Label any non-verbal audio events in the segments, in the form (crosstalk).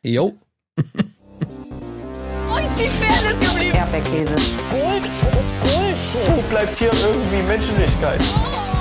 Jo. Wo ist die Fairness geblieben? Erdbeerkäse. Gold, Bullshit. Wo bleibt hier irgendwie Menschlichkeit?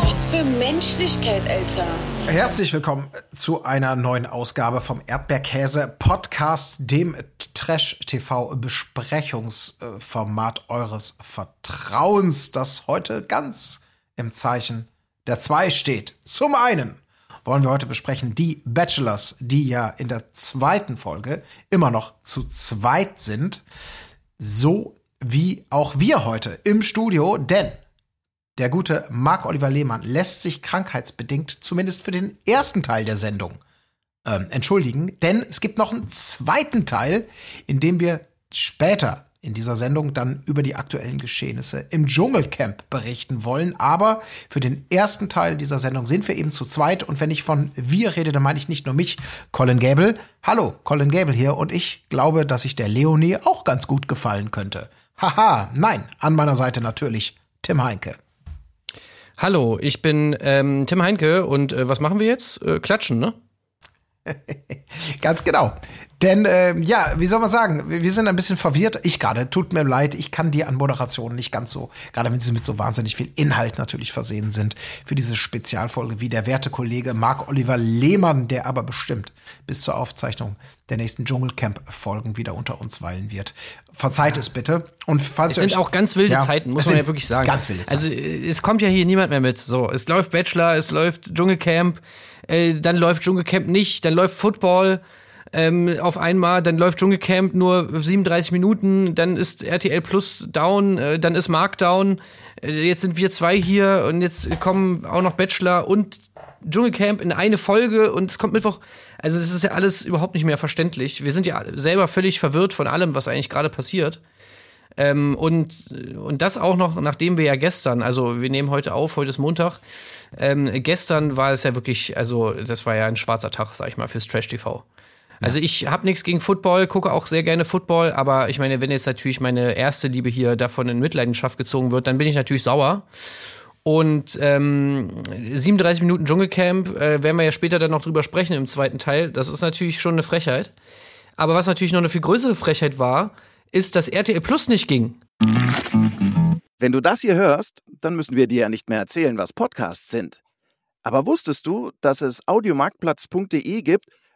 Was für Menschlichkeit, Alter. Herzlich willkommen zu einer neuen Ausgabe vom Erdbeerkäse Podcast, dem Trash TV Besprechungsformat eures Vertrauens, das heute ganz im Zeichen der zwei steht. Zum einen wollen wir heute besprechen die Bachelors, die ja in der zweiten Folge immer noch zu zweit sind, so wie auch wir heute im Studio, denn der gute Marc-Oliver Lehmann lässt sich krankheitsbedingt zumindest für den ersten Teil der Sendung ähm, entschuldigen, denn es gibt noch einen zweiten Teil, in dem wir später in dieser Sendung dann über die aktuellen Geschehnisse im Dschungelcamp berichten wollen. Aber für den ersten Teil dieser Sendung sind wir eben zu zweit. Und wenn ich von wir rede, dann meine ich nicht nur mich, Colin Gable. Hallo, Colin Gable hier. Und ich glaube, dass ich der Leonie auch ganz gut gefallen könnte. Haha, nein, an meiner Seite natürlich Tim Heinke. Hallo, ich bin ähm, Tim Heinke und äh, was machen wir jetzt? Äh, klatschen, ne? (laughs) Ganz genau. Denn äh, ja, wie soll man sagen, wir sind ein bisschen verwirrt. Ich gerade, tut mir leid, ich kann die Anmoderationen nicht ganz so, gerade wenn sie mit so wahnsinnig viel Inhalt natürlich versehen sind, für diese Spezialfolge wie der werte Kollege Marc-Oliver Lehmann, der aber bestimmt bis zur Aufzeichnung der nächsten Dschungelcamp-Folgen wieder unter uns weilen wird. Verzeiht es bitte. Und falls es sind euch, auch ganz wilde ja, Zeiten, muss man ja wirklich sagen. Ganz wilde Zeiten. Also es kommt ja hier niemand mehr mit. So, es läuft Bachelor, es läuft Dschungelcamp, äh, dann läuft Dschungelcamp nicht, dann läuft Football ähm, auf einmal, dann läuft Dschungelcamp nur 37 Minuten, dann ist RTL Plus down, äh, dann ist Mark down, äh, jetzt sind wir zwei hier und jetzt kommen auch noch Bachelor und Dschungelcamp in eine Folge und es kommt Mittwoch. Also das ist ja alles überhaupt nicht mehr verständlich. Wir sind ja selber völlig verwirrt von allem, was eigentlich gerade passiert. Ähm, und, und das auch noch, nachdem wir ja gestern, also wir nehmen heute auf, heute ist Montag, ähm, gestern war es ja wirklich, also das war ja ein schwarzer Tag, sag ich mal, fürs Trash TV. Also ich habe nichts gegen Football, gucke auch sehr gerne Football, aber ich meine, wenn jetzt natürlich meine erste Liebe hier davon in Mitleidenschaft gezogen wird, dann bin ich natürlich sauer. Und ähm, 37 Minuten Dschungelcamp, äh, werden wir ja später dann noch drüber sprechen im zweiten Teil. Das ist natürlich schon eine Frechheit. Aber was natürlich noch eine viel größere Frechheit war, ist, dass RTL Plus nicht ging. Wenn du das hier hörst, dann müssen wir dir ja nicht mehr erzählen, was Podcasts sind. Aber wusstest du, dass es audiomarktplatz.de gibt,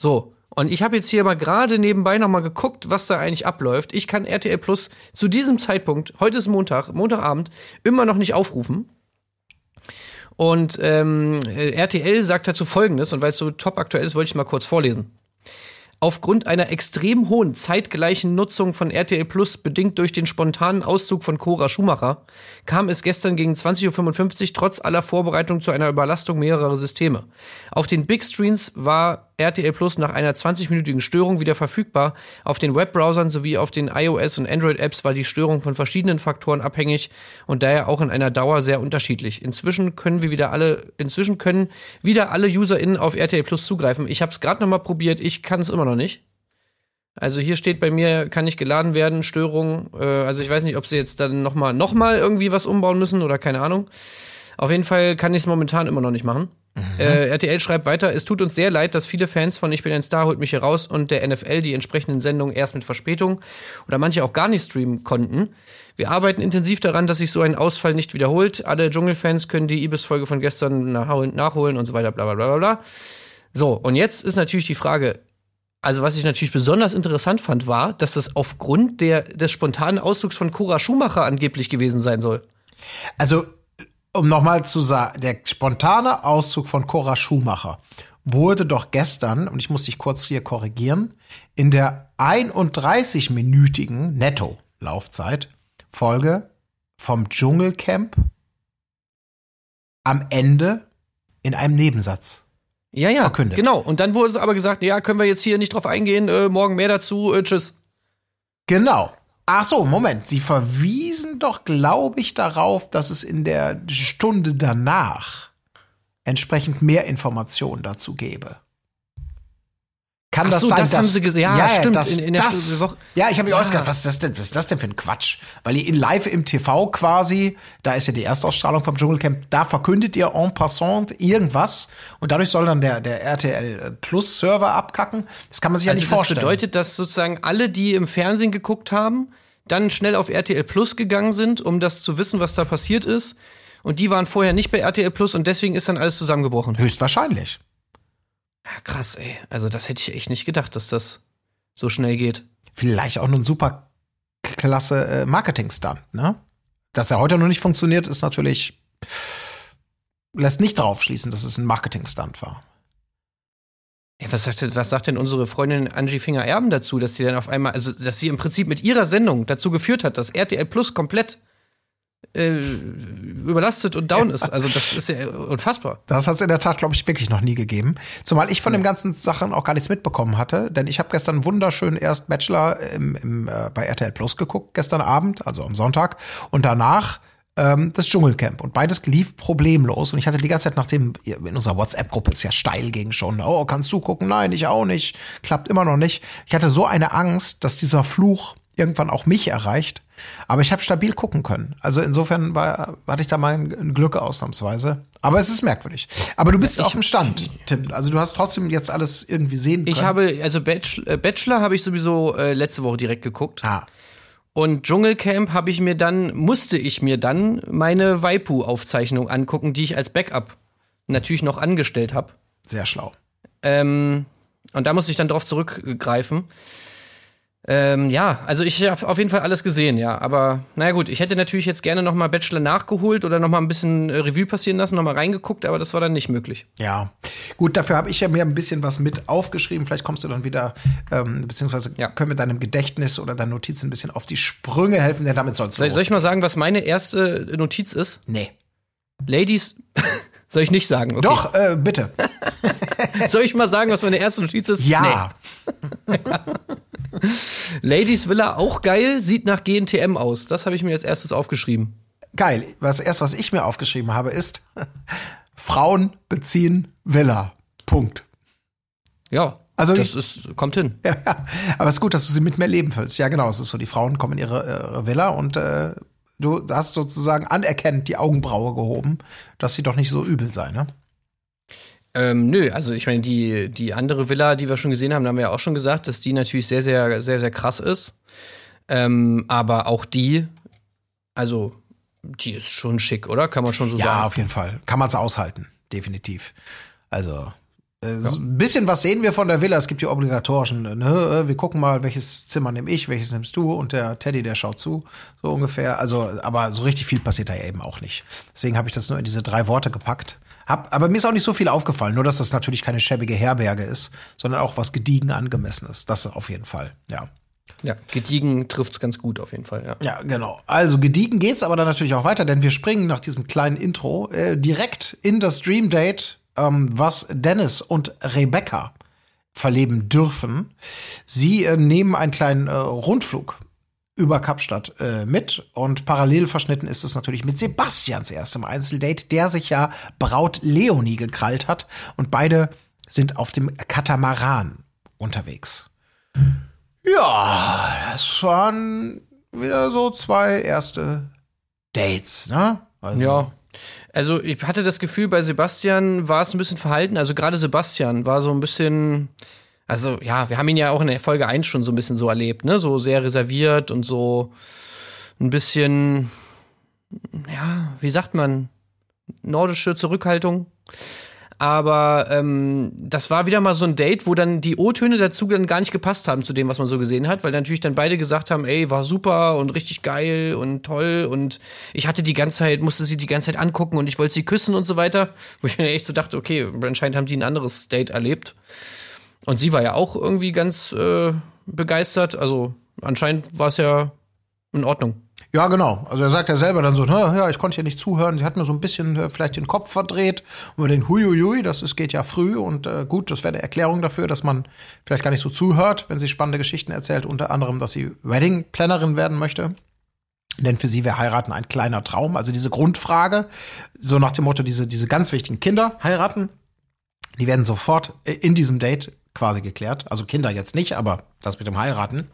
So, und ich habe jetzt hier mal gerade nebenbei noch mal geguckt, was da eigentlich abläuft. Ich kann RTL Plus zu diesem Zeitpunkt, heute ist Montag, Montagabend, immer noch nicht aufrufen. Und ähm, RTL sagt dazu Folgendes, und weil es so top aktuell ist, wollte ich mal kurz vorlesen. Aufgrund einer extrem hohen zeitgleichen Nutzung von RTL Plus, bedingt durch den spontanen Auszug von Cora Schumacher, kam es gestern gegen 20.55 Uhr trotz aller Vorbereitung zu einer Überlastung mehrerer Systeme. Auf den Big Screens war RTL Plus nach einer 20-minütigen Störung wieder verfügbar. Auf den Webbrowsern sowie auf den iOS- und Android-Apps war die Störung von verschiedenen Faktoren abhängig und daher auch in einer Dauer sehr unterschiedlich. Inzwischen können wir wieder alle, inzwischen können wieder alle UserInnen auf RTL Plus zugreifen. Ich habe es gerade noch mal probiert, ich kann es immer noch nicht. Also hier steht bei mir, kann nicht geladen werden, Störung. Äh, also ich weiß nicht, ob sie jetzt dann noch mal, noch mal irgendwie was umbauen müssen oder keine Ahnung. Auf jeden Fall kann ich es momentan immer noch nicht machen. Äh, RTL schreibt weiter, es tut uns sehr leid, dass viele Fans von Ich bin ein Star, holt mich hier raus und der NFL die entsprechenden Sendungen erst mit Verspätung oder manche auch gar nicht streamen konnten. Wir arbeiten intensiv daran, dass sich so ein Ausfall nicht wiederholt. Alle Dschungelfans können die Ibis-Folge von gestern nachholen, nachholen und so weiter, bla bla bla bla. So, und jetzt ist natürlich die Frage, also was ich natürlich besonders interessant fand, war, dass das aufgrund der, des spontanen Auszugs von Cora Schumacher angeblich gewesen sein soll. Also, um nochmal zu sagen, der spontane Auszug von Cora Schumacher wurde doch gestern, und ich muss dich kurz hier korrigieren, in der 31-minütigen Netto-Laufzeit Folge vom Dschungelcamp am Ende in einem Nebensatz. Ja, ja, verkündet. genau. Und dann wurde es aber gesagt, ja, können wir jetzt hier nicht drauf eingehen, äh, morgen mehr dazu, äh, tschüss. Genau. Ach so, Moment. Sie verwiesen doch, glaube ich, darauf, dass es in der Stunde danach entsprechend mehr Informationen dazu gäbe. Kann Ach das so, sein, das dass, haben sie gesagt. Ja, stimmt, dass in- in der das, Woche- ja, ich habe mir Ja. ausgedacht, was ist, das denn, was ist das denn für ein Quatsch? Weil ihr in live im TV quasi, da ist ja die Erstausstrahlung vom Dschungelcamp, da verkündet ihr en passant irgendwas und dadurch soll dann der, der RTL Plus Server abkacken. Das kann man sich ja Also nicht das vorstellen. bedeutet, dass sozusagen alle, die im Fernsehen geguckt haben, dann schnell auf RTL Plus gegangen sind, um das zu wissen, was da passiert ist. Und die waren vorher nicht bei RTL Plus und deswegen ist dann alles zusammengebrochen. Höchstwahrscheinlich. Ja, krass, ey. Also das hätte ich echt nicht gedacht, dass das so schnell geht. Vielleicht auch nur ein super klasse äh, Marketing-Stunt, ne? Dass er heute noch nicht funktioniert, ist natürlich, lässt nicht darauf schließen, dass es ein Marketing-Stunt war. Ja, was sagt, was sagt denn unsere Freundin Angie Finger-Erben dazu, dass sie dann auf einmal, also dass sie im Prinzip mit ihrer Sendung dazu geführt hat, dass RTL Plus komplett äh, überlastet und down ist. Also das ist ja unfassbar. Das hat es in der Tat, glaube ich, wirklich noch nie gegeben. Zumal ich von den ganzen Sachen auch gar nichts mitbekommen hatte, denn ich habe gestern wunderschön erst Bachelor im, im, äh, bei RTL Plus geguckt, gestern Abend, also am Sonntag, und danach ähm, das Dschungelcamp. Und beides lief problemlos. Und ich hatte die ganze Zeit, nachdem in unserer WhatsApp-Gruppe ist ja steil gegen schon, oh, kannst du gucken? Nein, ich auch nicht. Klappt immer noch nicht. Ich hatte so eine Angst, dass dieser Fluch irgendwann auch mich erreicht. Aber ich habe stabil gucken können. Also insofern war, hatte ich da mal ein, Glück ausnahmsweise. Aber es ist merkwürdig. Aber du bist auf dem Stand, Tim. Also du hast trotzdem jetzt alles irgendwie sehen können. Ich habe, also Bachelor, äh, Bachelor habe ich sowieso äh, letzte Woche direkt geguckt. Ah, Und Dschungelcamp habe ich mir dann, musste ich mir dann meine Waipu-Aufzeichnung angucken, die ich als Backup natürlich noch angestellt habe. sehr schlau. Ähm, und da musste ich dann drauf zurückgreifen. Ähm, ja, also ich habe auf jeden Fall alles gesehen, ja. Aber naja gut, ich hätte natürlich jetzt gerne noch mal Bachelor nachgeholt oder noch mal ein bisschen äh, Revue passieren lassen, noch mal reingeguckt, aber das war dann nicht möglich. Ja, gut, dafür habe ich ja mir ein bisschen was mit aufgeschrieben. Vielleicht kommst du dann wieder, ähm, beziehungsweise Ja. können wir deinem Gedächtnis oder deinen Notizen ein bisschen auf die Sprünge helfen, denn damit soll's Soll, los. soll ich mal sagen, was meine erste Notiz ist? Nee. Ladies, soll ich nicht sagen? Okay. Doch, äh, bitte. (laughs) Soll ich mal sagen, was meine erste Notiz ist? Ja. Nee. (laughs) Ladies Villa auch geil, sieht nach GNTM aus. Das habe ich mir als erstes aufgeschrieben. Geil. Was erst, was ich mir aufgeschrieben habe, ist (laughs) Frauen beziehen Villa. Punkt. Ja, Also das ist, kommt hin. Ja, ja. aber es ist gut, dass du sie mit mehr Leben füllst. Ja, genau. Es ist so, die Frauen kommen in ihre, ihre Villa und äh, du hast sozusagen anerkennend die Augenbraue gehoben, dass sie doch nicht so übel sei, ne? Ähm, nö, also ich meine, die, die andere Villa, die wir schon gesehen haben, da haben wir ja auch schon gesagt, dass die natürlich sehr, sehr, sehr, sehr krass ist. Ähm, aber auch die, also, die ist schon schick, oder? Kann man schon so Ja, sagen. auf jeden Fall. Kann man es aushalten. Definitiv. Also, äh, so ein bisschen was sehen wir von der Villa. Es gibt die obligatorischen, ne? Wir gucken mal, welches Zimmer nehme ich, welches nimmst du und der Teddy, der schaut zu, so ungefähr. Also, aber so richtig viel passiert da ja eben auch nicht. Deswegen habe ich das nur in diese drei Worte gepackt. Hab, aber mir ist auch nicht so viel aufgefallen, nur dass das natürlich keine schäbige Herberge ist, sondern auch was gediegen angemessenes. Das auf jeden Fall, ja. Ja, gediegen trifft's ganz gut auf jeden Fall, ja. Ja, genau. Also gediegen geht's aber dann natürlich auch weiter, denn wir springen nach diesem kleinen Intro äh, direkt in das Dream Date, was Dennis und Rebecca verleben dürfen. Sie äh, nehmen einen kleinen äh, Rundflug über Kapstadt äh, mit und parallel verschnitten ist es natürlich mit Sebastians erstem Einzeldate, der sich ja Braut Leonie gekrallt hat und beide sind auf dem Katamaran unterwegs. Ja, das waren wieder so zwei erste Dates, ne? Also, Ja. Also ich hatte das Gefühl, bei Sebastian war es ein bisschen verhalten. Also gerade Sebastian war so ein bisschen, also ja, wir haben ihn ja auch in der Folge 1 schon so ein bisschen so erlebt, ne? So sehr reserviert und so ein bisschen, ja, wie sagt man, nordische Zurückhaltung. Aber ähm, das war wieder mal so ein Date, wo dann die O-Töne dazu dann gar nicht gepasst haben zu dem, was man so gesehen hat, weil natürlich dann beide gesagt haben, ey, war super und richtig geil und toll und ich hatte die ganze Zeit, musste sie die ganze Zeit angucken und ich wollte sie küssen und so weiter, wo ich mir echt so dachte, okay, anscheinend haben die ein anderes Date erlebt. Und sie war ja auch irgendwie ganz äh, begeistert, also anscheinend war es ja in Ordnung. Ja, genau. Also er sagt ja selber dann so, ja, ich konnte ja nicht zuhören. Sie hat mir so ein bisschen äh, vielleicht den Kopf verdreht. Und wir denken, huiuiui, das ist, geht ja früh. Und äh, gut, das wäre eine Erklärung dafür, dass man vielleicht gar nicht so zuhört, wenn sie spannende Geschichten erzählt. Unter anderem, dass sie Wedding-Plannerin werden möchte. Denn für sie wäre heiraten ein kleiner Traum. Also diese Grundfrage, so nach dem Motto, diese, diese ganz wichtigen Kinder heiraten, die werden sofort äh, in diesem Date quasi geklärt. Also Kinder jetzt nicht, aber das mit dem Heiraten.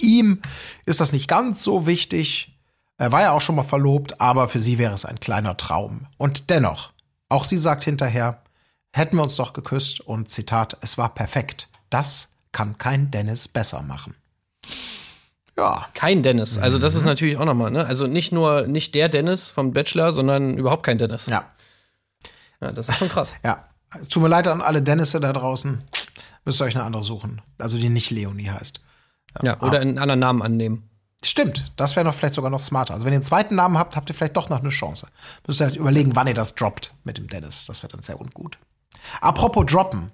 Ihm ist das nicht ganz so wichtig. Er war ja auch schon mal verlobt, aber für sie wäre es ein kleiner Traum. Und dennoch, auch sie sagt hinterher, hätten wir uns doch geküsst und Zitat, es war perfekt. Das kann kein Dennis besser machen. Ja, Kein Dennis. Also das Mhm. ist natürlich auch nochmal, ne? Also nicht nur nicht der Dennis vom Bachelor, sondern überhaupt kein Dennis. ja, Ja, das ist schon krass. ja. Es tut mir leid an alle Dennisse da draußen. Müsst ihr euch eine andere suchen. Also die nicht Leonie heißt. Ja, oder einen anderen Namen annehmen. Stimmt, das wäre noch vielleicht sogar noch smarter. Also wenn ihr einen zweiten Namen habt, habt ihr vielleicht doch noch eine Chance. Müsst ihr halt überlegen, wann ihr das droppt mit dem Dennis. Das wäre dann sehr ungut. Apropos droppen.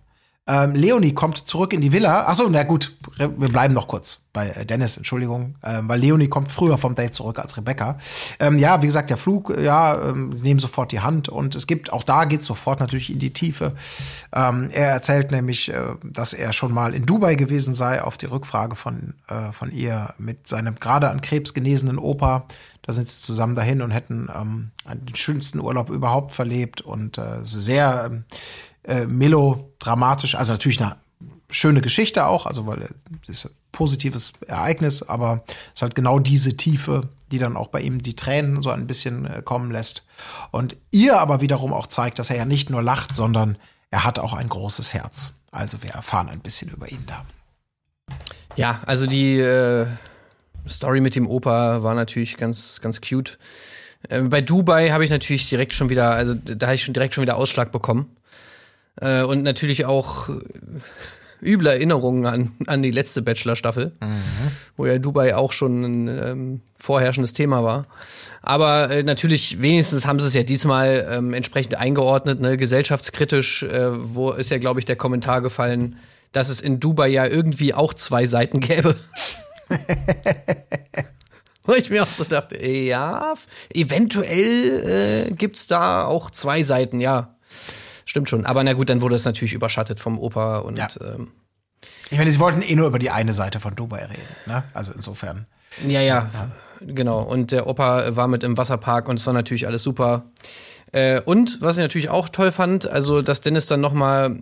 Ähm, Leonie kommt zurück in die Villa. Achso, na gut, wir bleiben noch kurz bei äh, Dennis, Entschuldigung. Ähm, weil Leonie kommt früher vom Date zurück als Rebecca. Ähm, ja, wie gesagt, der Flug, äh, ja, ähm, nehmen sofort die Hand. Und es gibt, auch da geht sofort natürlich in die Tiefe. Ähm, er erzählt nämlich, äh, dass er schon mal in Dubai gewesen sei, auf die Rückfrage von, äh, von ihr mit seinem gerade an Krebs genesenen Opa. Da sind sie zusammen dahin und hätten ähm, den schönsten Urlaub überhaupt verlebt und äh, sehr ähm, äh, melodramatisch, also natürlich eine schöne Geschichte auch, also weil es ist ein positives Ereignis, aber es ist halt genau diese Tiefe, die dann auch bei ihm die Tränen so ein bisschen äh, kommen lässt. Und ihr aber wiederum auch zeigt, dass er ja nicht nur lacht, sondern er hat auch ein großes Herz. Also wir erfahren ein bisschen über ihn da. Ja, also die äh, Story mit dem Opa war natürlich ganz, ganz cute. Äh, bei Dubai habe ich natürlich direkt schon wieder, also da habe ich schon direkt schon wieder Ausschlag bekommen. Äh, und natürlich auch äh, üble Erinnerungen an, an die letzte Bachelor-Staffel, wo ja Dubai auch schon ein ähm, vorherrschendes Thema war. Aber äh, natürlich, wenigstens haben sie es ja diesmal ähm, entsprechend eingeordnet, ne? gesellschaftskritisch, äh, wo ist ja, glaube ich, der Kommentar gefallen, dass es in Dubai ja irgendwie auch zwei Seiten gäbe. (laughs) Wo ich mir auch so dachte, ja, eventuell äh, gibt's da auch zwei Seiten, ja. Stimmt schon. Aber na gut, dann wurde es natürlich überschattet vom Opa und Ja. ähm, Ich meine, sie wollten eh nur über die eine Seite von Dubai reden, ne? Also insofern. Ja, ja, genau. Und der Opa war mit im Wasserpark und es war natürlich alles super. Äh, und was ich natürlich auch toll fand, also dass Dennis dann noch mal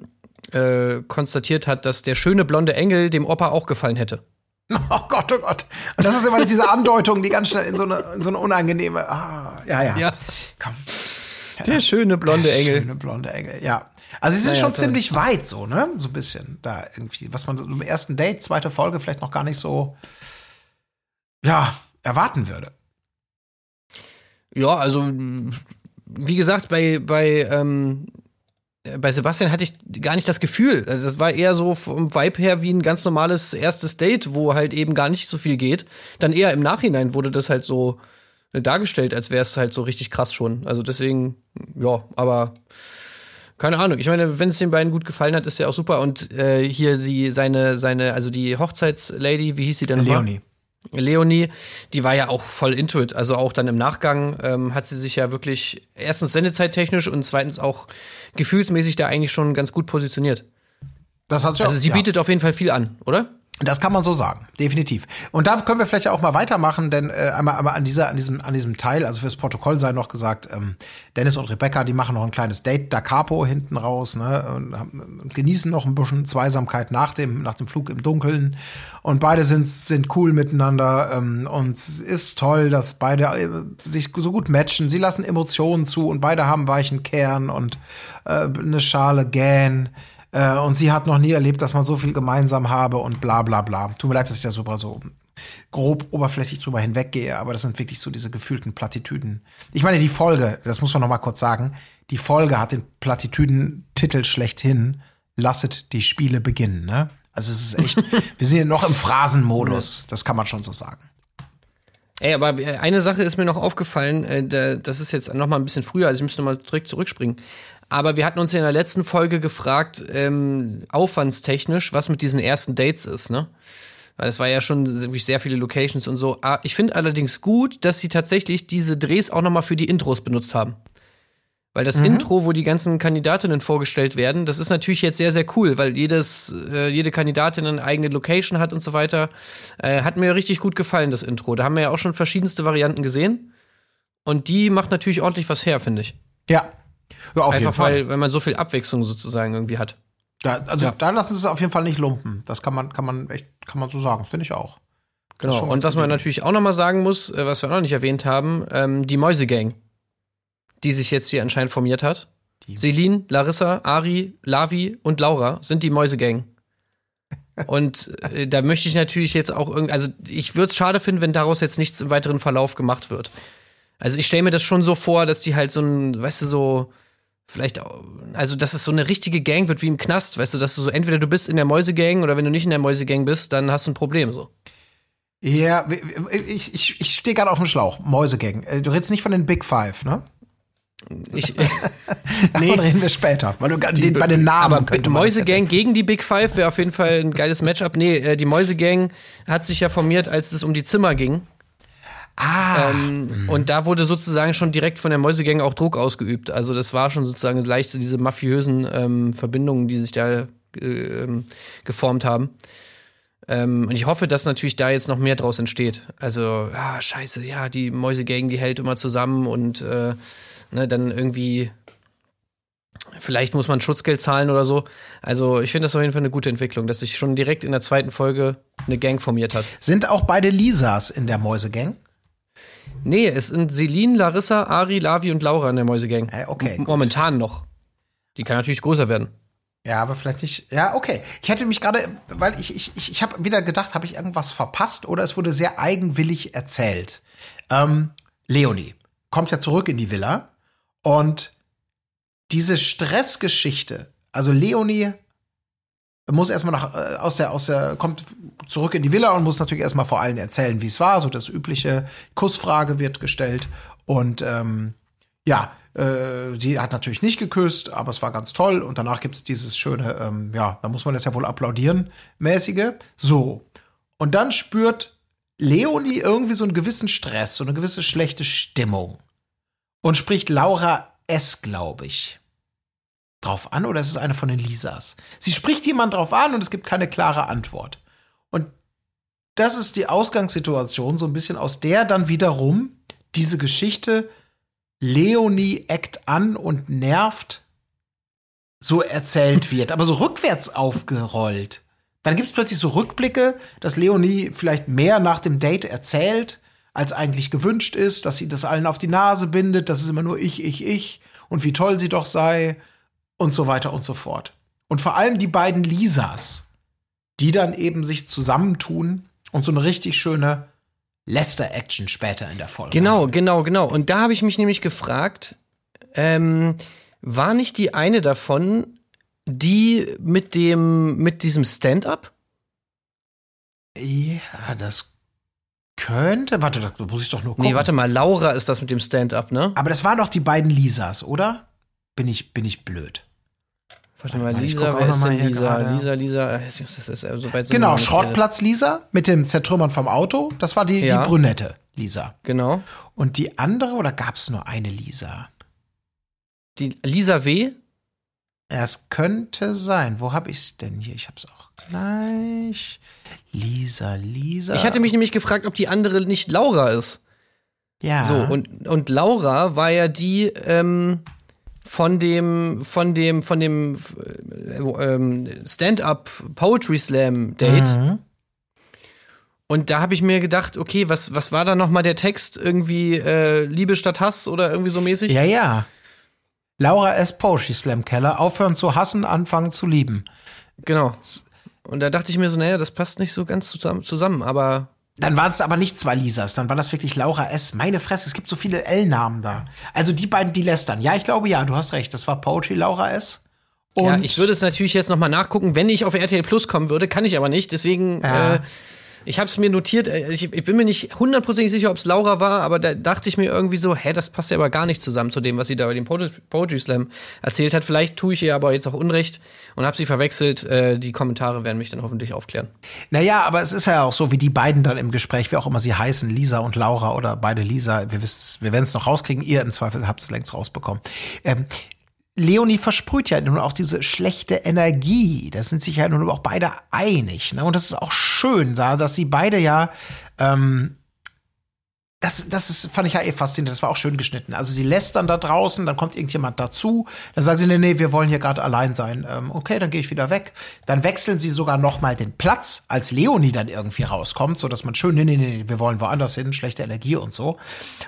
äh, konstatiert hat, dass der schöne blonde Engel dem Opa auch gefallen hätte. (laughs) Oh Gott, oh Gott. Und das ist immer diese Andeutung, die ganz schnell in so eine, in so eine unangenehme. Ah, ja, ja. Ja. Komm. Der schöne blonde Der Engel. Schöne blonde Engel, ja. Also sie sind Naja, schon toll. ziemlich weit so, ne? So ein bisschen da irgendwie, was man so im ersten Date, zweite Folge vielleicht noch gar nicht so, ja, erwarten würde. Ja, also wie gesagt, bei bei ähm, äh, bei Sebastian hatte ich gar nicht das Gefühl. Also das war eher so vom Vibe her wie ein ganz normales erstes Date, wo halt eben gar nicht so viel geht. Dann eher im Nachhinein wurde das halt so äh, dargestellt, als wäre es halt so richtig krass schon. Also deswegen, ja, aber keine Ahnung. Ich meine, wenn es den beiden gut gefallen hat, ist ja auch super. Und äh, hier sie seine seine also die Hochzeitslady, wie hieß sie denn? Leonie. Leonie, die war ja auch voll into it. Also auch dann im Nachgang ähm, hat sie sich ja wirklich erstens sendezeittechnisch und zweitens auch gefühlsmäßig da eigentlich schon ganz gut positioniert. Das hat sie Also auch, sie ja. bietet auf jeden Fall viel an, oder? Das kann man so sagen, definitiv. Und da können wir vielleicht auch mal weitermachen, denn äh, einmal, einmal an dieser, an diesem, an diesem Teil, also fürs Protokoll sei noch gesagt, ähm, Dennis und Rebecca, die machen noch ein kleines Date da Capo hinten raus, ne, und, und genießen noch ein bisschen Zweisamkeit nach dem, nach dem Flug im Dunkeln. Und beide sind, sind cool miteinander ähm, und ist toll, dass beide äh, sich so gut matchen. Sie lassen Emotionen zu und beide haben weichen Kern und äh, eine Schale Gähn. Äh, und sie hat noch nie erlebt, dass man so viel gemeinsam habe und bla bla bla. Tut mir leid, dass ich da super so grob oberflächlich drüber hinweggehe, aber das sind wirklich so diese gefühlten Plattitüden. Ich meine, die Folge, das muss man noch mal kurz sagen, die Folge hat den Plattitüden-Titel schlechthin, lasset die Spiele beginnen, ne? Also es ist echt, (laughs) wir sind ja noch im Phrasenmodus, das kann man schon so sagen. Ey, aber eine Sache ist mir noch aufgefallen, äh, da- das ist jetzt noch mal ein bisschen früher, also ich müsste noch mal direkt zurückspringen. Aber wir hatten uns in der letzten Folge gefragt, ähm, aufwandstechnisch, was mit diesen ersten Dates ist, ne? Weil es war ja schon wirklich sehr viele Locations und so. Ah, Ich finde allerdings gut, dass sie tatsächlich diese Drehs auch nochmal für die Intros benutzt haben. Weil das Intro, wo die ganzen Kandidatinnen vorgestellt werden, das ist natürlich jetzt sehr, sehr cool, weil jedes, äh, jede Kandidatin eine eigene Location hat und so weiter. Äh, hat mir richtig gut gefallen, das Intro. Da haben wir ja auch schon verschiedenste Varianten gesehen. Und die macht natürlich ordentlich was her, finde ich. Ja. Ja auf jeden Einfach Fall. weil, weil man so viel Abwechslung sozusagen irgendwie hat. Ja, also Ja. da lassen sie es auf jeden Fall nicht lumpen. Das kann man, kann man echt, kann man so sagen, finde ich auch. Genau. Und was man natürlich auch noch mal sagen muss, äh, was wir auch noch nicht erwähnt haben, ähm, die Mäusegang, die sich jetzt hier anscheinend formiert hat. Selin, Larissa, Ari, Lavi und Laura sind die Mäusegang. (laughs) Und äh, da möchte ich natürlich jetzt auch irgendwie, also ich würde es schade finden, wenn daraus jetzt nichts im weiteren Verlauf gemacht wird. Also ich stelle mir das schon so vor, dass die halt so ein, weißt du, so vielleicht, auch- also dass es so eine richtige Gang wird wie im Knast, weißt du, dass du so entweder du bist in der Mäusegang oder wenn du nicht in der Mäusegang bist, dann hast du ein Problem so. Ja, ich, ich, ich stehe gerade auf dem Schlauch. Mäusegang. Äh, Du redest nicht von den Big Five, ne? Ich, (laughs) Davon reden wir später. Weil du, den, bei den Namen aber könnte Mäusegang gegen die Big Five wäre auf jeden Fall ein geiles Matchup. Nee, äh, die Mäusegang hat sich ja formiert, als es um die Zimmer ging. Ah. Ähm, und da wurde sozusagen schon direkt von der Mäusegang auch Druck ausgeübt. Also das war schon sozusagen leicht so diese mafiösen ähm, Verbindungen, die sich da äh, ähm, geformt haben. Ähm, und ich hoffe, dass natürlich da jetzt noch mehr draus entsteht. Also, ah, scheiße, ja, die Mäusegang, die hält immer zusammen und äh, ne, dann irgendwie Vielleicht muss man Schutzgeld zahlen oder so. Also ich finde das auf jeden Fall eine gute Entwicklung, dass sich schon direkt in der zweiten Folge eine Gang formiert hat. Sind auch beide Lisas in der Mäusegang? Nee, es sind Selin, Larissa, Ari, Lavi und Laura in der Mäusegang. Äh, okay, M- gut. Momentan noch. Die kann natürlich größer werden. Ja, aber vielleicht nicht. Ja, okay. Ich hätte mich gerade, weil ich, ich, ich, ich habe wieder gedacht, habe ich irgendwas verpasst oder es wurde sehr eigenwillig erzählt. Ähm, Leonie kommt ja zurück in die Villa und diese Stressgeschichte, also Leonie muss erstmal nach, äh, aus der, aus der, kommt zurück in die Villa und muss natürlich erstmal vor allen erzählen, wie es war. So das übliche Kussfrage wird gestellt und ähm, ja, äh, sie hat natürlich nicht geküsst, aber es war ganz toll. Und danach gibt es dieses schöne, ähm, ja, da muss man das ja wohl applaudieren, mäßige. So. Und dann spürt Leonie irgendwie so einen gewissen Stress, so eine gewisse schlechte Stimmung. Und spricht Laura S., glaube ich, drauf an, oder ist es eine von den Lisas? Sie spricht jemand drauf an und es gibt keine klare Antwort. Und das ist die Ausgangssituation, so ein bisschen aus der dann wiederum diese Geschichte Leonie eckt an und nervt, so erzählt wird, aber so rückwärts aufgerollt. Dann gibt es plötzlich so Rückblicke, dass Leonie vielleicht mehr nach dem Date erzählt, als eigentlich gewünscht ist, dass sie das allen auf die Nase bindet, dass es immer nur ich, ich, ich und wie toll sie doch sei und so weiter und so fort. Und vor allem die beiden Lisas, die dann eben sich zusammentun und so eine richtig schöne Lester-Action später in der Folge. Genau, genau, genau. Und da habe ich mich nämlich gefragt, ähm, war nicht die eine davon die mit dem, mit diesem Stand-up? Ja, das könnte. Warte, da muss ich doch nur gucken. Nee, warte mal, Laura ist das mit dem Stand-up, ne? Aber das waren doch die beiden Lisas, oder? Bin ich, bin ich blöd. Warte mal, Lisa, wer ist mal denn Lisa? gerade. Lisa, Lisa, äh, das ist, äh, so weit Genau, Schrottplatz Lisa mit dem Zertrümmern vom Auto. Das war die, Ja. die Brünette Lisa. Genau. Und die andere, oder gab es nur eine Lisa? Die Lisa W. Es könnte sein. Wo habe ich es denn hier? Ich habe es auch gleich. Lisa, Lisa. Ich hatte mich nämlich gefragt, ob die andere nicht Laura ist. ja. So, und, und Laura war ja die ähm, von dem, von dem, von dem äh, ähm, Stand-up Poetry Slam Date. Mhm. Und da habe ich mir gedacht, okay, was, was war da nochmal der Text? Irgendwie äh, Liebe statt Hass oder irgendwie so mäßig? Ja, ja. Laura S. Poetry Slam Keller. Aufhören zu hassen, anfangen zu lieben. Genau. Und da dachte ich mir so, naja, das passt nicht so ganz zusammen, zusammen aber Dann waren es aber nicht zwei Lisas, dann war das wirklich Laura S. Meine Fresse, es gibt so viele L-Namen da. Also die beiden, die lästern. Ja, ich glaube ja, du hast recht. Das war Poetry Laura S. Und ja, ich würde es natürlich jetzt nochmal nachgucken, wenn ich auf RTL Plus kommen würde, kann ich aber nicht. Deswegen Ja. äh, Ich habe es mir notiert, äh, ich, ich bin mir nicht hundertprozentig sicher, ob es Laura war, aber da dachte ich mir irgendwie so, hä, das passt ja aber gar nicht zusammen zu dem, was sie da bei dem Poetry Slam erzählt hat. Vielleicht tue ich ihr aber jetzt auch Unrecht und habe sie verwechselt. Äh, die Kommentare werden mich dann hoffentlich aufklären. Naja, aber es ist ja auch so, wie die beiden dann im Gespräch, wie auch immer sie heißen, Lisa und Laura oder beide Lisa, wir, wir werden es noch rauskriegen, ihr im Zweifel habt es längst rausbekommen. Ähm, Leonie versprüht ja nun auch diese schlechte Energie. Da sind sich ja nun auch beide einig. Ne? Und das ist auch schön, da, dass sie beide ja ähm, das, das ist, fand ich ja eh faszinierend. Das war auch schön geschnitten. Also sie lässt dann da draußen, dann kommt irgendjemand dazu, dann sagen sie, nee, nee, wir wollen hier gerade allein sein. Ähm, okay, dann gehe ich wieder weg. Dann wechseln sie sogar noch mal den Platz, als Leonie dann irgendwie rauskommt, so dass man schön, nee, nee, nee, wir wollen woanders hin, schlechte Energie und so.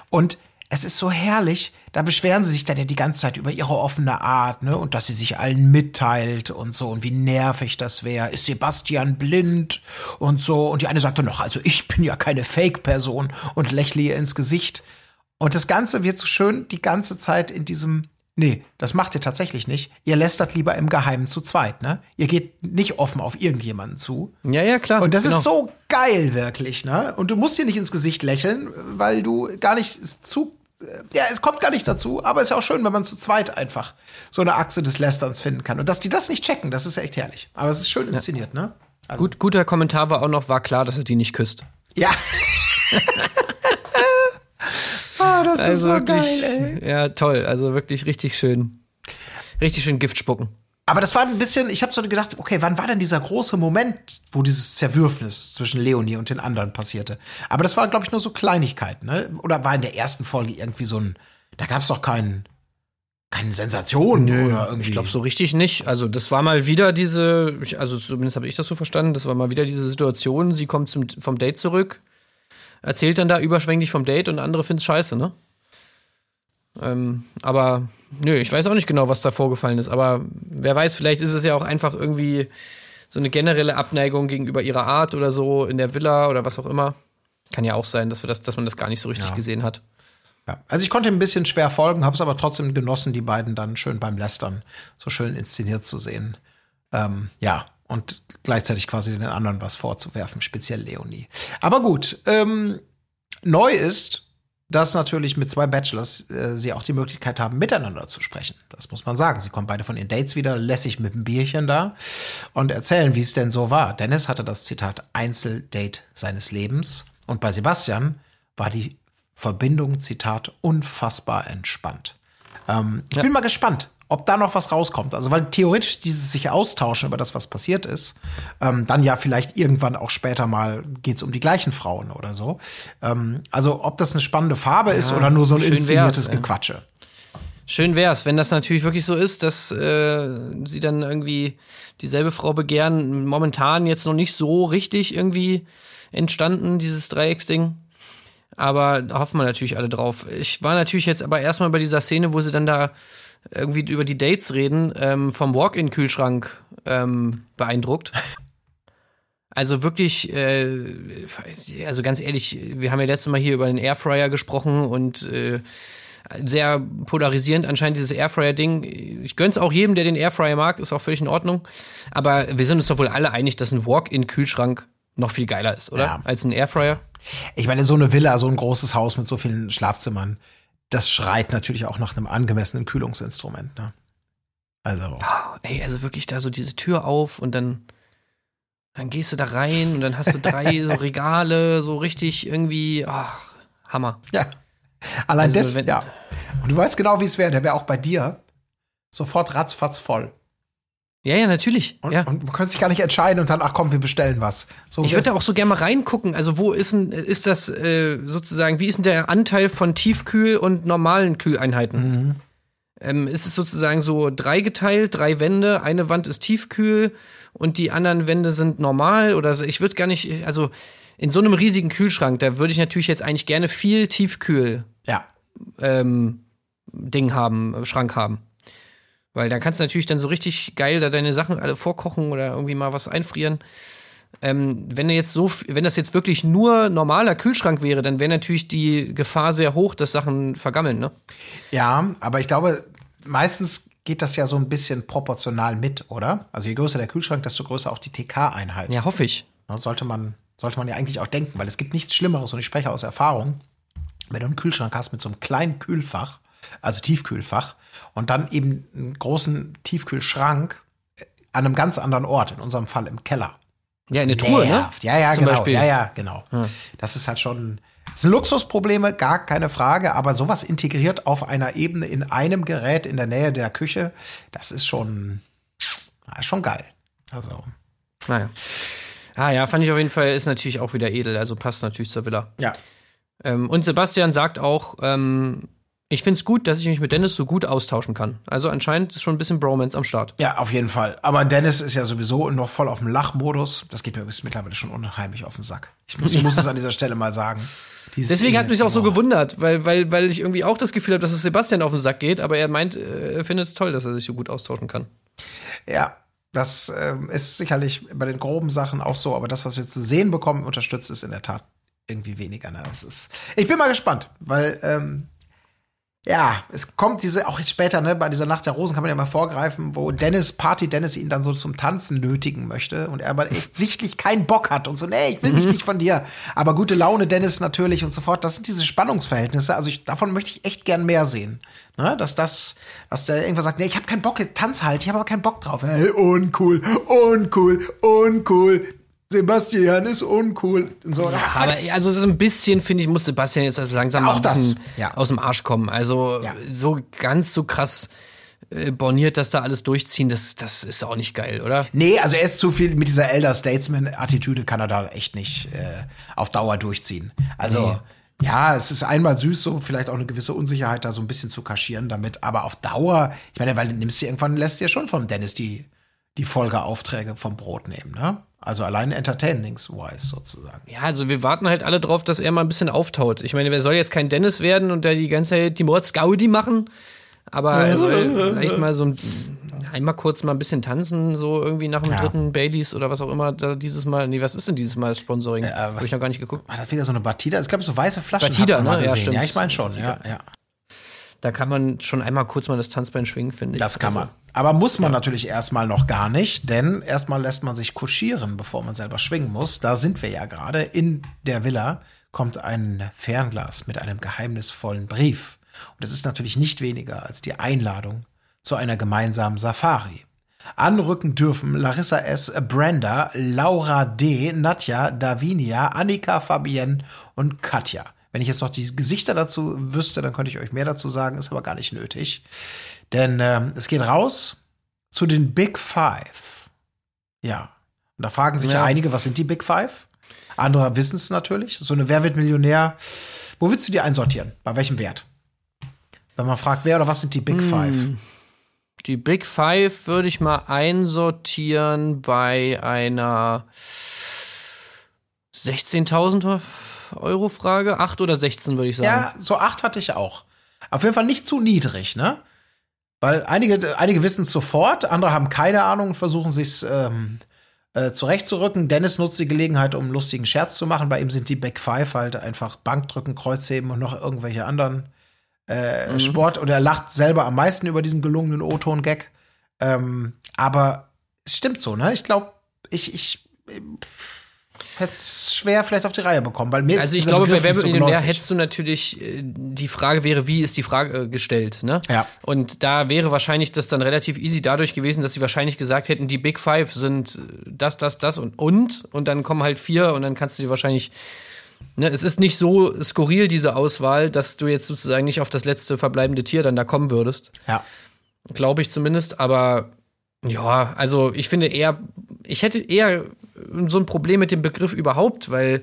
Und es ist so herrlich, da beschweren sie sich dann ja die ganze Zeit über ihre offene Art, ne, und dass sie sich allen mitteilt und so und wie nervig das wäre. Ist Sebastian blind und so und die eine sagt dann noch, also ich bin ja keine Fake-Person und lächle ihr ins Gesicht. Und das Ganze wird so schön die ganze Zeit in diesem Nee, das macht ihr tatsächlich nicht. Ihr lästert lieber im Geheimen zu zweit, ne? Ihr geht nicht offen auf irgendjemanden zu. Ja, ja, klar. Und das genau. ist so geil, wirklich, ne? Und du musst dir nicht ins Gesicht lächeln, weil du gar nicht es zu. Ja, es kommt gar nicht dazu, aber es ist ja auch schön, wenn man zu zweit einfach so eine Achse des Lästerns finden kann. Und dass die das nicht checken, das ist ja echt herrlich. Aber es ist schön inszeniert, ne? Also, Gut, guter Kommentar war auch noch, war klar, dass er die nicht küsst. Ja. (laughs) ah, das ist so wirklich, geil, ey. ja, toll. Also wirklich richtig schön. Richtig schön Gift spucken. Aber das war ein bisschen, ich habe so gedacht, okay, wann war denn dieser große Moment, wo dieses Zerwürfnis zwischen Leonie und den anderen passierte? Aber das war, glaube ich, nur so Kleinigkeiten, ne? Oder war in der ersten Folge irgendwie so ein, da gab es doch keinen, keine Sensation oder irgendwie. Ich glaube so richtig nicht. Also das war mal wieder diese, also zumindest habe ich das so verstanden, das war mal wieder diese Situation, sie kommt zum, vom Date zurück, erzählt dann da überschwänglich vom Date und andere finden es scheiße, ne? Ähm, aber nö, ich weiß auch nicht genau, was da vorgefallen ist. Aber wer weiß, vielleicht ist es ja auch einfach irgendwie so eine generelle Abneigung gegenüber ihrer Art oder so in der Villa oder was auch immer. Kann ja auch sein, dass, wir das, dass man das gar nicht so richtig Ja. gesehen hat. Ja. Also ich konnte ein bisschen schwer folgen, habe es aber trotzdem genossen, die beiden dann schön beim Lästern so schön inszeniert zu sehen. Ähm, ja, und gleichzeitig quasi den anderen was vorzuwerfen, speziell Leonie. Aber gut, ähm, neu ist, dass natürlich mit zwei Bachelors äh, sie auch die Möglichkeit haben, miteinander zu sprechen. Das muss man sagen. Sie kommen beide von ihren Dates wieder, lässig mit einem Bierchen da und erzählen, wie es denn so war. Dennis hatte das Zitat Einzeldate seines Lebens und bei Sebastian war die Verbindung, Zitat, unfassbar entspannt. Ähm, ich bin mal gespannt, ob da noch was rauskommt. Also, weil theoretisch dieses sich austauschen über das, was passiert ist, ähm, dann ja vielleicht irgendwann auch später mal geht's um die gleichen Frauen oder so. Ähm, also, ob das eine spannende Farbe ist oder nur so ein inszeniertes wär's, ja. Gequatsche. Schön wär's, wenn das natürlich wirklich so ist, dass äh, sie dann irgendwie dieselbe Frau begehren. Momentan jetzt noch nicht so richtig irgendwie entstanden, dieses Dreiecksding. Aber da hoffen wir natürlich alle drauf. Ich war natürlich jetzt aber erstmal bei dieser Szene, wo sie dann da irgendwie über die Dates reden, ähm, vom Walk-in-Kühlschrank ähm, beeindruckt. (laughs) Also wirklich, äh, also ganz ehrlich, wir haben ja letztes Mal hier über den Airfryer gesprochen und äh, sehr polarisierend anscheinend dieses Airfryer-Ding. Ich gönn's auch jedem, der den Airfryer mag, ist auch völlig in Ordnung. Aber wir sind uns doch wohl alle einig, dass ein Walk-in-Kühlschrank noch viel geiler ist, oder? Ja. Als ein Airfryer. Ich meine, so eine Villa, so ein großes Haus mit so vielen Schlafzimmern, das schreit natürlich auch nach einem angemessenen Kühlungsinstrument. Ne? Also, Ey, also wirklich da so diese Tür auf und dann, dann gehst du da rein und dann hast du drei (laughs) so Regale, so richtig irgendwie, ach, Hammer. ja. Allein Also, das, ja. Und du weißt genau, wie es wäre. Der wäre auch bei dir sofort ratzfatz voll. Ja, ja, natürlich. Und, ja. und man könnte sich gar nicht entscheiden und dann, ach komm, wir bestellen was. So Ich würde da auch so gerne mal reingucken. Also, wo ist denn, ist das äh, sozusagen, wie ist denn der Anteil von Tiefkühl- und normalen Kühleinheiten? Ähm, ist es sozusagen so dreigeteilt, drei Wände, eine Wand ist tiefkühl und die anderen Wände sind normal? Oder so? ich würde gar nicht, also in so einem riesigen Kühlschrank, da würde ich natürlich jetzt eigentlich gerne viel Tiefkühl Ja. ähm, Ding haben, Schrank haben. Weil da kannst du natürlich dann so richtig geil da deine Sachen alle vorkochen oder irgendwie mal was einfrieren. Ähm, wenn du jetzt so, wenn das jetzt wirklich nur normaler Kühlschrank wäre, dann wäre natürlich die Gefahr sehr hoch, dass Sachen vergammeln, ne? Ja, aber ich glaube, meistens geht das ja so ein bisschen proportional mit, oder? Also je größer der Kühlschrank, desto größer auch die TK-Einheit. Ja, hoffe ich. Sollte man, Sollte man ja eigentlich auch denken, weil es gibt nichts Schlimmeres und ich spreche aus Erfahrung, wenn du einen Kühlschrank hast mit so einem kleinen Kühlfach, also Tiefkühlfach, und dann eben einen großen Tiefkühlschrank an einem ganz anderen Ort, in unserem Fall im Keller. Ja, in der Truhe, ne? Ja, ja, Zum genau. Beispiel. Ja, ja, genau. Das ist halt schon. Das sind Luxusprobleme, gar keine Frage, aber sowas integriert auf einer Ebene in einem Gerät in der Nähe der Küche, das ist schon, ja, schon geil. Also, Naja. Ah ja, fand ich auf jeden Fall, ist natürlich auch wieder edel, also passt natürlich zur Villa. ja. Ähm, und Sebastian sagt auch, ähm, ich finde es gut, dass ich mich mit Dennis so gut austauschen kann. Also anscheinend ist schon ein bisschen Bromance am Start. Ja, auf jeden Fall. Aber Dennis ist ja sowieso noch voll auf dem Lachmodus. Das geht mir mittlerweile schon unheimlich auf den Sack. Ich muss, ich muss es an dieser Stelle mal sagen. Dieses Deswegen hat mich auch so Boah. gewundert, weil, weil, weil ich irgendwie auch das Gefühl habe, dass es Sebastian auf den Sack geht, aber er meint, äh, er findet es toll, dass er sich so gut austauschen kann. Ja, das ähm, ist sicherlich bei den groben Sachen auch so, aber das, was wir zu sehen bekommen, unterstützt es in der Tat irgendwie weniger. Ne? Das ist, ich bin mal gespannt, weil ähm, ja, es kommt diese, auch jetzt später, ne, bei dieser Nacht der Rosen kann man ja mal vorgreifen, wo Dennis, Party Dennis ihn dann so zum Tanzen nötigen möchte und er aber echt sichtlich keinen Bock hat und so, nee, ich will mich nicht von dir. Aber gute Laune Dennis natürlich und so fort. Das sind diese Spannungsverhältnisse. Also ich, davon möchte ich echt gern mehr sehen. Ne, dass das, dass der irgendwann sagt, nee, ich habe keinen Bock, tanz halt, ich habe aber keinen Bock drauf. Hey, uncool, uncool, uncool. Sebastian ist uncool. So, Ja, aber also so ein bisschen, finde ich, muss Sebastian jetzt also langsam Auch das, ja. aus dem Arsch kommen. Also Ja. so ganz so krass äh, borniert, dass da alles durchziehen, das, das ist auch nicht geil, oder? Nee, also er ist zu viel mit dieser Elder Statesman-Attitüde kann er da echt nicht äh, auf Dauer durchziehen. Also, ja, es ist einmal süß, so vielleicht auch eine gewisse Unsicherheit da so ein bisschen zu kaschieren damit, aber auf Dauer, ich meine, weil du nimmst dir irgendwann, lässt dir schon von Dennis die, die Folgeaufträge vom Brot nehmen, ne? Also allein entertainings-wise sozusagen. Ja, also wir warten halt alle drauf, dass er mal ein bisschen auftaut. Ich meine, wer soll jetzt kein Dennis werden und der die ganze Zeit die Mordsgaudi machen? Aber er soll (laughs) vielleicht mal so ein, einmal kurz mal ein bisschen tanzen, so irgendwie nach dem Ja. dritten Baileys oder was auch immer da dieses Mal. Nee, was ist denn dieses Mal Sponsoring? Äh, Hab was- ich noch gar nicht geguckt. War das wieder so eine Batida? Ich glaube, so weiße Flaschen Batida, ne? Ja, stimmt. Ja, ich meine schon, ja, ja. Da kann man schon einmal kurz mal das Tanzbein schwingen, finde ich. Das kann Also, man. Aber muss man natürlich erstmal noch gar nicht, denn erstmal lässt man sich kuschieren, bevor man selber schwingen muss. Da sind wir ja gerade. In der Villa kommt ein Fernglas mit einem geheimnisvollen Brief. Und es ist natürlich nicht weniger als die Einladung zu einer gemeinsamen Safari. Anrücken dürfen Larissa S., Brenda, Laura D., Nadja, Davinia, Annika, Fabienne und Katja. Wenn ich jetzt noch die Gesichter dazu wüsste, dann könnte ich euch mehr dazu sagen, ist aber gar nicht nötig. Denn ähm, es geht raus zu den Big Five. Ja. Und da fragen sich ja, Ja. einige, was sind die Big Five? Andere wissen es natürlich. So eine Wer wird Millionär? Wo willst du die einsortieren? Bei welchem Wert? Wenn man fragt, wer oder was sind die Big Five? Die Big Five würde ich mal einsortieren bei einer 16.000 Euro Frage. 8 oder 16 würde ich sagen. Ja, so acht hatte ich auch. Auf jeden Fall nicht zu niedrig, ne? Weil einige, einige wissen es sofort, andere haben keine Ahnung und versuchen sich ähm, äh, zurechtzurücken. Dennis nutzt die Gelegenheit, um einen lustigen Scherz zu machen. Bei ihm sind die Back Five halt einfach Bankdrücken, Kreuzheben und noch irgendwelche anderen äh, Sport. Und er lacht selber am meisten über diesen gelungenen O-Ton-Gag. Ähm, aber es stimmt so, ne? Ich glaube, ich, ich, hätte es schwer vielleicht auf die Reihe bekommen, weil mir ist Also ich glaube, bei Begriff Wer nicht wird Millionär hättest du natürlich, äh, die Frage wäre, wie ist die Frage äh, gestellt, ne? Ja. Und da wäre wahrscheinlich das dann relativ easy dadurch gewesen, dass sie wahrscheinlich gesagt hätten, die Big Five sind äh, das, das, das und und und dann kommen halt vier und dann kannst du dir wahrscheinlich Ne, es ist nicht so skurril, diese Auswahl, dass du jetzt sozusagen nicht auf das letzte verbleibende Tier dann da kommen würdest. Ja. Glaube ich zumindest, aber ja, also ich finde eher, ich hätte eher so ein Problem mit dem Begriff überhaupt, weil,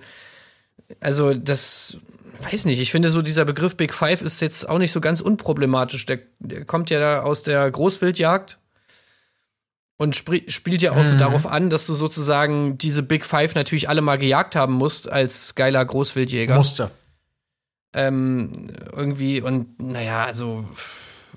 also das, weiß nicht, ich finde so dieser Begriff Big Five ist jetzt auch nicht so ganz unproblematisch. Der, der kommt ja da aus der Großwildjagd und spielt ja auch so darauf an, dass du sozusagen diese Big Five natürlich alle mal gejagt haben musst als geiler Großwildjäger Musste. ähm, irgendwie und naja, also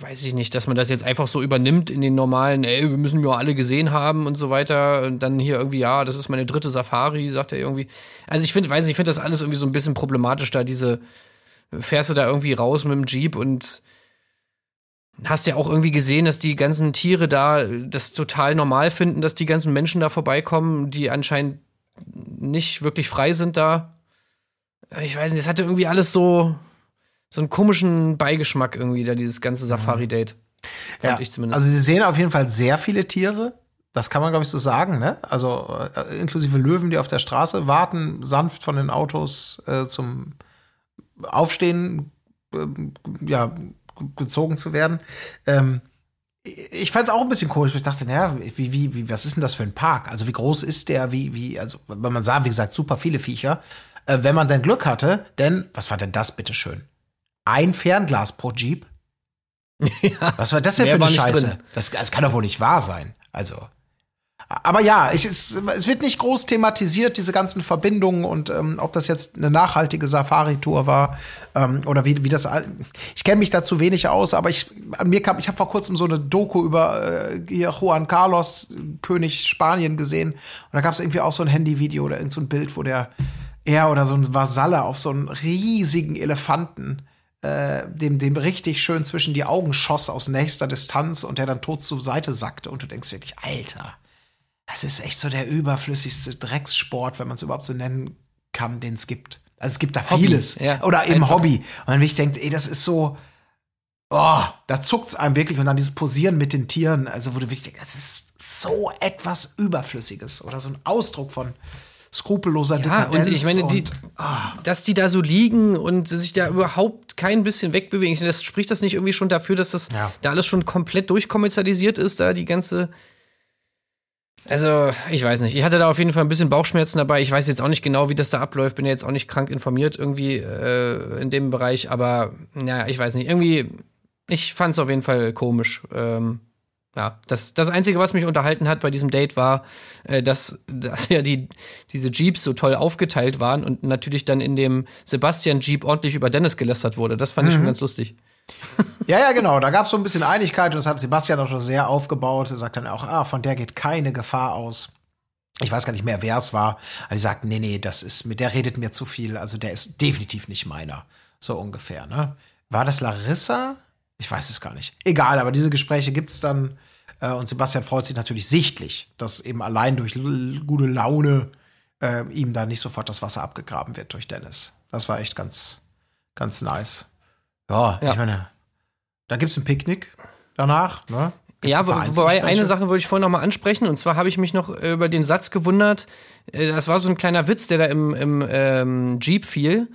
weiß ich nicht, dass man das jetzt einfach so übernimmt in den normalen, ey, wir müssen ja alle gesehen haben und so weiter und dann hier irgendwie, ja, das ist meine dritte Safari, sagt er irgendwie. Also ich finde, weiß nicht, ich finde das alles irgendwie so ein bisschen problematisch da, diese, fährst du da irgendwie raus mit dem Jeep und hast ja auch irgendwie gesehen, dass die ganzen Tiere da das total normal finden, dass die ganzen Menschen da vorbeikommen, die anscheinend nicht wirklich frei sind da. Ich weiß nicht, es hatte irgendwie alles so, so einen komischen Beigeschmack irgendwie, da dieses ganze Safari-Date. Fand ich zumindest. Also sie sehen auf jeden Fall sehr viele Tiere. Das kann man, glaube ich, so sagen, ne? Also äh, inklusive Löwen, die auf der Straße warten, sanft von den Autos äh, zum Aufstehen äh, ja, gezogen zu werden. Ähm, ich fand es auch ein bisschen komisch. Ich dachte, naja, wie, wie, wie, was ist denn das für ein Park? Also wie groß ist der? Wie, wie, also, wenn man sah, wie gesagt, super viele Viecher. Äh, wenn man dann Glück hatte, denn, was war denn das bitteschön? Ein Fernglas pro Jeep? (laughs) Was war das denn für eine Scheiße? Das, das kann doch wohl nicht wahr sein. Also. Aber ja, ich, es, es wird nicht groß thematisiert, diese ganzen Verbindungen und ähm, ob das jetzt eine nachhaltige Safari-Tour war ähm, oder wie, wie das. Ich kenne mich da zu wenig aus, aber ich, an mir kam, ich habe vor kurzem so eine Doku über äh, hier Juan Carlos, König Spanien, gesehen. Und da gab es irgendwie auch so ein Handyvideo oder irgend so ein Bild, wo der er oder so ein Vasalle auf so einen riesigen Elefanten äh, dem, dem richtig schön zwischen die Augen schoss aus nächster Distanz und der dann tot zur Seite sackte. Und du denkst wirklich, Alter, das ist echt so der überflüssigste Dreckssport, wenn man es überhaupt so nennen kann, den es gibt. Also es gibt da Hobby, vieles. ja, Oder eben einfach. Hobby. Und dann ich denkt, ey, das ist so, oh, da zuckt's einem wirklich. Und dann dieses Posieren mit den Tieren, also wo du wirklich denkst, das ist so etwas Überflüssiges oder so ein Ausdruck von skrupelloser Ja, Dekadenz. und ich meine, die, und- ah. dass die da so liegen und sich da überhaupt kein bisschen wegbewegen, das spricht das nicht irgendwie schon dafür, dass das Ja. da alles schon komplett durchkommerzialisiert ist, da die ganze. Also, ich weiß nicht. Ich hatte da auf jeden Fall ein bisschen Bauchschmerzen dabei. Ich weiß jetzt auch nicht genau, wie das da abläuft. Bin ja jetzt auch nicht krank informiert irgendwie äh, in dem Bereich, aber naja, ich weiß nicht. Irgendwie, ich fand es auf jeden Fall komisch. Ähm, ja, das, das Einzige, was mich unterhalten hat bei diesem Date, war, äh, dass, dass ja die, diese Jeeps so toll aufgeteilt waren und natürlich dann in dem Sebastian Jeep ordentlich über Dennis gelästert wurde. Das fand ich schon ganz lustig. Ja, ja, genau. Da gab es so ein bisschen Einigkeit und das hat Sebastian auch schon sehr aufgebaut. Er sagt dann auch, ah, von der geht keine Gefahr aus. Ich weiß gar nicht mehr, wer es war. Aber die sagten, nee, nee, das ist, mit der redet mir zu viel. Also der ist definitiv nicht meiner. So ungefähr, ne? War das Larissa? Ich weiß es gar nicht. Egal, aber diese Gespräche gibt's dann. Äh, und Sebastian freut sich natürlich sichtlich, dass eben allein durch gute Laune äh, ihm da nicht sofort das Wasser abgegraben wird durch Dennis. Das war echt ganz, ganz nice. Ja, Ja. ich meine, da gibt's ein Picknick danach, ne? Gibt's Ja, ein wobei eine? Sache wollte ich vorhin noch mal ansprechen. Und zwar habe ich mich noch äh, über den Satz gewundert. Äh, das war so ein kleiner Witz, der da im, im ähm, Jeep fiel.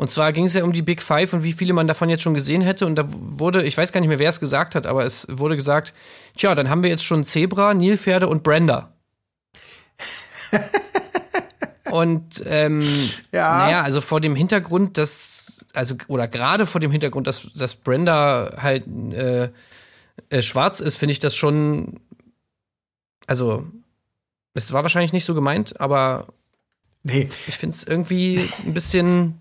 Und zwar ging es ja um die Big Five und wie viele man davon jetzt schon gesehen hätte. Und da wurde, ich weiß gar nicht mehr, wer es gesagt hat, aber es wurde gesagt, tja, dann haben wir jetzt schon Zebra, Nilpferde und Brenda. (laughs) und ähm, Ja. naja, also vor dem Hintergrund, dass, also, oder gerade vor dem Hintergrund, dass, dass Brenda halt äh, äh, schwarz ist, finde ich das schon. Also, es war wahrscheinlich nicht so gemeint, aber Nee, ich finde es irgendwie ein bisschen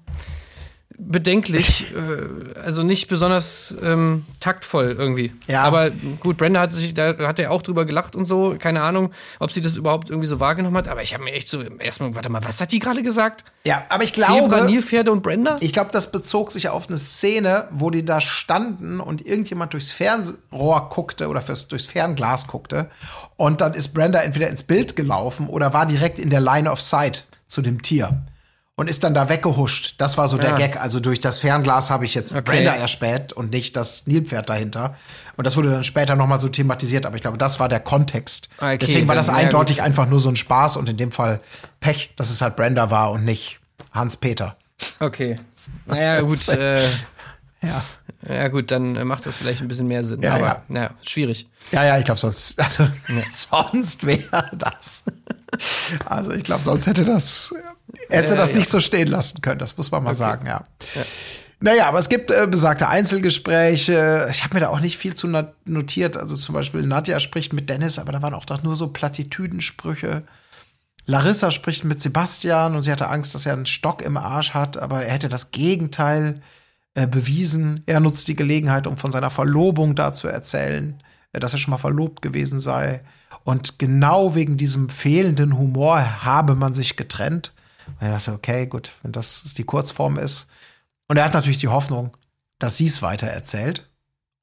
bedenklich. (laughs) äh, also nicht besonders ähm, taktvoll irgendwie. Ja. Aber gut, Brenda hat sich, da hat er auch drüber gelacht und so. Keine Ahnung, ob sie das überhaupt irgendwie so wahrgenommen hat. Aber ich habe mir echt so erstmal, warte mal, was hat die gerade gesagt? ja, aber ich Zebra, glaube, Nilpferde und Brenda? ich glaube, das bezog sich auf eine Szene, wo die da standen und irgendjemand durchs Fernrohr guckte oder fürs, durchs Fernglas guckte. Und dann ist Brenda entweder ins Bild gelaufen oder war direkt in der Line of Sight zu dem Tier. Und ist dann da weggehuscht. Das war so der Ah. Gag. Also durch das Fernglas habe ich jetzt Okay. Brenda erspäht und nicht das Nilpferd dahinter. Und das wurde dann später noch mal so thematisiert. Aber ich glaube, das war der Kontext. Okay, Deswegen war das ja, eindeutig gut. einfach nur so ein Spaß und in dem Fall Pech, dass es halt Brenda war und nicht Hans-Peter. Okay. (laughs) Naja, gut. (laughs) Äh, Ja. ja, gut, dann äh, macht das vielleicht ein bisschen mehr Sinn. Ja, aber, ja. naja, schwierig. Ja, ja, ich glaube sonst, (laughs) also sonst wäre das. (laughs) Also ich glaube, sonst hätte das, hätte Ja, das ja. nicht so stehen lassen können. Das muss man mal sagen, ja. Naja, aber es gibt äh, besagte Einzelgespräche. Ich habe mir da auch nicht viel zu notiert. Also zum Beispiel Nadja spricht mit Dennis, aber da waren auch doch nur so Plattitüdensprüche. Larissa spricht mit Sebastian und sie hatte Angst, dass er einen Stock im Arsch hat, aber er hätte das Gegenteil äh, bewiesen. Er nutzt die Gelegenheit, um von seiner Verlobung da zu erzählen, äh, dass er schon mal verlobt gewesen sei. Und genau wegen diesem fehlenden Humor habe man sich getrennt. Und er dachte, okay, gut, wenn das die Kurzform ist. Und er hat natürlich die Hoffnung, dass sie es weiter erzählt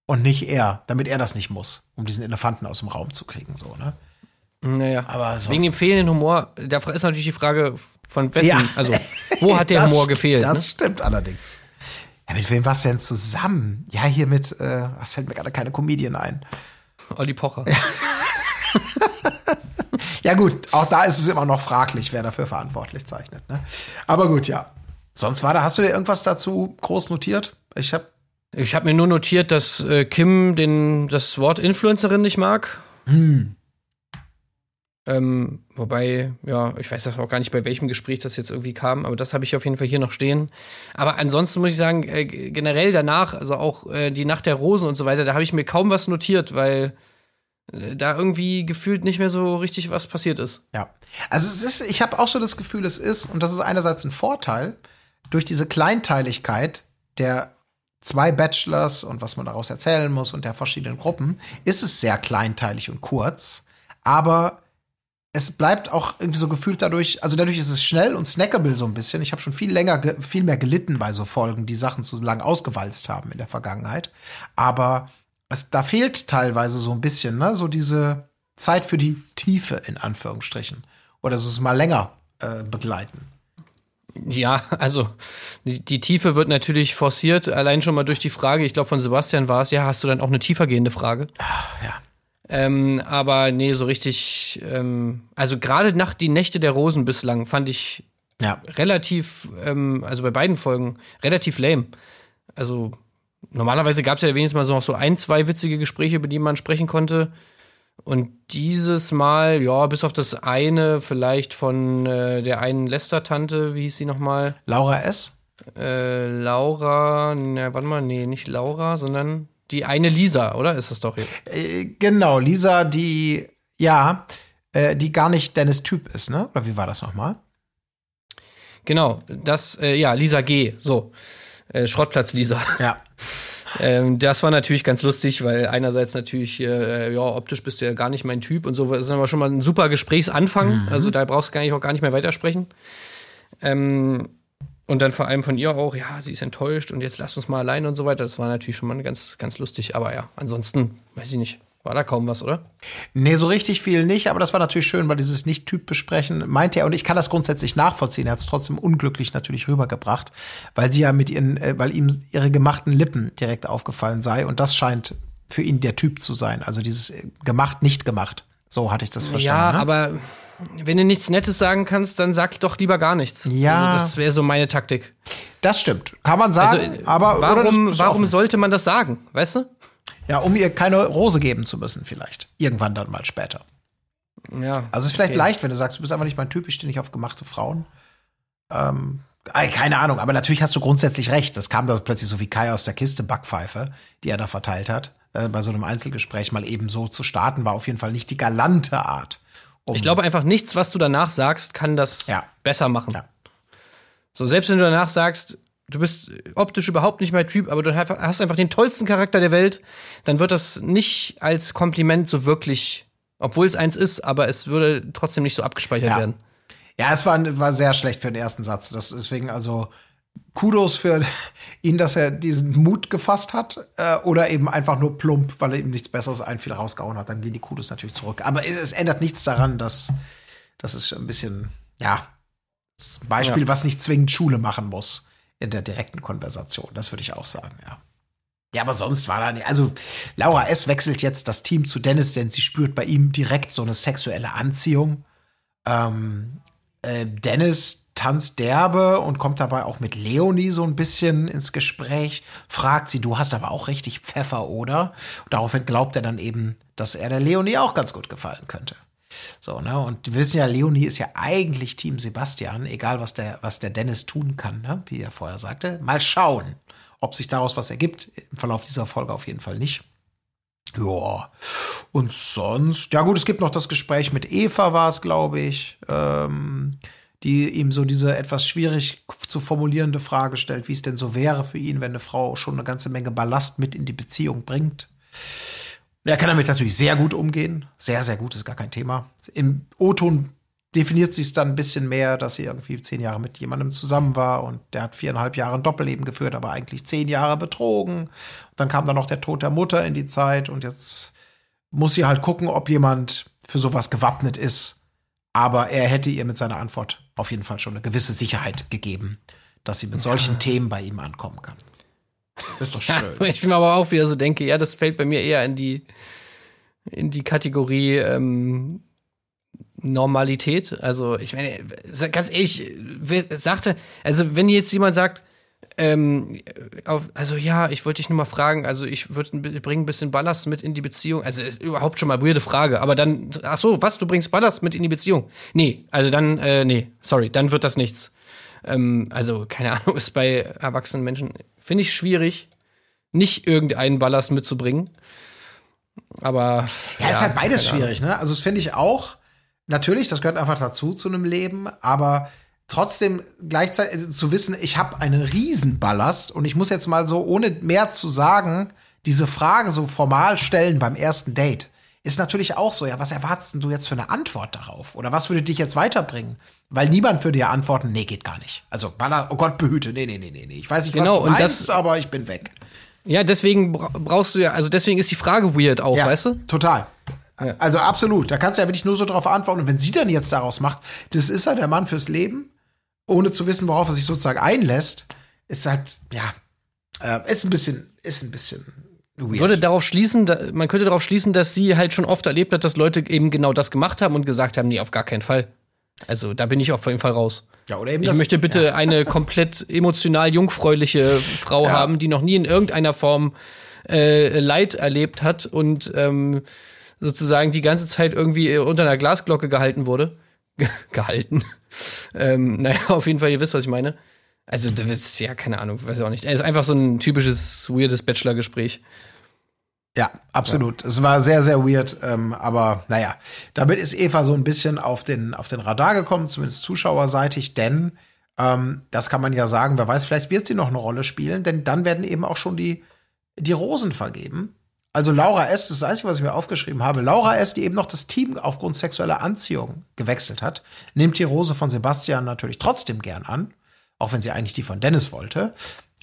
und nicht er, damit er das nicht muss, um diesen Elefanten aus dem Raum zu kriegen, so, ne? Naja. Aber so- Wegen dem fehlenden Humor, da ist natürlich die Frage von wessen, Ja. also (laughs) wo hat der Das Humor gefehlt? Das ne? stimmt allerdings. Ja, mit wem warst du denn zusammen? Ja, hier mit, äh, was fällt mir gerade keine Comedian ein. Olli Pocher. Ja, gut, auch da ist es immer noch fraglich, wer dafür verantwortlich zeichnet. Ne? Aber gut, ja. Sonst war da, hast du dir irgendwas dazu groß notiert? Ich habe Ich habe mir nur notiert, dass äh, Kim den, das Wort Influencerin nicht mag. Ähm, wobei, ja, ich weiß auch gar nicht, bei welchem Gespräch das jetzt irgendwie kam, aber das habe ich auf jeden Fall hier noch stehen. Aber ansonsten muss ich sagen, äh, generell danach, also auch äh, die Nacht der Rosen und so weiter, da habe ich mir kaum was notiert, weil äh, da irgendwie gefühlt nicht mehr so richtig was passiert ist. Ja. Also es ist, ich habe auch so das Gefühl, es ist, und das ist einerseits ein Vorteil, durch diese Kleinteiligkeit der zwei Bachelors und was man daraus erzählen muss und der verschiedenen Gruppen, ist es sehr kleinteilig und kurz. Aber es bleibt auch irgendwie so gefühlt dadurch, also dadurch ist es schnell und snackable so ein bisschen. Ich habe schon viel länger, ge- viel mehr gelitten bei so Folgen, die Sachen zu lang ausgewalzt haben in der Vergangenheit. Aber es, da fehlt teilweise so ein bisschen, ne, so diese Zeit für die Tiefe in Anführungsstrichen. Oder so es mal länger äh, begleiten. Ja, also die, die Tiefe wird natürlich forciert, allein schon mal durch die Frage, ich glaube von Sebastian war es, ja, hast du dann auch eine tiefergehende Frage? ja. Ähm, aber nee, so richtig, ähm, also gerade nach die Nächte der Rosen bislang fand ich Ja. relativ, ähm, also bei beiden Folgen, relativ lame. Also normalerweise gab es ja wenigstens mal so noch so ein, zwei witzige Gespräche, über die man sprechen konnte. Und dieses Mal, ja, bis auf das eine, vielleicht von äh, der einen Lester-Tante, wie hieß sie nochmal? Laura S. Äh, Laura, na, warte mal, nee, nicht Laura, sondern die eine Lisa, oder? Ist das doch jetzt? Äh, genau, Lisa, die, ja, äh, die gar nicht Dennis Typ ist, ne? Oder wie war das nochmal? Genau, das, äh, ja, Lisa G, so. Äh, Schrottplatz Lisa. Ja. (laughs) Ähm, das war natürlich ganz lustig, weil einerseits natürlich, äh, ja, optisch bist du ja gar nicht mein Typ und so. Das ist aber schon mal ein super Gesprächsanfang. Also da brauchst du gar nicht, auch gar nicht mehr weitersprechen. Ähm, und dann vor allem von ihr auch, ja, sie ist enttäuscht und jetzt lasst uns mal alleine und so weiter. Das war natürlich schon mal ganz, ganz lustig. Aber ja, ansonsten, weiß ich nicht, war da kaum was, oder? Nee, so richtig viel nicht, aber das war natürlich schön, weil dieses Nicht-Typ besprechen meinte er, und ich kann das grundsätzlich nachvollziehen, er hat es trotzdem unglücklich natürlich rübergebracht, weil sie ja mit ihren, äh, weil ihm ihre gemachten Lippen direkt aufgefallen sei und das scheint für ihn der Typ zu sein. Also dieses äh, gemacht, nicht gemacht. So hatte ich das verstanden. ja, ne? aber wenn du nichts Nettes sagen kannst, dann sag doch lieber gar nichts. Ja. Also das wäre so meine Taktik. das stimmt. Kann man sagen, Also, aber oder warum, warum offen. sollte man das sagen? Weißt du? Ja, um ihr keine Rose geben zu müssen, vielleicht. Irgendwann dann mal später. Ja. Also es ist vielleicht Okay. leicht, wenn du sagst, du bist einfach nicht mein Typ, ich stehe nicht auf gemachte Frauen. Ähm, keine Ahnung, aber natürlich hast du grundsätzlich recht. Das kam da plötzlich so wie Kai aus der Kiste Backpfeife, die er da verteilt hat. Äh, bei so einem Einzelgespräch mal eben so zu starten, war auf jeden Fall nicht die galante Art. Um, Ich glaube einfach, nichts, was du danach sagst, kann das Ja. besser machen. Ja. So, selbst wenn du danach sagst, du bist optisch überhaupt nicht mein Typ, aber du hast einfach den tollsten Charakter der Welt, dann wird das nicht als Kompliment so wirklich, obwohl es eins ist, aber es würde trotzdem nicht so abgespeichert Ja. werden. Ja, es war, war sehr schlecht für den ersten Satz. Das, deswegen also Kudos für (laughs) ihn, dass er diesen Mut gefasst hat äh, oder eben einfach nur plump, weil er ihm nichts Besseres einfiel, rausgehauen hat. Dann gehen die Kudos natürlich zurück. Aber es, es ändert nichts daran, dass das ist ein bisschen, ja, das ein Beispiel, Ja. was nicht zwingend Schule machen muss in der direkten Konversation. Das würde ich auch sagen, ja. Ja, aber sonst war da nicht. Also, Laura S. wechselt jetzt das Team zu Dennis, denn sie spürt bei ihm direkt so eine sexuelle Anziehung. Ähm, äh, Dennis tanzt derbe und kommt dabei auch mit Leonie so ein bisschen ins Gespräch, fragt sie, du hast aber auch richtig Pfeffer, oder? Und daraufhin glaubt er dann eben, dass er der Leonie auch ganz gut gefallen könnte. So, ne? Und wir wissen ja, Leonie ist ja eigentlich Team Sebastian, egal was der, was der Dennis tun kann, ne? wie er vorher sagte. Mal schauen, ob sich daraus was ergibt. Im Verlauf dieser Folge auf jeden Fall nicht. Ja. Und sonst, ja gut, es gibt noch das Gespräch mit Eva, war es, glaube ich, ähm, die ihm so diese etwas schwierig zu formulierende Frage stellt, wie es denn so wäre für ihn, wenn eine Frau schon eine ganze Menge Ballast mit in die Beziehung bringt. Er kann damit natürlich sehr gut umgehen. Sehr, sehr gut, ist gar kein Thema. Im O-Ton definiert sich es dann ein bisschen mehr, dass sie irgendwie zehn Jahre mit jemandem zusammen war und der hat viereinhalb Jahre ein Doppelleben geführt, aber eigentlich zehn Jahre betrogen. Und dann kam dann noch der Tod der Mutter in die Zeit und jetzt muss sie halt gucken, ob jemand für sowas gewappnet ist. Aber er hätte ihr mit seiner Antwort auf jeden Fall schon eine gewisse Sicherheit gegeben, dass sie mit solchen Themen bei ihm ankommen kann. Ist doch (laughs) schön. Ich mir aber auch wieder so denke, ja, das fällt bei mir eher in die, in die Kategorie ähm, Normalität. Also, ich meine, ganz ehrlich, sagte, also wenn jetzt jemand sagt, ähm, auf, also ja, ich wollte dich nur mal fragen, also ich würde bringe ein bisschen Ballast mit in die Beziehung. Also ist überhaupt schon mal weirde Frage, aber dann, ach so, was, du bringst Ballast mit in die Beziehung? Nee, also dann, äh, nee, sorry, dann wird das nichts. Ähm, also, keine Ahnung, (laughs) ist bei erwachsenen Menschen, finde ich schwierig, nicht irgendeinen Ballast mitzubringen. Aber. Ja, ist halt beides schwierig, ne? Also, das finde ich auch. Natürlich, das gehört einfach dazu zu einem Leben, aber trotzdem gleichzeitig zu wissen, ich habe einen Riesenballast und ich muss jetzt mal so, ohne mehr zu sagen, diese Frage so formal stellen beim ersten Date. Ist natürlich auch so, ja, was erwartest du jetzt für eine Antwort darauf? Oder was würde dich jetzt weiterbringen? Weil niemand würde ja antworten, nee, geht gar nicht. Also, Baller, oh Gott, behüte, nee, nee, nee, nee, nee. Ich weiß nicht, Genau, was du und meinst, das- aber ich bin weg. Ja, deswegen bra- brauchst du ja, also deswegen ist die Frage weird auch, Ja, weißt du? Total. Also absolut. Da kannst du ja wirklich nur so drauf antworten. Und wenn sie dann jetzt daraus macht, das ist ja der Mann fürs Leben, ohne zu wissen, worauf er sich sozusagen einlässt, ist halt, ja, äh, ist ein bisschen, ist ein bisschen weird. Würde darauf schließen, da, man könnte darauf schließen, dass sie halt schon oft erlebt hat, dass Leute eben genau das gemacht haben und gesagt haben, nee, auf gar keinen Fall. Also da bin ich auf jeden Fall raus. ja, oder eben Ich das, möchte bitte eine komplett emotional jungfräuliche Frau Ja. haben, die noch nie in irgendeiner Form äh, Leid erlebt hat und ähm, sozusagen die ganze Zeit irgendwie unter einer Glasglocke gehalten wurde. (laughs) gehalten. ähm, naja, (laughs) auf jeden Fall, ihr wisst, was ich meine. Also, das ist, ja, keine Ahnung, weiß ich auch nicht. Es ist einfach so ein typisches, weirdes Bachelor-Gespräch. Ja, absolut. Es war sehr, sehr weird, ähm, aber naja, damit ist Eva so ein bisschen auf den, auf den Radar gekommen, zumindest zuschauerseitig, denn ähm, das kann man ja sagen, wer weiß, vielleicht wird sie noch eine Rolle spielen, denn dann werden eben auch schon die, die Rosen vergeben. Also Laura S., das ist das Einzige, was ich mir aufgeschrieben habe, Laura S., die eben noch das Team aufgrund sexueller Anziehung gewechselt hat, nimmt die Rose von Sebastian natürlich trotzdem gern an, auch wenn sie eigentlich die von Dennis wollte.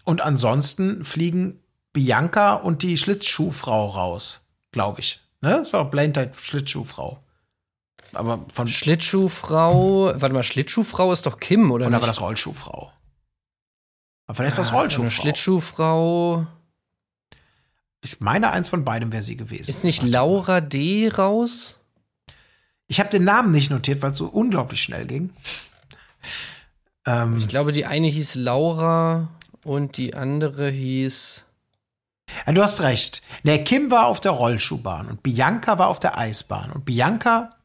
Und ansonsten fliegen Bianca und die Schlittschuhfrau raus, glaube ich. Ne? Das war doch Tight Schlittschuhfrau. Aber von Schlittschuhfrau, warte mal, Schlittschuhfrau ist doch Kim, oder, oder nicht? war das Rollschuhfrau? Aber vielleicht was Ah, Rollschuhfrau. Schlittschuhfrau. Ich meine, eins von beidem wäre sie gewesen. Ist nicht. Laura D. raus? Ich habe den Namen nicht notiert, weil es so unglaublich schnell ging. Ähm, Ich glaube, die eine hieß Laura und die andere hieß. ja, du hast recht. Nee, Kim war auf der Rollschuhbahn und Bianca war auf der Eisbahn. Und Bianca,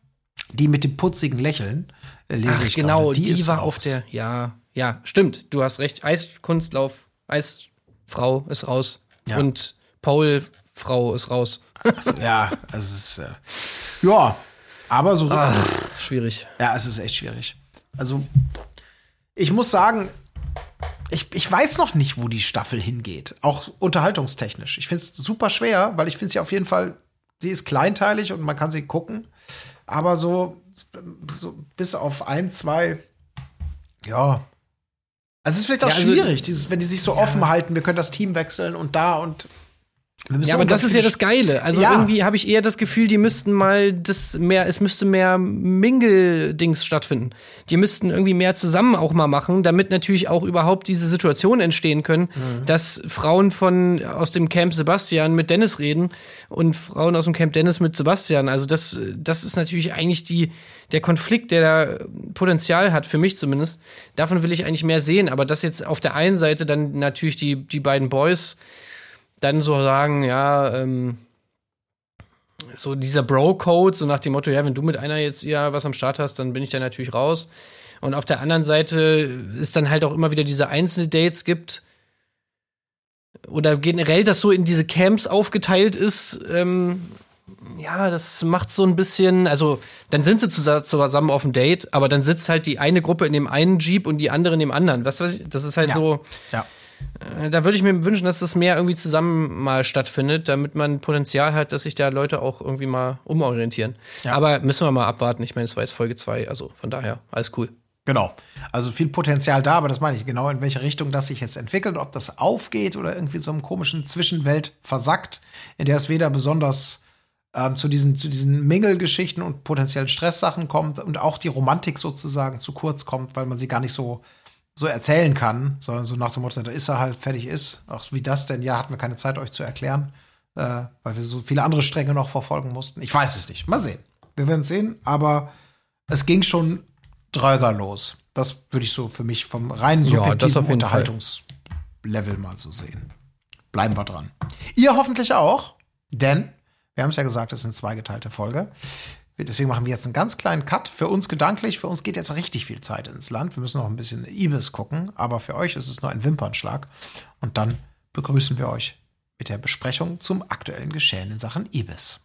die mit dem putzigen Lächeln, äh, lese Ach, ich genau, gerade, die, ist war raus. auf der. Ja, ja, stimmt. Du hast recht. Eiskunstlauf, Eisfrau ist raus. Ja. Und Paul Frau ist raus. Also, ja, es ist äh, ja, aber so Ah. Schwierig. ja, es ist echt schwierig. Also ich muss sagen, ich, ich weiß noch nicht, wo die Staffel hingeht, auch unterhaltungstechnisch. Ich finde es super schwer, weil ich finde sie auf jeden Fall, sie ist kleinteilig und man kann sie gucken, aber so, so bis auf ein, zwei, ja. Also es ist vielleicht auch Ja, also- schwierig, dieses, wenn die sich so offen halten, wir können das Team wechseln und da und Ja, aber das ist ja das Geile. Also Ja. irgendwie habe ich eher das Gefühl, die müssten mal das mehr, es müsste mehr Mingle-Dings stattfinden. Die müssten irgendwie mehr zusammen auch mal machen, damit natürlich auch überhaupt diese Situationen entstehen können, Mhm. dass Frauen von aus dem Camp Sebastian mit Dennis reden und Frauen aus dem Camp Dennis mit Sebastian. Also das, das ist natürlich eigentlich die, der Konflikt, der da Potenzial hat, für mich zumindest. Davon will ich eigentlich mehr sehen. Aber das jetzt auf der einen Seite dann natürlich die, die beiden Boys dann so sagen, ja, ähm, so dieser Bro-Code, so nach dem Motto, ja, wenn du mit einer jetzt ja was am Start hast, dann bin ich da natürlich raus. Und auf der anderen Seite ist dann halt auch immer wieder diese Einzeldates gibt. Oder generell, dass so in diese Camps aufgeteilt ist, ähm, ja, das macht so ein bisschen, also dann sind sie zusa- zusammen auf dem Date, aber dann sitzt halt die eine Gruppe in dem einen Jeep und die andere in dem anderen. Was weiß ich, das ist halt Ja. so, Ja. Äh, Da würde ich mir wünschen, dass das mehr irgendwie zusammen mal stattfindet, damit man Potenzial hat, dass sich da Leute auch irgendwie mal umorientieren. Aber müssen wir mal abwarten. Ich meine, es war jetzt Folge 2, also von daher, alles cool. Genau. Also viel Potenzial da, aber das meine ich genau, in welche Richtung das sich jetzt entwickelt, ob das aufgeht oder irgendwie so einem komischen Zwischenwelt versackt, in der es weder besonders ähm, zu diesen, zu diesen Mingelgeschichten und potenziellen Stresssachen kommt und auch die Romantik sozusagen zu kurz kommt, weil man sie gar nicht so, so erzählen kann, sondern so nach dem Motto, da ist er halt, fertig ist. Auch wie das denn, ja, hatten wir keine Zeit, euch zu erklären, äh, weil wir so viele andere Stränge noch verfolgen mussten. Ich weiß es nicht. Mal sehen. Wir werden sehen, aber es ging schon dröger los. Das würde ich so für mich vom reinen Ja, subjektiven Fall. Unterhaltungslevel mal so sehen. Bleiben wir dran. Ihr hoffentlich auch, denn wir haben es ja gesagt, es ist eine zweigeteilte Folge. Deswegen machen wir jetzt einen ganz kleinen Cut. Für uns gedanklich, für uns geht jetzt richtig viel Zeit ins Land. Wir müssen noch ein bisschen Ibis gucken, aber für euch ist es nur ein Wimpernschlag. Und dann begrüßen wir euch mit der Besprechung zum aktuellen Geschehen in Sachen Ibis.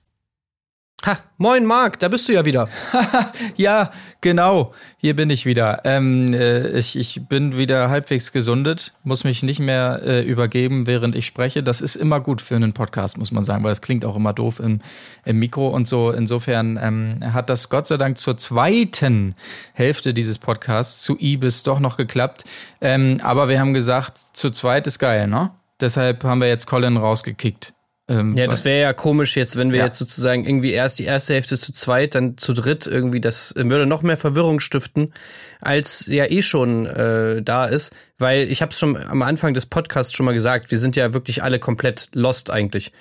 Ha, moin Marc, da bist du ja wieder. (laughs) Ja, genau. Hier bin ich wieder. Ähm, äh, ich, ich bin wieder halbwegs gesundet, muss mich nicht mehr äh, übergeben, während ich spreche. Das ist immer gut für einen Podcast, muss man sagen, weil es klingt auch immer doof im, im Mikro und so. Insofern ähm, hat das Gott sei Dank zur zweiten Hälfte dieses Podcasts zu Ibis doch noch geklappt. Ähm, aber wir haben gesagt, zu zweit ist geil, ne? Deshalb haben wir jetzt Colin rausgekickt. Ähm, Ja, das wäre ja komisch jetzt, wenn wir Ja. jetzt sozusagen irgendwie erst die erste Hälfte zu zweit, dann zu dritt irgendwie, das würde noch mehr Verwirrung stiften, als ja eh schon äh, da ist. Weil ich habe es schon am Anfang des Podcasts schon mal gesagt, wir sind ja wirklich alle komplett lost eigentlich.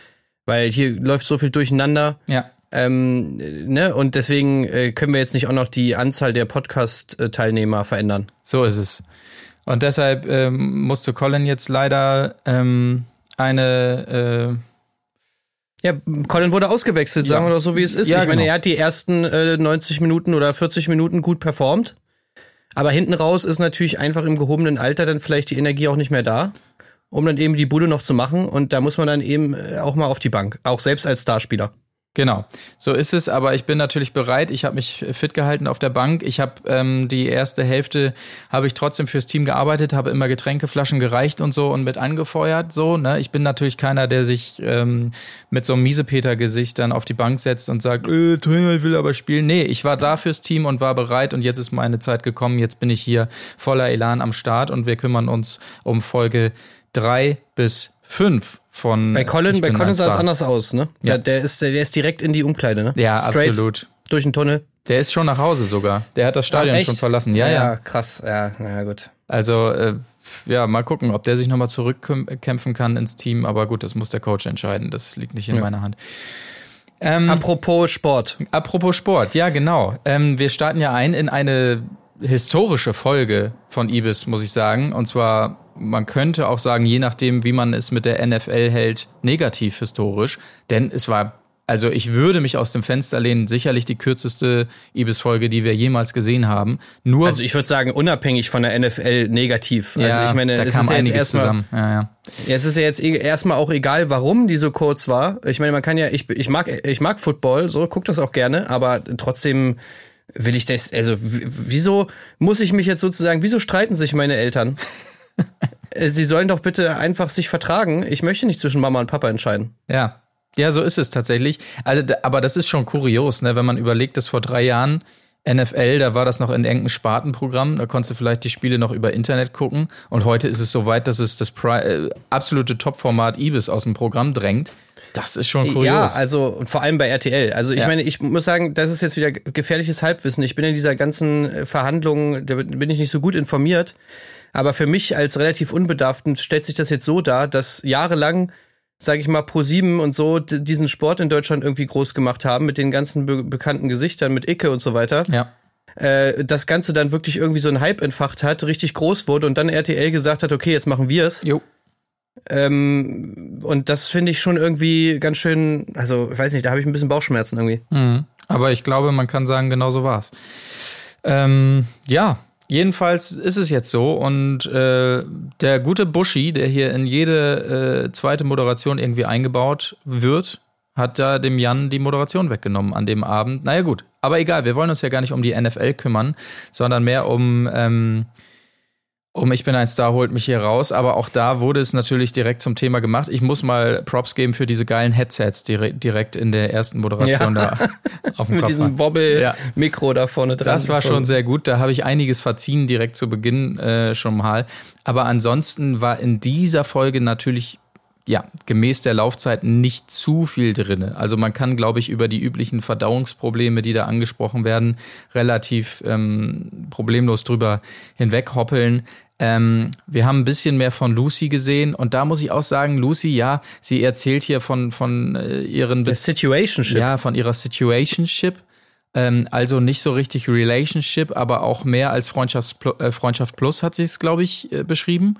Weil hier läuft so viel durcheinander. ja. Ähm, ne? Und deswegen äh, können wir jetzt nicht auch noch die Anzahl der Podcast-Teilnehmer verändern. So ist es. Und deshalb ähm, musste Colin jetzt leider ähm, eine Ja, Colin wurde ausgewechselt, sagen Ja. wir doch so, wie es ist. Ja, ich meine, genau. er hat die ersten äh, 90 Minuten oder 40 Minuten gut performt. Aber hinten raus ist natürlich einfach im gehobenen Alter dann vielleicht die Energie auch nicht mehr da, um dann eben die Bude noch zu machen. Und da muss man dann eben äh, auch mal auf die Bank, auch selbst als Starspieler. Genau, so ist es, aber ich bin natürlich bereit. Ich habe mich fit gehalten auf der Bank. Ich habe ähm, die erste Hälfte habe ich trotzdem fürs Team gearbeitet, habe immer Getränkeflaschen gereicht und so und mit angefeuert. So, ne? Ich bin natürlich keiner, der sich ähm, mit so einem Miesepeter-Gesicht dann auf die Bank setzt und sagt, äh, Trainer, ich will aber spielen. Nee, ich war da fürs Team und war bereit und jetzt ist meine Zeit gekommen. Jetzt bin ich hier voller Elan am Start und wir kümmern uns um Folge drei bis fünf von Bei Colin, bei Colin sah es anders aus, ne? Ja. Ja. Der, ist, der ist direkt in die Umkleide, ne? Ja, Straight absolut. Durch den Tunnel. Der ist schon nach Hause sogar. Der hat das Stadion Ach, echt? schon verlassen. Ja, ja. krass. Ja, na gut. Also, äh, ja, mal gucken, ob der sich nochmal zurückkämpfen kann ins Team. Aber gut, das muss der Coach entscheiden. Das liegt nicht in meiner Hand. Ähm, Apropos Sport. apropos Sport, ja, genau. Ähm, wir starten ja ein in eine historische Folge von Ibis, muss ich sagen. Und zwar, man könnte auch sagen, je nachdem, wie man es mit der NFL hält, negativ historisch. Denn es war, also ich würde mich aus dem Fenster lehnen, sicherlich die kürzeste Ibis-Folge, die wir jemals gesehen haben. Nur Also ich würde sagen, unabhängig von der NFL negativ. ja, also ich meine, da es kam ist ja jetzt einiges erstmal zusammen. Ja, ja. Ja, es ist ja jetzt eh- erstmal auch egal, warum die so kurz war. Ich meine, man kann ja, ich, ich mag, ich mag Football, so, guck das auch gerne, aber trotzdem will ich das, also, wieso muss ich mich jetzt sozusagen, wieso streiten sich meine Eltern? (laughs) Äh, Sie sollen doch bitte einfach sich vertragen. Ich möchte nicht zwischen Mama und Papa entscheiden. Ja. Ja, so ist es tatsächlich. Also, aber das ist schon kurios, ne? wenn man überlegt, dass vor drei Jahren NFL, da war das noch in engem Spartenprogramm, da konntest du vielleicht die Spiele noch über Internet gucken. Und heute ist es so weit, dass es das Pri äh, absolute Topformat Ibis aus dem Programm drängt. Das ist schon kurios. Ja, also und vor allem bei RTL. Also ich Ja. meine, ich muss sagen, das ist jetzt wieder gefährliches Halbwissen. Ich bin in dieser ganzen äh, Verhandlung, da bin ich nicht so gut informiert. Aber für mich als relativ Unbedarften stellt sich das jetzt so dar, dass jahrelang, sage ich mal, Pro7 und so diesen Sport in Deutschland irgendwie groß gemacht haben mit den ganzen be bekannten Gesichtern, mit Icke und so weiter. ja. Äh, das Ganze dann wirklich irgendwie so einen Hype entfacht hat, richtig groß wurde und dann RTL gesagt hat, okay, jetzt machen wir es. Jo. Ähm, und das finde ich schon irgendwie ganz schön, also ich weiß nicht, da habe ich ein bisschen Bauchschmerzen irgendwie. Mhm. Aber ich glaube, man kann sagen, genau so war's. Ähm, ja, jedenfalls ist es jetzt so. Und äh, der gute Buschi, der hier in jede äh, zweite Moderation irgendwie eingebaut wird, hat da dem Jan die Moderation weggenommen an dem Abend. Naja gut, aber egal, wir wollen uns ja gar nicht um die NFL kümmern, sondern mehr um, ähm, um Ich bin ein Star holt mich hier raus. Aber auch da wurde es natürlich direkt zum Thema gemacht. Ich muss mal Props geben für diese geilen Headsets dire direkt in der ersten Moderation Ja. da (laughs) auf dem Mit Kopf. diesem Wobbel-Mikro da vorne dran. Das war schon sehr gut. Da habe ich einiges verziehen direkt zu Beginn äh, schon mal. Aber ansonsten war in dieser Folge natürlich ja, gemäß der Laufzeit nicht zu viel drinne. Also man kann, glaube ich, über die üblichen Verdauungsprobleme, die da angesprochen werden, relativ ähm, problemlos drüber hinweghoppeln. Ähm, wir haben ein bisschen mehr von Lucy gesehen und da muss ich auch sagen, Lucy, ja, sie erzählt hier von, von äh, ihren Der Situationship. ja, von ihrer Situationship. Ähm, also nicht so richtig Relationship, aber auch mehr als Freundschaft, äh, Freundschaft Plus hat sie es, glaube ich, äh, beschrieben.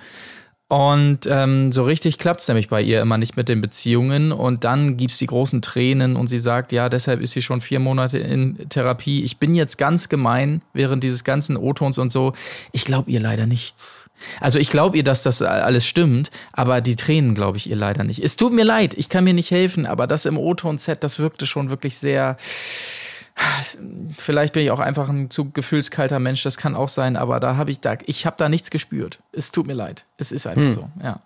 Und ähm, so richtig klappt's nämlich bei ihr immer nicht mit den Beziehungen. Und dann gibt's die großen Tränen und sie sagt, ja, deshalb ist sie schon vier Monate in Therapie. Ich bin jetzt ganz gemein während dieses ganzen O-Tons und so. Ich glaube ihr leider nichts. Also ich glaube ihr, dass das alles stimmt, aber die Tränen glaube ich ihr leider nicht. Es tut mir leid, ich kann mir nicht helfen, aber das im O-Ton-Set, das wirkte schon wirklich sehr. Vielleicht bin ich auch einfach ein zu gefühlskalter Mensch, das kann auch sein, aber da habe ich da, ich habe da nichts gespürt. Es tut mir leid. Es ist einfach so, ja.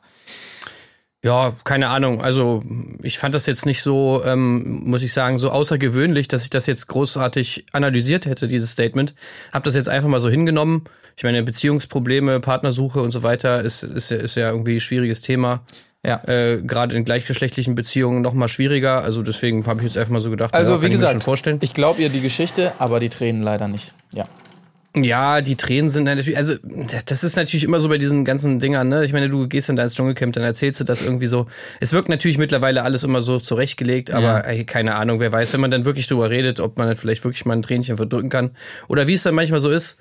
Ja, keine Ahnung. Also ich fand das jetzt nicht so, ähm, muss ich sagen, so außergewöhnlich, dass ich das jetzt großartig analysiert hätte, dieses Statement. Hab das jetzt einfach mal so hingenommen. Ich meine, Beziehungsprobleme, Partnersuche und so weiter ist, ist, ist ja irgendwie ein schwieriges Thema. Ja. Äh, Gerade in gleichgeschlechtlichen Beziehungen noch mal schwieriger. Also deswegen habe ich jetzt einfach mal so gedacht, Also ja, wie ich gesagt, vorstellen. ich glaube ihr die Geschichte, aber die Tränen leider nicht. Ja. Ja, die Tränen sind natürlich, also das ist natürlich immer so bei diesen ganzen Dingern, ne? Ich meine, du gehst dann da ins Dschungelcamp, dann erzählst du das irgendwie so. Es wirkt natürlich mittlerweile alles immer so zurechtgelegt, aber Ja. ey, keine Ahnung, wer weiß, wenn man dann wirklich drüber redet, ob man dann vielleicht wirklich mal ein Tränchen verdrücken kann. Oder wie es dann manchmal so ist,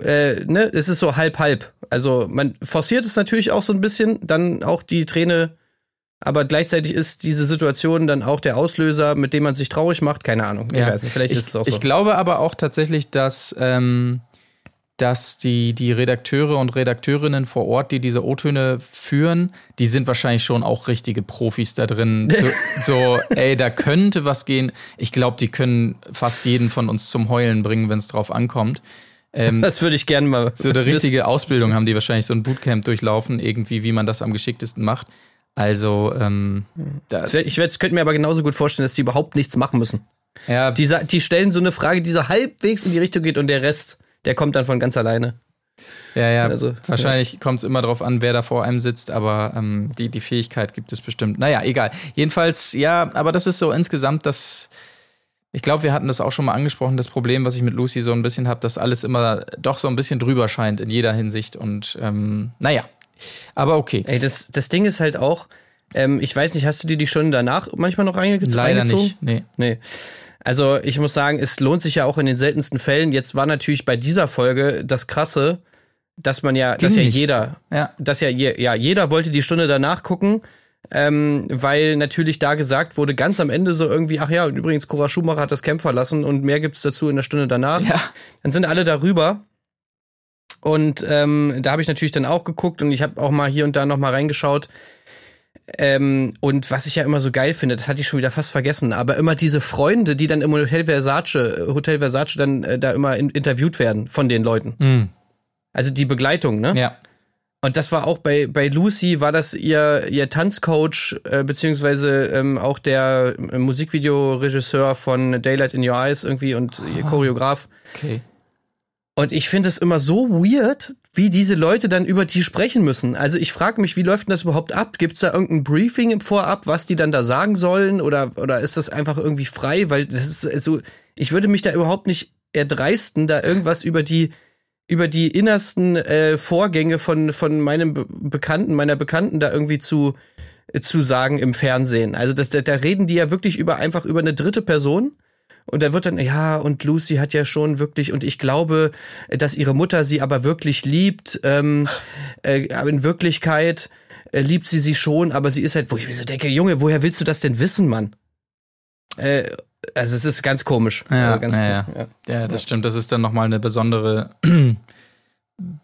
äh, ne, es ist so halb halb. Also man forciert es natürlich auch so ein bisschen, dann auch die Träne, aber gleichzeitig ist diese Situation dann auch der Auslöser, mit dem man sich traurig macht. Keine Ahnung. Ich Ja. weiß nicht, vielleicht ich, ist es auch so. Ich glaube aber auch tatsächlich, dass, ähm, dass die, die Redakteure und Redakteurinnen vor Ort, die diese O-Töne führen, die sind wahrscheinlich schon auch richtige Profis da drin. So, (laughs) so ey, da könnte was gehen. Ich glaube, die können fast jeden von uns zum Heulen bringen, wenn es drauf ankommt. Ähm, das würde ich gerne mal. so eine richtige Ausbildung haben die wahrscheinlich so ein Bootcamp durchlaufen, irgendwie, wie man das am geschicktesten macht. Also, ähm, da, Ich, ich könnte mir aber genauso gut vorstellen, dass die überhaupt nichts machen müssen. ja, Die, die stellen so eine Frage, die so halbwegs in die Richtung geht und der Rest, der kommt dann von ganz alleine. Ja, ja. Also, Wahrscheinlich kommt es immer darauf an, wer da vor einem sitzt, aber ähm, die, die Fähigkeit gibt es bestimmt. Naja, egal. Jedenfalls, ja, aber das ist so insgesamt das. Ich glaube, wir hatten das auch schon mal angesprochen, das Problem, was ich mit Lucy so ein bisschen habe, dass alles immer doch so ein bisschen drüber scheint in jeder Hinsicht. Und ähm, naja, aber okay. Ey, das, das Ding ist halt auch, ähm, ich weiß nicht, hast du dir die schon danach manchmal noch reinge Leider reingezogen? nicht. Nee. Nee. Also ich muss sagen, es lohnt sich ja auch in den seltensten Fällen. Jetzt war natürlich bei dieser Folge das Krasse, dass man ja, dass ja nicht. jeder, Ja. dass ja, je, ja jeder wollte die Stunde danach gucken, ähm, weil natürlich da gesagt wurde, ganz am Ende so irgendwie, ach ja, und übrigens, Cora Schumacher hat das Camp verlassen und mehr gibt's dazu in der Stunde danach. Ja. Dann sind alle darüber. Und ähm, da habe ich natürlich dann auch geguckt und ich habe auch mal hier und da noch mal reingeschaut. Ähm, und was ich ja immer so geil finde, das hatte ich schon wieder fast vergessen, aber immer diese Freunde, die dann im Hotel Versace, Hotel Versace dann äh, da immer in, interviewt werden von den Leuten. Mhm. Also die Begleitung, ne? Ja. Und das war auch bei, bei Lucy, war das ihr, ihr Tanzcoach, äh, beziehungsweise ähm, auch der äh, Musikvideoregisseur von Daylight in Your Eyes irgendwie und ihr Choreograf. Okay. Und ich finde es immer so weird, wie diese Leute dann über die sprechen müssen. Also ich frage mich, wie läuft denn das überhaupt ab? Gibt es da irgendein Briefing im Vorab, was die dann da sagen sollen? Oder, oder ist das einfach irgendwie frei? Weil das ist also, ich würde mich da überhaupt nicht erdreisten, da irgendwas über die über die innersten äh, Vorgänge von von meinem Be Bekannten, meiner Bekannten da irgendwie zu äh, zu sagen im Fernsehen. Also das, da, da reden die ja wirklich über einfach über eine dritte Person. Und da wird dann, ja, und Lucy hat ja schon wirklich, und ich glaube, dass ihre Mutter sie aber wirklich liebt. Ähm, äh, in Wirklichkeit äh, liebt sie sie schon, aber sie ist halt, wo ich mir so denke, Junge, woher willst du das denn wissen, Mann? Äh, also es ist ganz komisch. Ja, also ganz ja, ja. ja. Ja, das stimmt. Das ist dann nochmal eine besondere, (clears throat)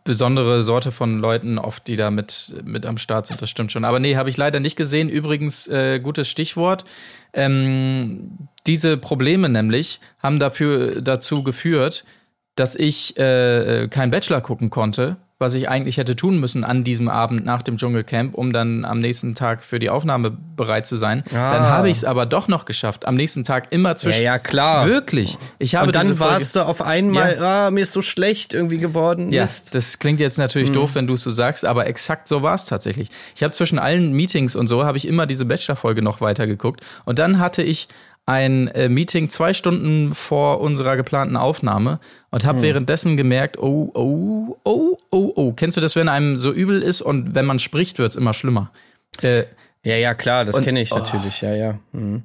besondere Sorte von Leuten, oft, die da mit, mit am Start sind. Das stimmt schon. Aber nee, habe ich leider nicht gesehen. Übrigens, äh, gutes Stichwort. Ähm, diese Probleme nämlich haben dafür dazu geführt, dass ich äh, keinen Bachelor gucken konnte, was ich eigentlich hätte tun müssen an diesem Abend nach dem Dschungelcamp, um dann am nächsten Tag für die Aufnahme bereit zu sein. Ah. Dann habe ich es aber doch noch geschafft. Am nächsten Tag immer zwischen. Ja, ja, klar. Wirklich. Ich habe Und dann warst du auf einmal, ah, mir ist so schlecht irgendwie geworden. Ja, Mist. das klingt jetzt natürlich doof, wenn du es so sagst, aber exakt so war es tatsächlich. Ich habe zwischen allen Meetings und so, habe ich immer diese Bachelor-Folge noch weitergeguckt. Und dann hatte ich ein äh, Meeting zwei Stunden vor unserer geplanten Aufnahme und habe währenddessen gemerkt, oh, oh, oh, oh, oh. Kennst du das, wenn einem so übel ist und wenn man spricht, wird es immer schlimmer? Äh, Ja, ja, klar, das kenne ich oh. natürlich, ja, ja. Mhm.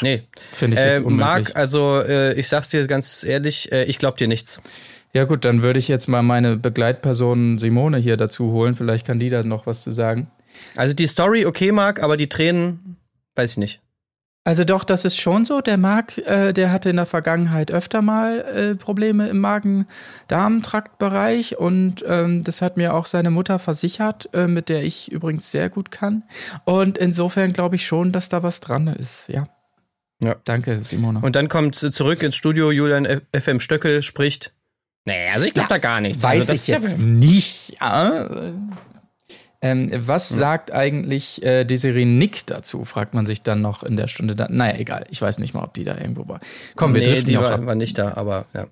Nee. Finde ich jetzt Äh, unmöglich. Marc, also äh, ich sag's dir ganz ehrlich, äh, ich glaub dir nichts. Ja gut, dann würde ich jetzt mal meine Begleitperson Simone hier dazu holen. Vielleicht kann die da noch was zu sagen. Also die Story, okay, Marc, aber die Tränen, weiß ich nicht. Also doch, das ist schon so. Der Marc, äh, der hatte in der Vergangenheit öfter mal äh, Probleme im Magen-Darm-Traktbereich und ähm, das hat mir auch seine Mutter versichert, äh, mit der ich übrigens sehr gut kann. Und insofern glaube ich schon, dass da was dran ist. Ja. Ja. Danke, Simone. Und dann kommt zurück ins Studio, Julian F FM Stöckel spricht. Nee, also ich glaub da gar nichts. also das ist ja- nicht. Ja. Ähm, was Hm. sagt eigentlich äh, Desiree Nick dazu, fragt man sich dann noch in der Stunde. Da naja, egal. Ich weiß nicht mal, ob die da irgendwo war. Komm, wir nee, driften die noch ab. war, war nicht da, aber ja.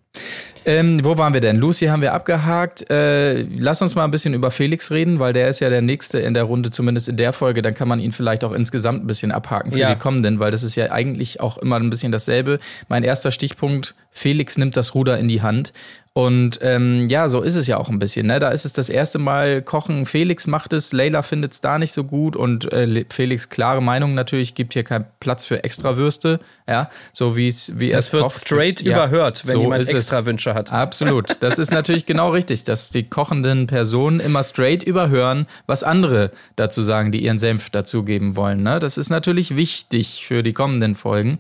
Ähm, wo waren wir denn? Lucy haben wir abgehakt. Äh, lass uns mal ein bisschen über Felix reden, weil der ist ja der Nächste in der Runde, zumindest in der Folge. Dann kann man ihn vielleicht auch insgesamt ein bisschen abhaken für Ja. die kommenden, weil das ist ja eigentlich auch immer ein bisschen dasselbe. Mein erster Stichpunkt, Felix nimmt das Ruder in die Hand. Und ähm, ja, so ist es ja auch ein bisschen. Ne? Da ist es das erste Mal Kochen. Felix macht es, Leila findet es da nicht so gut und äh, Felix klare Meinung natürlich gibt hier keinen Platz für Extrawürste. Ja, so wie es wie Das es wird straight Ja, überhört, wenn so jemand ist es. extra Wünsche hat. Absolut. Das ist natürlich genau richtig, dass die kochenden Personen immer straight überhören, was andere dazu sagen, die ihren Senf dazugeben wollen. Ne? Das ist natürlich wichtig für die kommenden Folgen.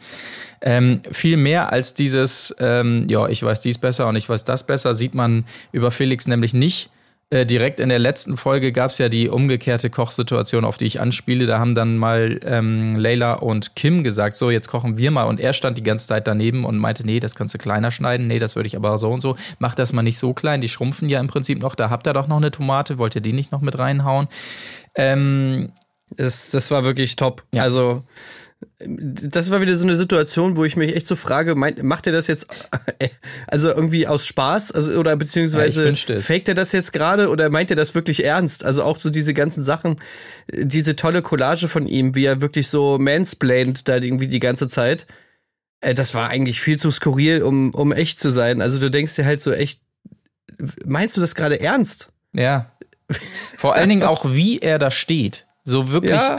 Ähm, viel mehr als dieses, ähm, ja, ich weiß dies besser und ich weiß das besser, sieht man über Felix nämlich nicht. Äh, direkt in der letzten Folge gab es ja die umgekehrte Kochsituation, auf die ich anspiele. Da haben dann mal ähm, Leila und Kim gesagt, so jetzt kochen wir mal. Und er stand die ganze Zeit daneben und meinte, nee, das kannst du kleiner schneiden. Nee, das würde ich aber so und so. Mach das mal nicht so klein. Die schrumpfen ja im Prinzip noch. Da habt ihr doch noch eine Tomate. Wollt ihr die nicht noch mit reinhauen? Ähm, Das, das war wirklich top. Also, das war wieder so eine Situation, wo ich mich echt so frage, meint, macht er das jetzt (laughs) also irgendwie aus Spaß? Also, oder Ja, beziehungsweise es. faked er das jetzt gerade oder meint er das wirklich ernst? Also auch so diese ganzen Sachen, diese tolle Collage von ihm, wie er wirklich so mansplaint da irgendwie die ganze Zeit. Äh, Das war eigentlich viel zu skurril, um, um echt zu sein. Also du denkst dir halt so echt, meinst du das gerade ernst? Ja. Vor allen Dingen auch, wie er da steht. So wirklich Ja.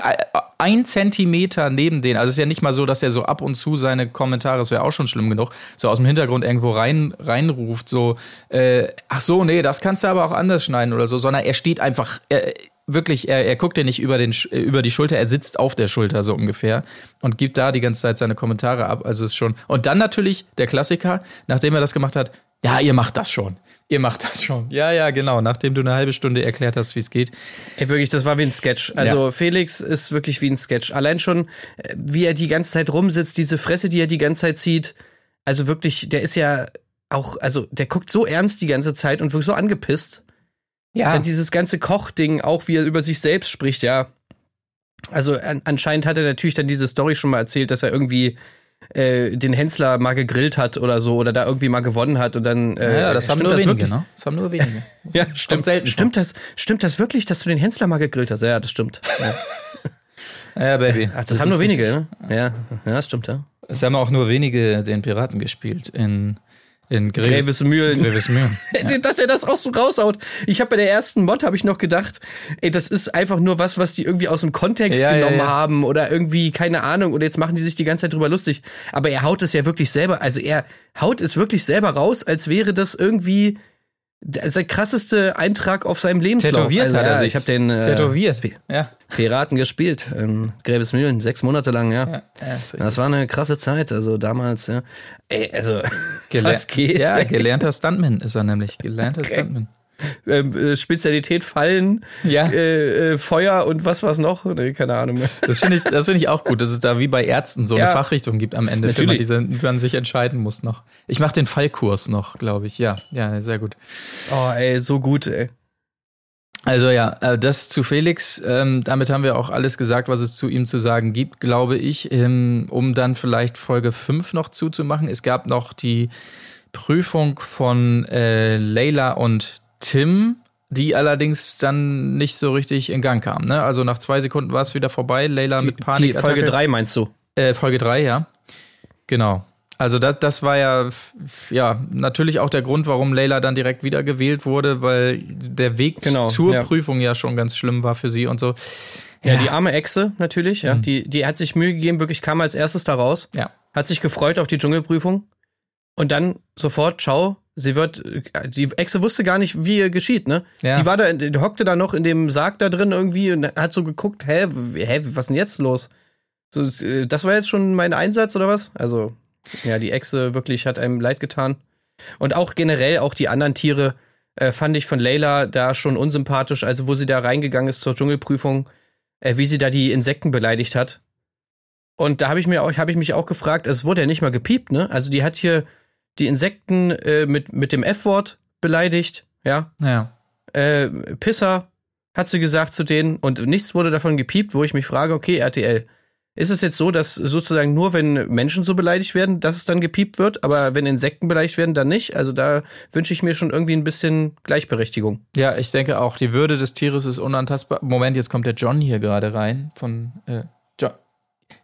ein- Zentimeter neben den. Also es ist ja nicht mal so, dass er so ab und zu seine Kommentare, das wäre auch schon schlimm genug, so aus dem Hintergrund irgendwo rein reinruft, so, äh, ach so, nee, das kannst du aber auch anders schneiden oder so, sondern er steht einfach, er, wirklich, er, er guckt dir nicht über, den, über die Schulter, er sitzt auf der Schulter so ungefähr und gibt da die ganze Zeit seine Kommentare ab. Also es ist schon. Und dann natürlich der Klassiker, nachdem er das gemacht hat, ja, ihr macht das schon. Ihr macht das schon. Ja, ja, genau. Nachdem du eine halbe Stunde erklärt hast, wie es geht. Ey, wirklich, das war wie ein Sketch. Also Felix ist wirklich wie ein Sketch. Allein schon, äh, wie er die ganze Zeit rumsitzt, diese Fresse, die er die ganze Zeit zieht. Also wirklich, der ist ja auch, also der guckt so ernst die ganze Zeit und wirkt so angepisst. Ja. Dann dieses ganze Kochding, auch wie er über sich selbst spricht, ja. Also an, anscheinend hat er natürlich dann diese Story schon mal erzählt, dass er irgendwie äh, den Hensler mal gegrillt hat oder so oder da irgendwie mal gewonnen hat und dann äh, ja, das haben nur wenige, wirklich? ne? Das haben nur wenige. (laughs) Ja, stimmt. selten stimmt das, stimmt das wirklich, dass du den Hensler mal gegrillt hast? Ja, das stimmt. (laughs) Ja. Ja, Baby. Ach, das, haben nur wenige, ne? Ja, ja, das stimmt, ja. Es haben auch nur wenige den Piraten gespielt in, in Gre Grevesmühlen. Grevesmühlen. (laughs) Dass er das auch so raushaut. Ich habe bei der ersten Mod habe ich noch gedacht, ey, das ist einfach nur was, was die irgendwie aus dem Kontext Ja, ja, genommen ja. haben oder irgendwie keine Ahnung oder jetzt machen die sich die ganze Zeit drüber lustig. Aber er haut es ja wirklich selber, also er haut es wirklich selber raus, als wäre das irgendwie der, krasseste Eintrag auf seinem Lebenslauf. Tätowiert also, hat er ja, sich. Ich habe den äh, Tätowiert. Ja. Piraten gespielt in Grevesmühlen, sechs Monate lang, ja. Ja. Das war eine krasse Zeit, also damals, ja. Ey, also, Geler- (laughs) was geht? Ja, gelernter Stuntman ist er nämlich. Gelernter (laughs) Stuntman. Ähm, äh, Spezialität Fallen, Ja. äh, äh, Feuer und was war's noch? Nee, keine Ahnung mehr. Das finde ich, das finde ich auch gut, dass es da wie bei Ärzten so eine Ja. Fachrichtung gibt am Ende, für man, Natürlich. diese, man sich entscheiden muss noch. Ich mache den Fallkurs noch, glaube ich. Ja, ja, sehr gut. Oh, ey, so gut, ey. Also ja, äh, das zu Felix. Ähm, damit haben wir auch alles gesagt, was es zu ihm zu sagen gibt, glaube ich. Ähm, um dann vielleicht Folge 5 noch zuzumachen. Es gab noch die Prüfung von äh, Leila und Tim, die allerdings dann nicht so richtig in Gang kam. Ne? Also nach zwei Sekunden war es wieder vorbei. Leila mit Panik. Die Folge 3 meinst du? Äh, Folge 3, ja. Genau. Also das, das war ja, ja natürlich auch der Grund, warum Leila dann direkt wieder gewählt wurde, weil der Weg Genau, zur ja. Prüfung ja schon ganz schlimm war für sie und so. Ja, die arme Echse natürlich, ja. Die, die hat sich Mühe gegeben, wirklich kam als erstes da raus, Ja. hat sich gefreut auf die Dschungelprüfung und dann sofort, ciao, sie wird, die Echse wusste gar nicht, wie ihr geschieht, ne? Ja. Die war da, die hockte da noch in dem Sarg da drin irgendwie und hat so geguckt, hä, hä, was denn jetzt los? So, äh, das war jetzt schon mein Einsatz oder was? Also, ja, die Echse wirklich hat einem leid getan. Und auch generell, auch die anderen Tiere, äh, fand ich von Layla da schon unsympathisch, also wo sie da reingegangen ist zur Dschungelprüfung, äh, wie sie da die Insekten beleidigt hat. Und da habe ich mir auch, habe ich mich auch gefragt, es wurde ja nicht mal gepiept, ne? Also die hat hier die Insekten äh, mit, mit dem F-Wort beleidigt, ja. Ja. Äh, Pisser hat sie gesagt zu denen und nichts wurde davon gepiept, wo ich mich frage, okay, RTL, ist es jetzt so, dass sozusagen nur wenn Menschen so beleidigt werden, dass es dann gepiept wird, aber wenn Insekten beleidigt werden, dann nicht? Also da wünsche ich mir schon irgendwie ein bisschen Gleichberechtigung. Ja, ich denke auch, die Würde des Tieres ist unantastbar. Moment, jetzt kommt der John hier gerade rein von äh, John.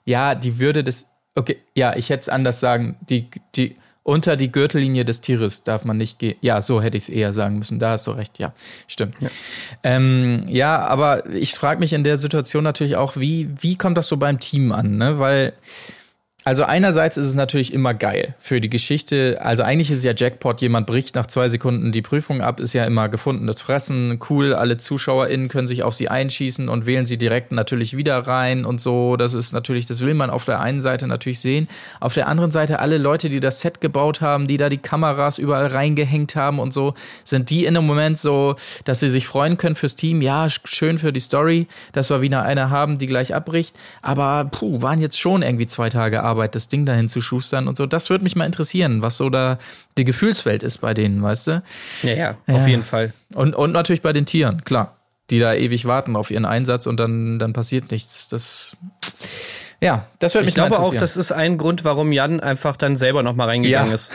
Ja, die Würde des. Okay, ja, ich hätte es anders sagen. Die, die, unter die Gürtellinie des Tieres darf man nicht gehen. Ja, so hätte ich es eher sagen müssen. Da hast du recht, ja, stimmt. Ja, ähm, ja aber ich frage mich in der Situation natürlich auch, wie, wie kommt das so beim Team an, ne? Weil. Also einerseits ist es natürlich immer geil für die Geschichte. Also eigentlich ist es ja Jackpot, jemand bricht nach zwei Sekunden die Prüfung ab, ist ja immer gefundenes Fressen. Cool, alle ZuschauerInnen können sich auf sie einschießen und wählen sie direkt natürlich wieder rein und so. Das ist natürlich, das will man auf der einen Seite natürlich sehen. Auf der anderen Seite alle Leute, die das Set gebaut haben, die da die Kameras überall reingehängt haben und so, sind die in einem Moment so, dass sie sich freuen können fürs Team. Ja, sch- schön für die Story, dass wir wieder eine haben, die gleich abbricht. Aber puh, waren jetzt schon irgendwie zwei Tage Arbeit, das Ding dahin zu schustern und so. Das würde mich mal interessieren, was so da die Gefühlswelt ist bei denen, weißt du? Ja, ja, auf jeden Fall. Und, und natürlich bei den Tieren, klar. Die da ewig warten auf ihren Einsatz und dann, dann passiert nichts. Das, ja, das würde mich Ich glaube auch, das ist ein Grund, warum Jan einfach dann selber noch mal reingegangen Ja. ist.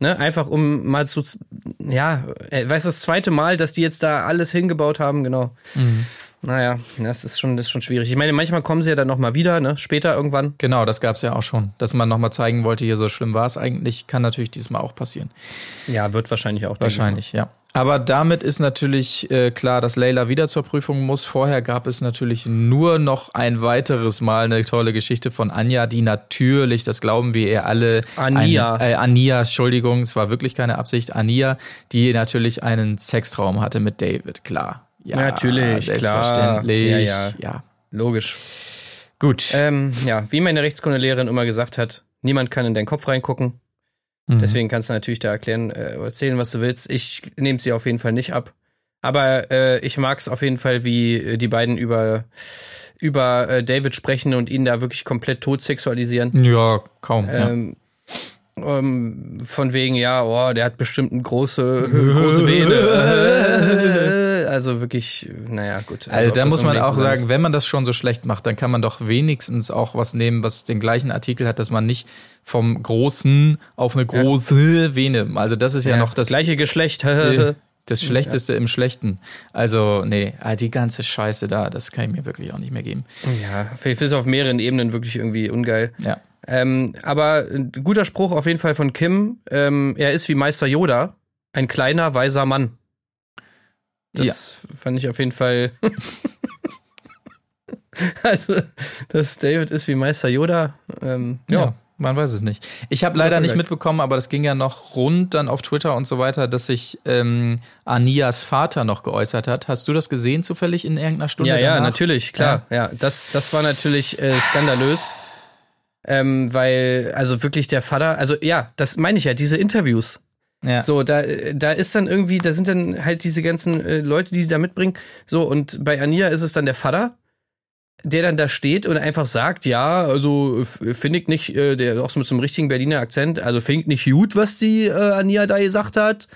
Ne, einfach um mal zu, ja, äh, weißt du, das zweite Mal, dass die jetzt da alles hingebaut haben, genau. Mhm. Naja, das ist schon, das ist schon schwierig. Ich meine, manchmal kommen sie ja dann noch mal wieder, ne, später irgendwann. Genau, das gab's ja auch schon. Dass man nochmal zeigen wollte, hier so schlimm war es eigentlich, kann natürlich diesmal auch passieren. Ja, wird wahrscheinlich auch. Wahrscheinlich, ja. Aber damit ist natürlich äh, klar, dass Leila wieder zur Prüfung muss. Vorher gab es natürlich nur noch ein weiteres Mal eine tolle Geschichte von Anja, die natürlich, das glauben wir ihr alle, Ania. Ein, äh, Ania, Entschuldigung, es war wirklich keine Absicht, Ania, die natürlich einen Sextraum hatte mit David, klar. Ja, Natürlich, klar. selbstverständlich. Ja, ja. ja. mal. Logisch. Gut. Ähm, ja, wie meine Rechtskundelehrerin immer gesagt hat, niemand kann in deinen Kopf reingucken. Mhm. Deswegen kannst du natürlich da erklären, äh, erzählen, was du willst. Ich nehme sie auf jeden Fall nicht ab. Aber äh, ich mag es auf jeden Fall, wie äh, die beiden über, über äh, David sprechen und ihn da wirklich komplett tot sexualisieren. Ja, kaum. ja. Ähm, ähm, von wegen, ja, oh, der hat bestimmt eine große, (laughs) große Vene. (laughs) also wirklich, naja, gut. Also, ob da das muss man auch sagen, wenn man das schon so schlecht macht, dann kann man doch wenigstens auch was nehmen, was den gleichen Artikel hat, dass man nicht vom großen auf eine große Vene. Also das ist ja, muss. noch das gleiche Geschlecht. (laughs) das Schlechteste im Schlechten. Also nee, ah, die ganze Scheiße da, das kann ich mir wirklich auch nicht mehr geben. ja, vielleicht ist es auf mehreren Ebenen wirklich irgendwie ungeil. Ja. Ähm, aber ein guter Spruch auf jeden Fall von Kim. Ähm, er ist wie Meister Yoda, ein kleiner, weiser Mann. Das fand ich auf jeden Fall. (laughs) also, dass David ist wie Meister Yoda. Ähm, ja. Ja, man weiß es nicht. Ich habe leider nicht mitbekommen, aber das ging ja noch rund dann auf Twitter und so weiter, dass sich ähm, Anias Vater noch geäußert hat. Hast du das gesehen zufällig in irgendeiner Stunde? Ja, ja, danach? natürlich, klar. Ja, das, das war natürlich äh, skandalös. Ähm, weil, also wirklich der Vater, also ja, das meine ich ja, diese Interviews. Ja. So, da, da ist dann irgendwie, da sind dann halt diese ganzen äh, Leute, die sie da mitbringen. So, und bei Ania ist es dann der Vater. der dann da steht und einfach sagt, ja, also finde ich nicht, äh, der auch so mit so einem richtigen Berliner Akzent, also finde ich nicht gut, was die äh, Ania da gesagt hat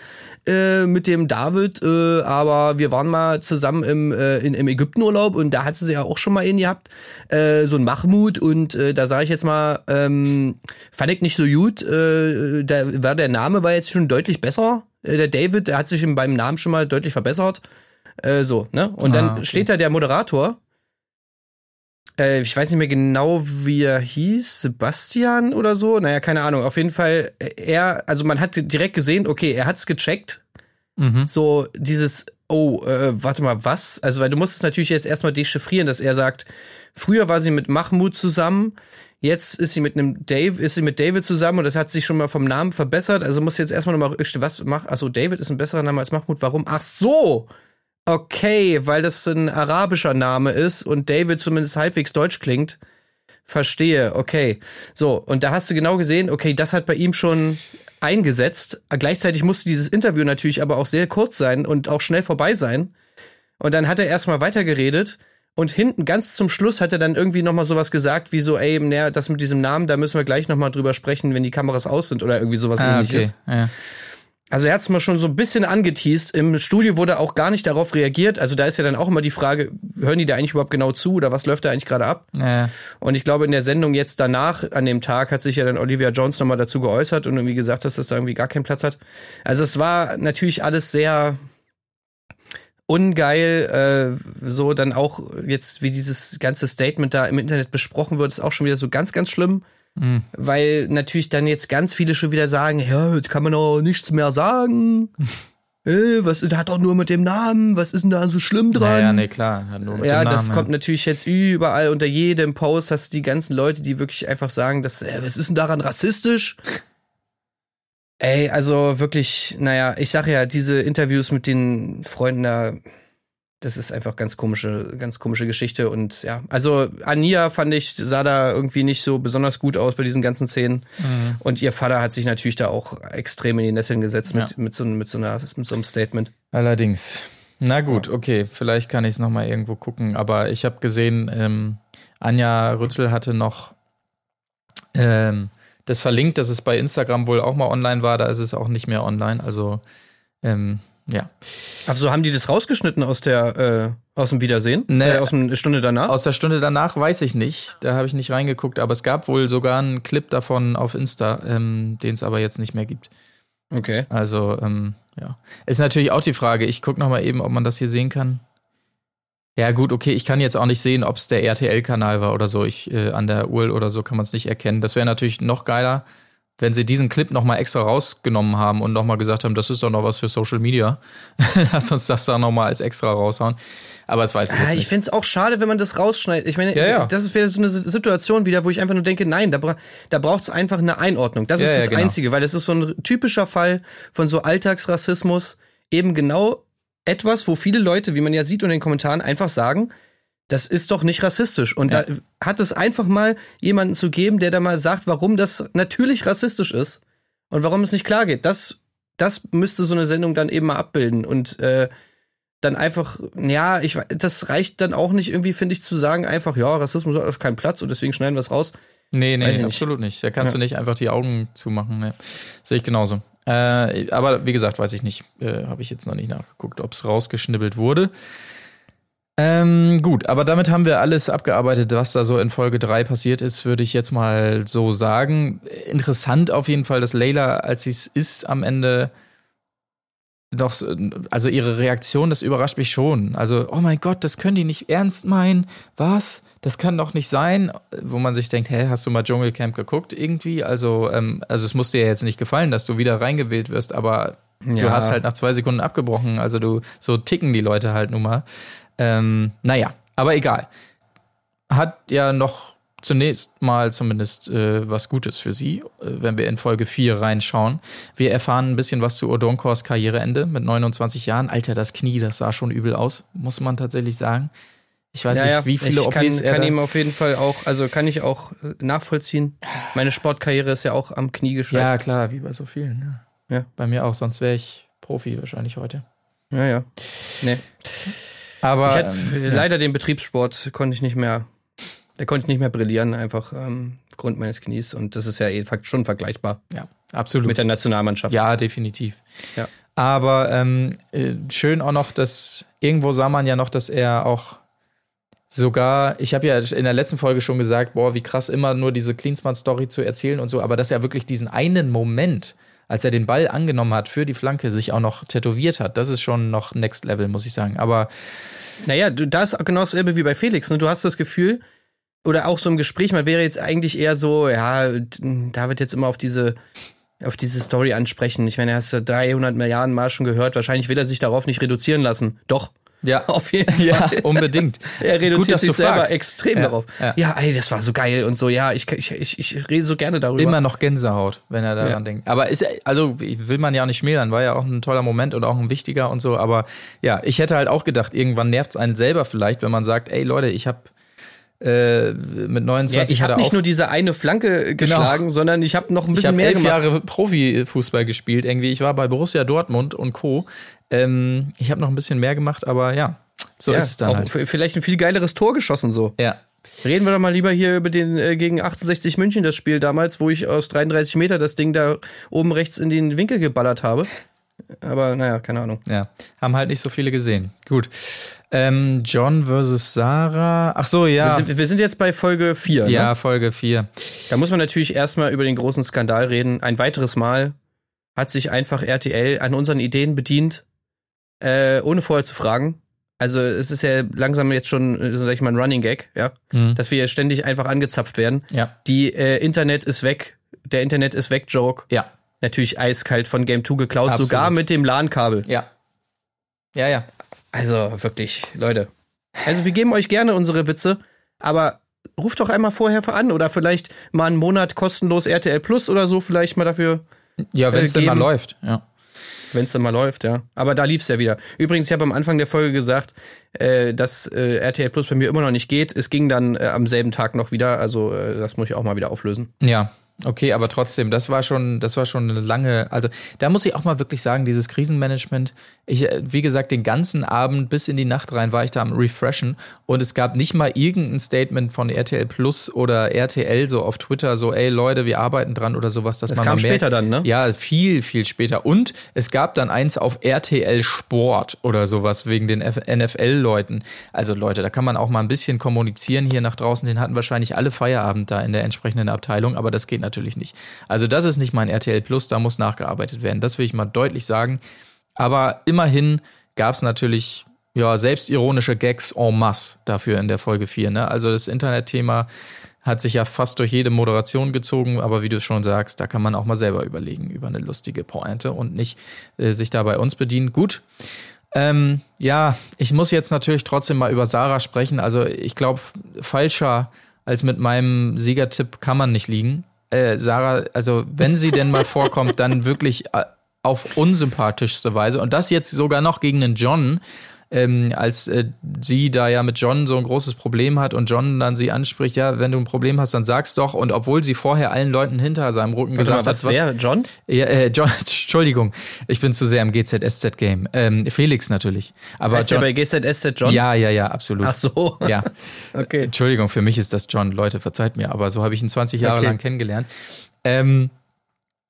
äh, mit dem David, äh, aber wir waren mal zusammen im, äh, in, im Ägyptenurlaub und da hat sie ja auch schon mal einen gehabt, äh, so ein Mahmoud und äh, da sage ich jetzt mal, ähm, fand ich nicht so gut, äh, da war der Name war jetzt schon deutlich besser, äh, der David, der hat sich beim Namen schon mal deutlich verbessert, äh, so, ne? Und dann Ah, okay. steht da der Moderator äh, ich weiß nicht mehr genau, wie er hieß, Sebastian oder so. Naja, keine Ahnung. Auf jeden Fall, äh, er, also man hat direkt gesehen, okay, er hat's gecheckt. Mhm. So dieses, oh, äh, warte mal, was? Also, weil du musst es natürlich jetzt erstmal dechiffrieren, dass er sagt, früher war sie mit Mahmoud zusammen, jetzt ist sie mit einem Dave, ist sie mit David zusammen und das hat sich schon mal vom Namen verbessert. Also muss jetzt erstmal nochmal, was mach, achso, David ist ein besserer Name als Mahmoud. Warum? Ach so! Okay, weil das ein arabischer Name ist und David zumindest halbwegs deutsch klingt. Verstehe, okay. So, und da hast du genau gesehen, okay, das hat bei ihm schon eingesetzt. Gleichzeitig musste dieses Interview natürlich aber auch sehr kurz sein und auch schnell vorbei sein. Und dann hat er erstmal weitergeredet und hinten ganz zum Schluss hat er dann irgendwie nochmal sowas gesagt, wie so, ey, naja, das mit diesem Namen, da müssen wir gleich nochmal drüber sprechen, wenn die Kameras aus sind oder irgendwie sowas Ah, okay. ähnliches. Ja. Also er hat es mal schon so ein bisschen angeteased. Im Studio wurde auch gar nicht darauf reagiert. Also da ist ja dann auch immer die Frage, hören die da eigentlich überhaupt genau zu oder was läuft da eigentlich gerade ab? Ja. Und ich glaube, in der Sendung jetzt danach, an dem Tag, hat sich ja dann Olivia Jones nochmal dazu geäußert und irgendwie gesagt, dass das da irgendwie gar keinen Platz hat. Also es war natürlich alles sehr ungeil, äh, so dann auch jetzt, wie dieses ganze Statement da im Internet besprochen wird, ist auch schon wieder so ganz, ganz schlimm. Weil natürlich dann jetzt ganz viele schon wieder sagen, ja, jetzt kann man auch nichts mehr sagen. (laughs) äh, was, hat doch nur mit dem Namen, was ist denn da so schlimm dran? Ja, ja, nee, klar. Ja, nur mit Ja, dem Namen, das kommt natürlich jetzt überall unter jedem Post hast du die ganzen Leute, die wirklich einfach sagen, dass, äh, was ist denn daran rassistisch? (laughs) Ey, also wirklich, naja, ich sag ja, diese Interviews mit den Freunden da, das ist einfach ganz komische, ganz komische Geschichte und ja, also Ania fand ich, sah da irgendwie nicht so besonders gut aus bei diesen ganzen Szenen Mhm. und ihr Vater hat sich natürlich da auch extrem in die Nesseln gesetzt mit, Ja. mit, so, mit, so einer, mit so einem Statement. Allerdings. Na gut, okay, vielleicht kann ich es nochmal irgendwo gucken, aber ich habe gesehen, ähm, Anja Rützel hatte noch ähm, das verlinkt, dass es bei Instagram wohl auch mal online war, da ist es auch nicht mehr online, also ähm, ja. Also haben die das rausgeschnitten aus der, äh, aus dem Wiedersehen? Nee. Äh, aus der Stunde danach? Aus der Stunde danach weiß ich nicht, da habe ich nicht reingeguckt, aber es gab wohl sogar einen Clip davon auf Insta, ähm, den es aber jetzt nicht mehr gibt. Okay. Also, ähm, ja. Ist natürlich auch die Frage. Ich gucke noch mal eben, ob man das hier sehen kann. Ja, gut, okay, ich kann jetzt auch nicht sehen, ob es der RTL-Kanal war oder so. Ich, äh, an der URL oder so kann man es nicht erkennen. Das wäre natürlich noch geiler, wenn sie diesen Clip noch mal extra rausgenommen haben und noch mal gesagt haben, das ist doch noch was für Social Media. (laughs) Lass uns das da noch mal als extra raushauen. Aber das weiß ich jetzt Ah, ich nicht. finde es auch schade, wenn man das rausschneidet. Ich meine, Ja, ja. das ist wieder so eine Situation wieder, wo ich einfach nur denke, nein, da, bra da braucht es einfach eine Einordnung. Das Ja, ist ja, das genau. Einzige, weil das ist so ein typischer Fall von so Alltagsrassismus. Eben genau etwas, wo viele Leute, wie man ja sieht in den Kommentaren, einfach sagen, das ist doch nicht rassistisch. Und Ja. da hat es einfach mal jemanden zu geben, der da mal sagt, warum das natürlich rassistisch ist und warum es nicht klar geht. Das, das müsste so eine Sendung dann eben mal abbilden. Und äh, dann einfach, ja, ich, das reicht dann auch nicht irgendwie, finde ich, zu sagen, einfach, ja, Rassismus hat auf keinen Platz und deswegen schneiden wir es raus. Nee, nee, nicht. absolut nicht. Da kannst Ja. du nicht einfach die Augen zumachen. Nee. Sehe ich genauso. Äh, aber wie gesagt, weiß ich nicht. Äh, Habe ich jetzt noch nicht nachgeguckt, ob es rausgeschnibbelt wurde. Ähm, gut, aber damit haben wir alles abgearbeitet, was da so in Folge 3 passiert ist, würde ich jetzt mal so sagen. Interessant auf jeden Fall, dass Layla, als sie es ist, am Ende doch, so- also ihre Reaktion, das überrascht mich schon. Also, oh mein Gott, das können die nicht ernst meinen. Was? Das kann doch nicht sein. Wo man sich denkt, hä, hast du mal Dschungelcamp geguckt irgendwie? Also, ähm, also es muss dir ja jetzt nicht gefallen, dass du wieder reingewählt wirst, aber du Ja. hast halt nach zwei Sekunden abgebrochen. Also du, so ticken die Leute halt nun mal. Ähm, naja, aber egal. Hat ja noch zunächst mal zumindest äh, was Gutes für sie, äh, wenn wir in Folge 4 reinschauen. Wir erfahren ein bisschen was zu Odonkors Karriereende mit 29 Jahren. Alter, das Knie, das sah schon übel aus, muss man tatsächlich sagen. Ich weiß nicht, wie viele ich kann, OPs er kann ihm auf jeden Fall auch, also kann ich auch äh, nachvollziehen. Meine Sportkarriere ist ja auch am Knie Ja, gescheitert. klar, wie bei so vielen. Ja. Ja. Bei mir auch, sonst wäre ich Profi wahrscheinlich heute. Ja, ja. Nee. Aber Ich hatte ähm, leider den Betriebssport konnte ich nicht mehr Da konnte ich nicht mehr brillieren, einfach ähm, aufgrund meines Knies. Und das ist ja eh fakt- schon vergleichbar Ja, absolut. mit der Nationalmannschaft. Ja, definitiv. Ja. Aber ähm, äh, schön auch noch, dass irgendwo sah man ja noch, dass er auch sogar, ich habe ja in der letzten Folge schon gesagt, boah, wie krass immer nur diese Klinsmann-Story zu erzählen und so, aber dass er wirklich diesen einen Moment, als er den Ball angenommen hat für die Flanke, sich auch noch tätowiert hat, das ist schon noch Next Level, muss ich sagen. Aber Naja, du, da ist genau dasselbe wie bei Felix. Ne? Du hast das Gefühl, oder auch so im Gespräch, man wäre jetzt eigentlich eher so, ja, da wird jetzt immer auf diese, auf diese Story ansprechen. Ich meine, er hast du 300 Milliarden Mal schon gehört. Wahrscheinlich will er sich darauf nicht reduzieren lassen. Doch. Ja, (laughs) Auf jeden Fall. ja, unbedingt. (laughs) Er reduziert Gut, sich selber fragst. extrem Ja, darauf. ja. Ja. ey, das war so geil und so. Ja, ich, ich, ich, ich rede so gerne darüber. Immer noch Gänsehaut, wenn er daran Ja. denkt. Aber ist, also will man ja auch nicht schmälern, war ja auch ein toller Moment und auch ein wichtiger und so. Aber ja, ich hätte halt auch gedacht, irgendwann nervt es einen selber vielleicht, wenn man sagt, ey Leute, ich habe äh, mit 29 Ja, ich habe nicht nur diese eine Flanke geschlagen, sondern ich habe noch ein ich bisschen habe mehr elf gemacht. Jahre Profifußball gespielt irgendwie. Ich war bei Borussia Dortmund und Co. Ähm, ich habe noch ein bisschen mehr gemacht, aber ja, so ja, ist es dann halt. Vielleicht ein viel geileres Tor geschossen so. Ja, Reden wir doch mal lieber hier über den äh, gegen 68 München das Spiel damals, wo ich aus 33 Meter das Ding da oben rechts in den Winkel geballert habe. Aber naja, keine Ahnung. Ja, haben halt nicht so viele gesehen. Gut. Ähm, John versus Sarah. Ach so, ja. Wir, sind, wir sind jetzt bei Folge 4. ja, Ne? Folge 4. Da muss man natürlich erstmal über den großen Skandal reden. Ein weiteres Mal hat sich einfach RTL an unseren Ideen bedient, äh, ohne vorher zu fragen. Also es ist ja langsam jetzt schon, äh, sag ich mal, ein Running Gag, ja, Mhm. dass wir ständig einfach angezapft werden. Ja. Die äh, Internet ist weg, der Internet ist weg Joke. Ja. Natürlich eiskalt von Game 2 geklaut, Absolut. sogar mit dem LAN-Kabel. Ja. Ja, ja. Also wirklich, Leute. Also wir geben euch gerne unsere Witze, aber ruft doch einmal vorher an oder vielleicht mal einen Monat kostenlos RTL Plus oder so, vielleicht mal dafür, Ja, wenn es Äh, denn mal läuft. Ja. wenn es dann mal läuft, ja. Aber da lief's ja wieder. Übrigens, ich habe am Anfang der Folge gesagt, äh, dass äh, RTL Plus bei mir immer noch nicht geht. Es ging dann äh, am selben Tag noch wieder, also äh, das muss ich auch mal wieder auflösen. Ja. Okay, aber trotzdem, das war schon, das war schon eine lange, also da muss ich auch mal wirklich sagen, dieses Krisenmanagement, ich, äh, wie gesagt, den ganzen Abend bis in die Nacht rein war ich da am Refreshen und es gab nicht mal irgendein Statement von RTL Plus oder RTL so auf Twitter, so, ey Leute, wir arbeiten dran oder sowas, dass Das man kam merkt, später dann, ne? Ja, viel, viel später. Und es gab dann eins auf RTL Sport oder sowas wegen den NFL-Leuten. Also Leute, da kann man auch mal ein bisschen kommunizieren hier nach draußen. Den hatten wahrscheinlich alle Feierabend da in der entsprechenden Abteilung, aber das geht natürlich nicht. Also das ist nicht mein RTL Plus, da muss nachgearbeitet werden. Das will ich mal deutlich sagen. Aber immerhin gab es natürlich ja, selbstironische Gags en masse dafür in der Folge 4. Ne? Also das Internetthema hat sich ja fast durch jede Moderation gezogen, aber wie du schon sagst, da kann man auch mal selber überlegen über eine lustige Pointe und nicht äh, sich da bei uns bedienen. Gut. Ähm, ja, ich muss jetzt natürlich trotzdem mal über Sarah sprechen. Also ich glaube, falscher als mit meinem Siegertipp kann man nicht liegen. Äh, Sarah, also wenn sie denn mal vorkommt, dann wirklich äh, auf unsympathischste Weise. Und das jetzt sogar noch gegen einen John, ähm, als äh, sie da ja mit John so ein großes Problem hat und John dann sie anspricht, ja, wenn du ein Problem hast, dann sag's doch. Und obwohl sie vorher allen Leuten hinter seinem Rücken Warte mal, gesagt was hat, wäre John? ja, äh, John, (laughs) Entschuldigung, ich bin zu sehr im GZSZ-Game. Ähm, Felix natürlich. Aber Heißt der John, bei GZSZ John? ja, ja, ja, absolut. Ach so. (laughs) Ja. (laughs) Okay. Entschuldigung, für mich ist das John. Leute, verzeiht mir, aber so habe ich ihn 20 Jahre Okay. lang kennengelernt. Ähm,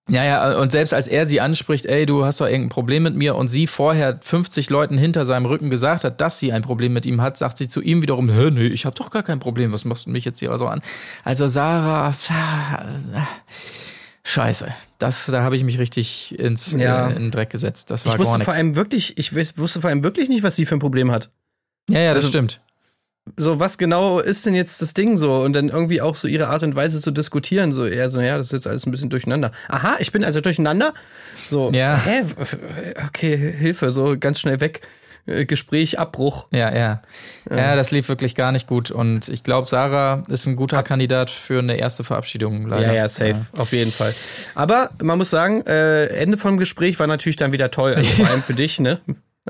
ja, ja, und selbst als er sie anspricht, ey, du hast doch irgendein Problem mit mir und sie vorher 50 Leuten hinter seinem Rücken gesagt hat, dass sie ein Problem mit ihm hat, sagt sie zu ihm wiederum, Hä, nee, ich habe doch gar kein Problem, was machst du mich jetzt hier so an? Also Sarah, scheiße, das, da habe ich mich richtig ins Ja. äh, in den Dreck gesetzt. Das war Ich gar wusste nichts. vor allem wirklich, ich wus- wusste vor allem wirklich nicht, was sie für ein Problem hat. ja, ja, das also- stimmt. So, was genau ist denn jetzt das Ding so? Und dann irgendwie auch so ihre Art und Weise zu diskutieren. So, eher so, ja, das ist jetzt alles ein bisschen durcheinander. Aha, ich bin also durcheinander? So, Ja. hä? Okay, Hilfe, so ganz schnell weg. Äh, Gespräch, Abbruch. Ja, ja. Ja, das lief wirklich gar nicht gut. Und ich glaube, Sarah ist ein guter Kandidat für eine erste Verabschiedung, leider. Ja, ja, safe, auf jeden Fall. Aber man muss sagen, äh, Ende vom Gespräch war natürlich dann wieder toll. Also (laughs) vor allem für dich, ne?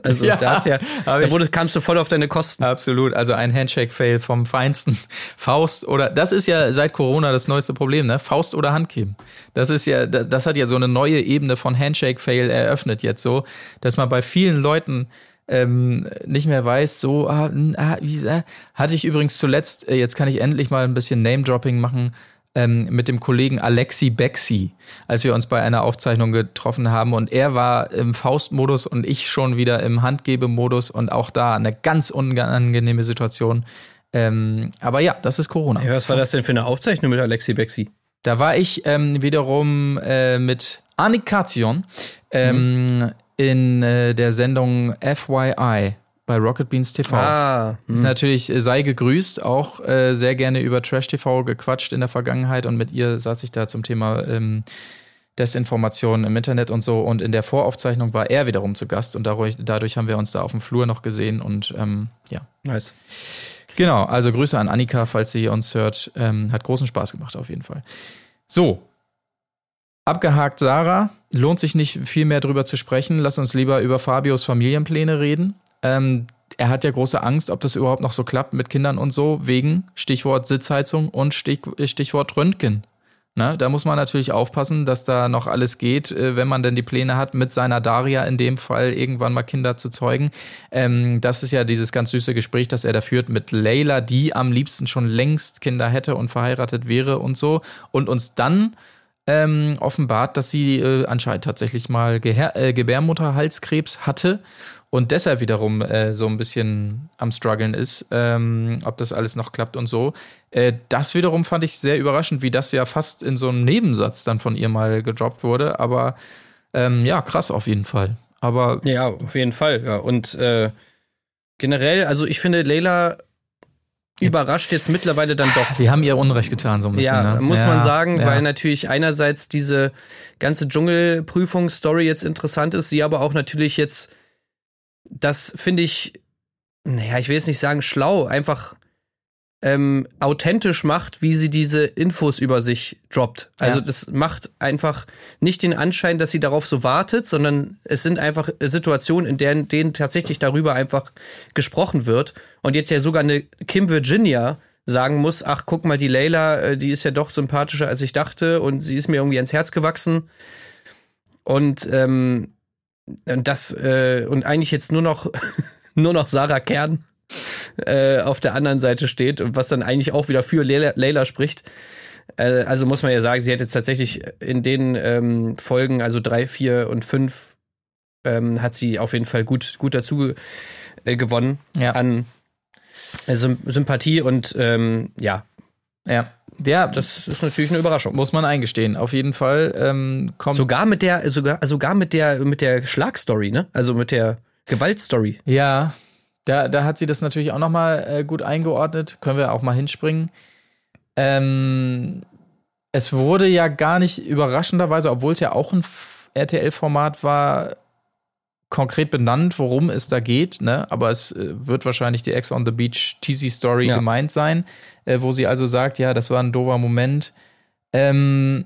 Also Ja, da ist ja, da wurde, kamst du voll auf deine Kosten. Absolut, also ein Handshake-Fail vom Feinsten. Faust oder, das ist ja seit Corona das neueste Problem, ne? Faust oder Handgeben. Das ist ja, da- das hat ja so eine neue Ebene von Handshake-Fail eröffnet jetzt so, dass man bei vielen Leuten ähm, nicht mehr weiß, so, ah, n- ah, wie, äh, hatte ich übrigens zuletzt, äh, jetzt kann ich endlich mal ein bisschen Name-Dropping machen, ähm, mit dem Kollegen Alexi Bexi, als wir uns bei einer Aufzeichnung getroffen haben und er war im Faustmodus und ich schon wieder im Handgebemodus und auch da eine ganz unangenehme Situation. Ähm, aber ja, das ist Corona. Ja, was war das denn für eine Aufzeichnung mit Alexi Bexi? Da war ich ähm, wiederum äh, mit Annik Karzion ähm, in äh, der Sendung FYI bei Rocket Beans TV. Ah, Ist natürlich, äh, sei gegrüßt, auch äh, sehr gerne über Trash TV gequatscht in der Vergangenheit und mit ihr saß ich da zum Thema ähm, Desinformation im Internet und so. Und in der Voraufzeichnung war er wiederum zu Gast und dadurch, dadurch haben wir uns da auf dem Flur noch gesehen und ähm, ja. nice. Genau, also Grüße an Annika, falls sie uns hört. Ähm, hat großen Spaß gemacht auf jeden Fall. So. Abgehakt Sarah. Lohnt sich nicht viel mehr drüber zu sprechen. Lass uns lieber über Fabios Familienpläne reden. Ähm, er hat ja große Angst, ob das überhaupt noch so klappt mit Kindern und so, wegen Stichwort Sitzheizung und Stich, Stichwort Röntgen. Ne, da muss man natürlich aufpassen, dass da noch alles geht, äh, wenn man denn die Pläne hat, mit seiner Daria in dem Fall irgendwann mal Kinder zu zeugen. Ähm, das ist ja dieses ganz süße Gespräch, das er da führt mit Leila, die am liebsten schon längst Kinder hätte und verheiratet wäre und so. Und uns dann ähm, offenbart, dass sie äh, anscheinend tatsächlich mal Geher äh, Gebärmutterhalskrebs hatte und deshalb wiederum äh, so ein bisschen am struggeln ist, ähm, ob das alles noch klappt und so. Äh, das wiederum fand ich sehr überraschend, wie das ja fast in so einem Nebensatz dann von ihr mal gedroppt wurde. Aber ähm, ja, krass auf jeden Fall. Aber Ja, auf jeden Fall. Ja. Und äh, generell, also ich finde, Leila überrascht jetzt mittlerweile dann doch. wir haben ihr Unrecht getan, so ein bisschen. Ja, ne? muss ja, man sagen, ja. weil natürlich einerseits diese ganze Dschungelprüfungsstory jetzt interessant ist, sie aber auch natürlich jetzt, das finde ich, naja, ich will jetzt nicht sagen schlau, einfach ähm, authentisch macht, wie sie diese Infos über sich droppt. Also Ja. das macht einfach nicht den Anschein, dass sie darauf so wartet, sondern es sind einfach Situationen, in denen, denen tatsächlich darüber einfach gesprochen wird. Und jetzt ja sogar eine Kim Virginia sagen muss, ach guck mal, die Layla, äh, die ist ja doch sympathischer, als ich dachte und sie ist mir irgendwie ans Herz gewachsen. Und ähm, und das äh, und eigentlich jetzt nur noch (laughs) nur noch Sarah Kern äh, auf der anderen Seite steht und was dann eigentlich auch wieder für Layla, Layla spricht. Äh, also muss man ja sagen, sie hat jetzt tatsächlich in den ähm, Folgen, also drei, vier und fünf, ähm, hat sie auf jeden Fall gut, gut dazu äh, gewonnen Ja. an äh, Sym Sympathie und ähm, ja, ja. Ja, das ist natürlich eine Überraschung. muss man eingestehen. Auf jeden Fall ähm, kommt Sogar mit der, sogar, sogar mit der, mit der Schlagstory, ne? Also mit der Gewaltstory. Ja, da, da hat sie das natürlich auch nochmal äh, gut eingeordnet. Können wir auch mal hinspringen. Ähm, es wurde ja gar nicht überraschenderweise, obwohl es ja auch ein RTL-Format war, konkret benannt, worum es da geht. Ne? Aber es äh, wird wahrscheinlich die Ex on the Beach Teasy Story Ja. gemeint sein, äh, wo sie also sagt, ja, das war ein doofer Moment. Ähm,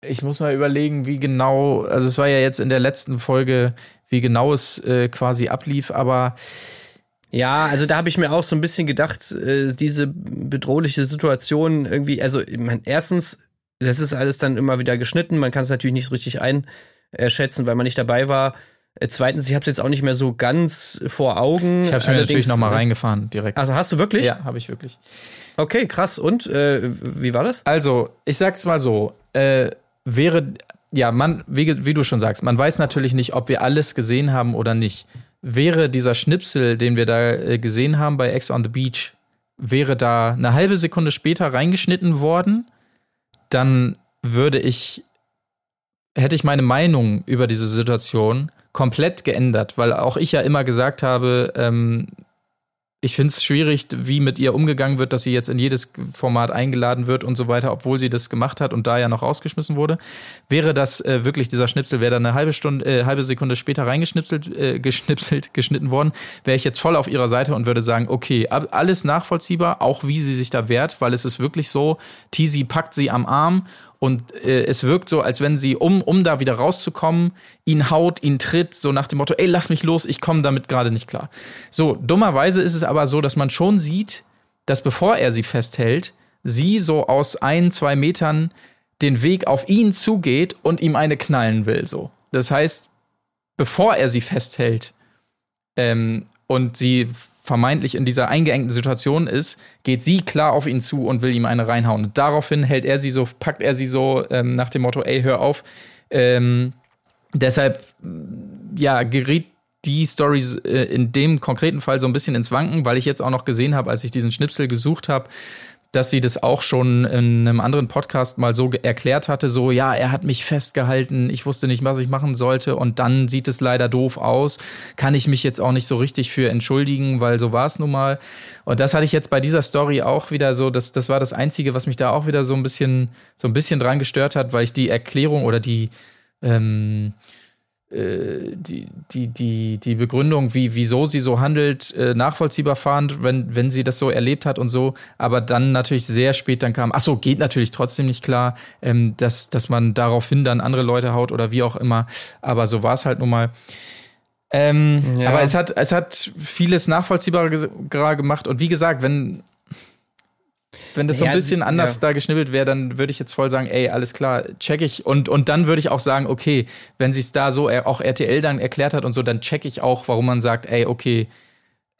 ich muss mal überlegen, wie genau, also es war ja jetzt in der letzten Folge, wie genau es äh, quasi ablief, aber Ja, also da habe ich mir auch so ein bisschen gedacht, äh, diese bedrohliche Situation irgendwie, also ich mein, erstens, das ist alles dann immer wieder geschnitten, man kann es natürlich nicht so richtig einschätzen, weil man nicht dabei war. Äh, Zweitens, ich habe es jetzt auch nicht mehr so ganz vor Augen. ich habe mir natürlich Allerdings, nochmal äh, reingefahren direkt. Also hast du wirklich? ja, habe ich wirklich. Okay, krass. Und äh, wie war das? Also, ich sag's mal so, äh, wäre, ja, man, wie, wie du schon sagst, man weiß natürlich nicht, ob wir alles gesehen haben oder nicht. Wäre dieser Schnipsel, den wir da äh, gesehen haben bei Ex on the Beach, wäre da eine halbe Sekunde später reingeschnitten worden, dann würde ich, hätte ich meine Meinung über diese Situation komplett geändert, weil auch ich ja immer gesagt habe, ähm, ich finde es schwierig, wie mit ihr umgegangen wird, dass sie jetzt in jedes Format eingeladen wird und so weiter, obwohl sie das gemacht hat und da ja noch rausgeschmissen wurde. Wäre das äh, wirklich dieser Schnipsel, wäre da eine halbe Stunde, äh, halbe Sekunde später reingeschnipselt, äh, geschnipselt, (laughs) geschnitten worden, wäre ich jetzt voll auf ihrer Seite und würde sagen, okay, ab, alles nachvollziehbar, auch wie sie sich da wehrt, weil es ist wirklich so, Tizi packt sie am Arm und äh, es wirkt so, als wenn sie, um, um da wieder rauszukommen, ihn haut, ihn tritt, so nach dem Motto, ey, lass mich los, ich komme damit gerade nicht klar. So, dummerweise ist es aber so, dass man schon sieht, dass bevor er sie festhält, sie so aus ein, zwei Metern den Weg auf ihn zugeht und ihm eine knallen will, so. Das heißt, bevor er sie festhält ähm, und sie vermeintlich in dieser eingeengten Situation ist, geht sie klar auf ihn zu und will ihm eine reinhauen. Und daraufhin hält er sie so, packt er sie so ähm, nach dem Motto, ey, hör auf. Ähm, deshalb, ja, geriet die Story äh, in dem konkreten Fall so ein bisschen ins Wanken, weil ich jetzt auch noch gesehen habe, als ich diesen Schnipsel gesucht habe, dass sie das auch schon in einem anderen Podcast mal so erklärt hatte, so ja, er hat mich festgehalten, ich wusste nicht, was ich machen sollte und dann sieht es leider doof aus, kann ich mich jetzt auch nicht so richtig für entschuldigen, weil so war es nun mal. Und das hatte ich jetzt bei dieser Story auch wieder so, das, das war das Einzige, was mich da auch wieder so ein bisschen, so ein bisschen dran gestört hat, weil ich die Erklärung oder die, ähm, äh, die, die, die, die Begründung, wie, wieso sie so handelt, äh, nachvollziehbar fand, wenn, wenn sie das so erlebt hat und so, aber dann natürlich sehr spät dann kam, ach so, geht natürlich trotzdem nicht klar, ähm, dass, dass man daraufhin dann andere Leute haut oder wie auch immer, aber so war es halt nun mal. Ähm, Ja. Aber es hat, es hat vieles nachvollziehbarer gemacht und wie gesagt, wenn, wenn das so ein bisschen anders ja. da geschnibbelt wäre, dann würde ich jetzt voll sagen, ey, alles klar, check ich. Und, und dann würde ich auch sagen, okay, wenn sie es da so auch RTL dann erklärt hat und so, dann check ich auch, warum man sagt, ey, okay,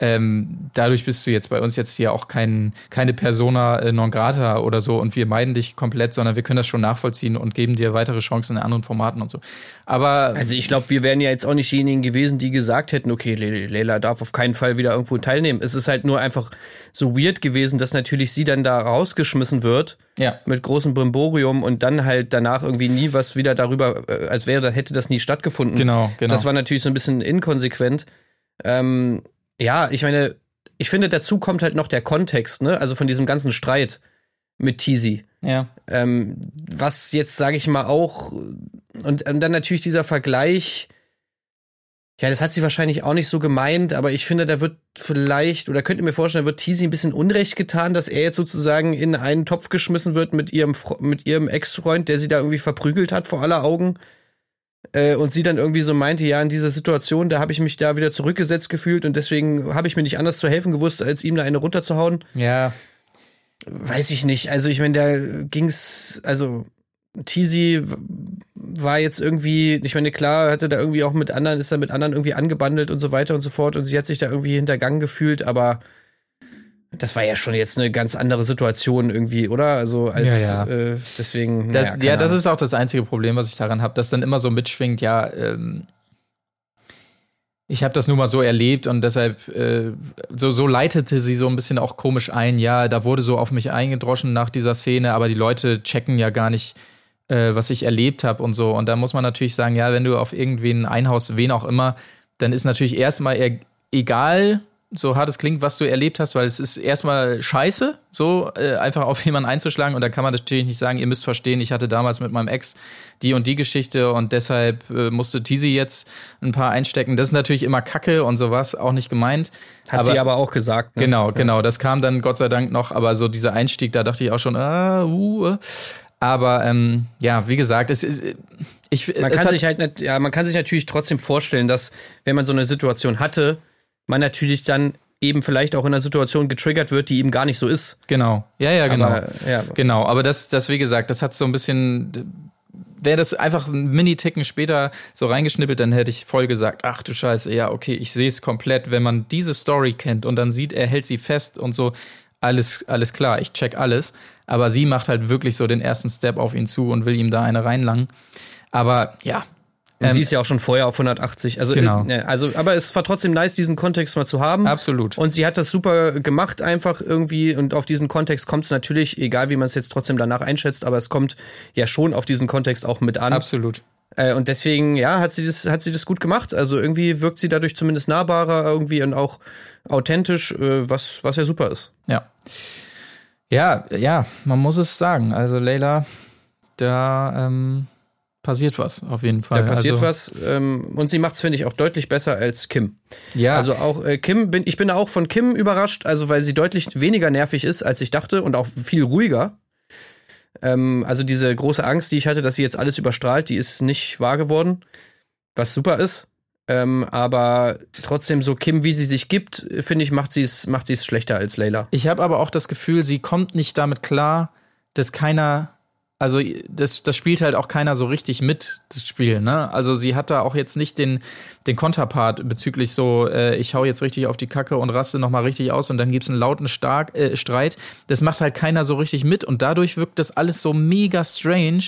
ähm, dadurch bist du jetzt bei uns jetzt hier auch kein, keine Persona äh, non grata oder so und wir meiden dich komplett, sondern wir können das schon nachvollziehen und geben dir weitere Chancen in anderen Formaten und so. Aber Also ich glaube, wir wären ja jetzt auch nicht diejenigen gewesen, die gesagt hätten, okay, Le- Leila darf auf keinen Fall wieder irgendwo teilnehmen. Es ist halt nur einfach so weird gewesen, dass natürlich sie dann da rausgeschmissen wird ja, mit großem Brimborium und dann halt danach irgendwie nie was wieder darüber, äh, als wäre, hätte das nie stattgefunden. genau, genau. Das war natürlich so ein bisschen inkonsequent. Ähm, ja, ich meine, ich finde, dazu kommt halt noch der Kontext, ne? Also von diesem ganzen Streit mit Teasy. ja. Ähm, was jetzt, sage ich mal, auch, und, und dann natürlich dieser Vergleich, ja, das hat sie wahrscheinlich auch nicht so gemeint, aber ich finde, da wird vielleicht, oder könnt ihr mir vorstellen, da wird Teasy ein bisschen Unrecht getan, dass er jetzt sozusagen in einen Topf geschmissen wird mit ihrem, mit ihrem Ex-Freund, der sie da irgendwie verprügelt hat vor aller Augen. Äh, und sie dann irgendwie so meinte, ja, in dieser Situation, da habe ich mich da wieder zurückgesetzt gefühlt und deswegen habe ich mir nicht anders zu helfen gewusst, als ihm da eine runterzuhauen. Ja, Weiß ich nicht. Also ich meine, da ging's, also Teasy w- war jetzt irgendwie, ich meine, klar, hatte da irgendwie auch mit anderen, ist da mit anderen irgendwie angebandelt und so weiter und so fort und sie hat sich da irgendwie hintergangen gefühlt, aber das war ja schon jetzt eine ganz andere Situation irgendwie, oder? Also als Ja, ja. Äh, deswegen. Das, naja, ja, das ist auch das einzige Problem, was ich daran habe, dass dann immer so mitschwingt, ja, ähm, ich habe das nur mal so erlebt und deshalb, äh, so, so leitete sie so ein bisschen auch komisch ein, ja, da wurde so auf mich eingedroschen nach dieser Szene, aber die Leute checken ja gar nicht, äh, was ich erlebt habe und so. Und da muss man natürlich sagen, ja, wenn du auf irgendwen einhaust, wen auch immer, dann ist natürlich erstmal egal, so hart es klingt, was du erlebt hast, weil es ist erstmal scheiße, so äh, einfach auf (laughs) jemanden einzuschlagen. Und da kann man natürlich nicht sagen, ihr müsst verstehen, ich hatte damals mit meinem Ex die und die Geschichte und deshalb äh, musste Tizi jetzt ein paar einstecken. Das ist natürlich immer Kacke und sowas, auch nicht gemeint. Hat sie aber auch gesagt. Ne? Genau, genau. Das kam dann Gott sei Dank noch, aber so dieser Einstieg, da dachte ich auch schon, ah, uh. Aber ähm, ja, wie gesagt, es ist. Ich, Man kann sich halt ja, man kann sich natürlich trotzdem vorstellen, dass wenn man so eine Situation hatte, man natürlich dann eben vielleicht auch in einer Situation getriggert wird, die eben gar nicht so ist. Genau. Ja, ja, genau. Aber, ja, Genau, aber das, das, wie gesagt, das hat so ein bisschen. Wäre das einfach ein Mini-Ticken später so reingeschnippelt, dann hätte ich voll gesagt, ach du Scheiße, ja, okay, ich sehe es komplett. Wenn man diese Story kennt und dann sieht, er hält sie fest und so, alles, alles klar, ich check alles. Aber sie macht halt wirklich so den ersten Step auf ihn zu und will ihm da eine reinlangen. Aber ja. Und Ähm, sie ist ja auch schon vorher auf 180. Also, Genau. äh, ne, also, aber es war trotzdem nice, diesen Kontext mal zu haben. Absolut. Und sie hat das super gemacht, einfach irgendwie. Und auf diesen Kontext kommt es natürlich, egal wie man es jetzt trotzdem danach einschätzt, aber es kommt ja schon auf diesen Kontext auch mit an. Absolut. Äh, und deswegen, ja, hat sie das, hat sie das gut gemacht. Also irgendwie wirkt sie dadurch zumindest nahbarer irgendwie und auch authentisch, äh, was, was ja super ist. Ja. Ja, ja, man muss es sagen. Also Leila, da ähm, passiert was auf jeden Fall. Da passiert also, was. Ähm, und sie macht es, finde ich, auch deutlich besser als Kim. Ja, Also auch äh, Kim, bin, ich bin auch von Kim überrascht, also weil sie deutlich weniger nervig ist, als ich dachte und auch viel ruhiger. Ähm, also diese große Angst, die ich hatte, dass sie jetzt alles überstrahlt, die ist nicht wahr geworden, was super ist. Ähm, aber trotzdem so Kim, wie sie sich gibt, finde ich, macht sie es macht sie es schlechter als Layla. ich habe aber auch das Gefühl, sie kommt nicht damit klar, dass keiner Also das, das spielt halt auch keiner so richtig mit, das Spiel. Ne? Also sie hat da auch jetzt nicht den, den Konterpart bezüglich so, äh, ich hau jetzt richtig auf die Kacke und raste nochmal richtig aus und dann gibt's einen lauten Stark, äh, Streit. Das macht halt keiner so richtig mit und dadurch wirkt das alles so mega strange.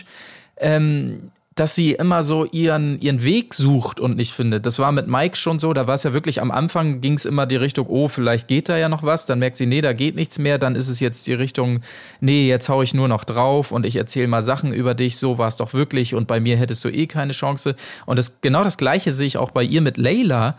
Ähm, dass sie immer so ihren, ihren Weg sucht und nicht findet. Das war mit Mike schon so, da war es ja wirklich am Anfang ging es immer die Richtung, oh, vielleicht geht da ja noch was, dann merkt sie, nee, da geht nichts mehr, dann ist es jetzt die Richtung, nee, jetzt hau ich nur noch drauf und ich erzähle mal Sachen über dich, so war es doch wirklich und bei mir hättest du eh keine Chance. Und das, genau das gleiche sehe ich auch bei ihr mit Layla,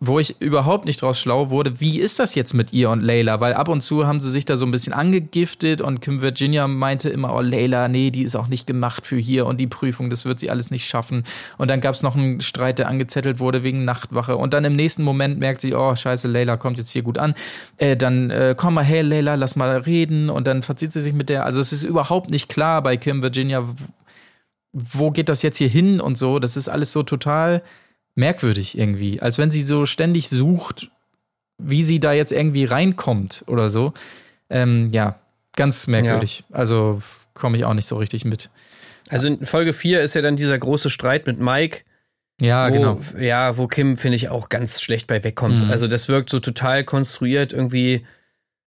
wo ich überhaupt nicht draus schlau wurde, wie ist das jetzt mit ihr und Layla? Weil ab und zu haben sie sich da so ein bisschen angegiftet und Kim Virginia meinte immer, oh Layla, nee, die ist auch nicht gemacht für hier und die Prüfung, das wird sie alles nicht schaffen. Und dann gab es noch einen Streit, der angezettelt wurde wegen Nachtwache. Und dann im nächsten Moment merkt sie, oh scheiße, Layla kommt jetzt hier gut an. Äh, dann äh, komm mal, hey Layla, lass mal reden. Und dann verzieht sie sich mit der. Also es ist überhaupt nicht klar bei Kim Virginia, wo geht das jetzt hier hin und so. Das ist alles so total merkwürdig irgendwie. Als wenn sie so ständig sucht, wie sie da jetzt irgendwie reinkommt oder so. Ähm, ja, ganz merkwürdig. Ja. Also komme ich auch nicht so richtig mit. Also in Folge 4 ist ja dann dieser große Streit mit Mike. Ja, wo, genau. Ja, wo Kim, finde ich, auch ganz schlecht bei wegkommt. Mhm. Also das wirkt so total konstruiert, irgendwie,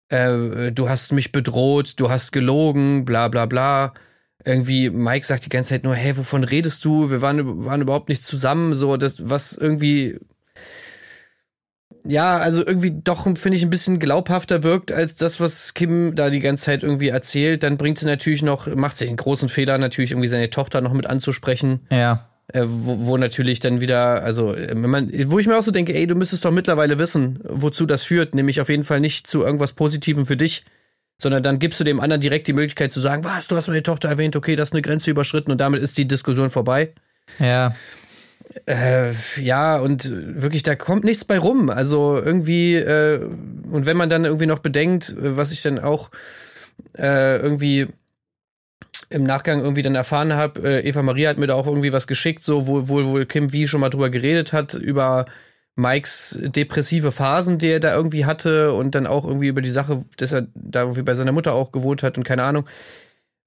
äh, du hast mich bedroht, du hast gelogen, bla bla bla irgendwie, Mike sagt die ganze Zeit nur, hey, wovon redest du? Wir waren, waren überhaupt nicht zusammen, so, das, was irgendwie, ja, also irgendwie doch, finde ich, ein bisschen glaubhafter wirkt als das, was Kim da die ganze Zeit irgendwie erzählt. Dann bringt sie natürlich noch, macht sich einen großen Fehler, natürlich irgendwie seine Tochter noch mit anzusprechen. Ja. Äh, wo, wo natürlich dann wieder, also, wenn man, wo ich mir auch so denke, ey, du müsstest doch mittlerweile wissen, wozu das führt, nämlich auf jeden Fall nicht zu irgendwas Positivem für dich sondern dann gibst du dem anderen direkt die Möglichkeit zu sagen, was, du hast meine Tochter erwähnt, okay, das ist eine Grenze überschritten und damit ist die Diskussion vorbei. Ja. Äh, ja, und wirklich, da kommt nichts bei rum. Also irgendwie, äh, und wenn man dann irgendwie noch bedenkt, was ich dann auch äh, irgendwie im Nachgang irgendwie dann erfahren habe, äh, Eva Maria hat mir da auch irgendwie was geschickt, so wo wohl wohl Kim wie schon mal drüber geredet hat, über Mikes depressive Phasen, die er da irgendwie hatte und dann auch irgendwie über die Sache, dass er da irgendwie bei seiner Mutter auch gewohnt hat und keine Ahnung.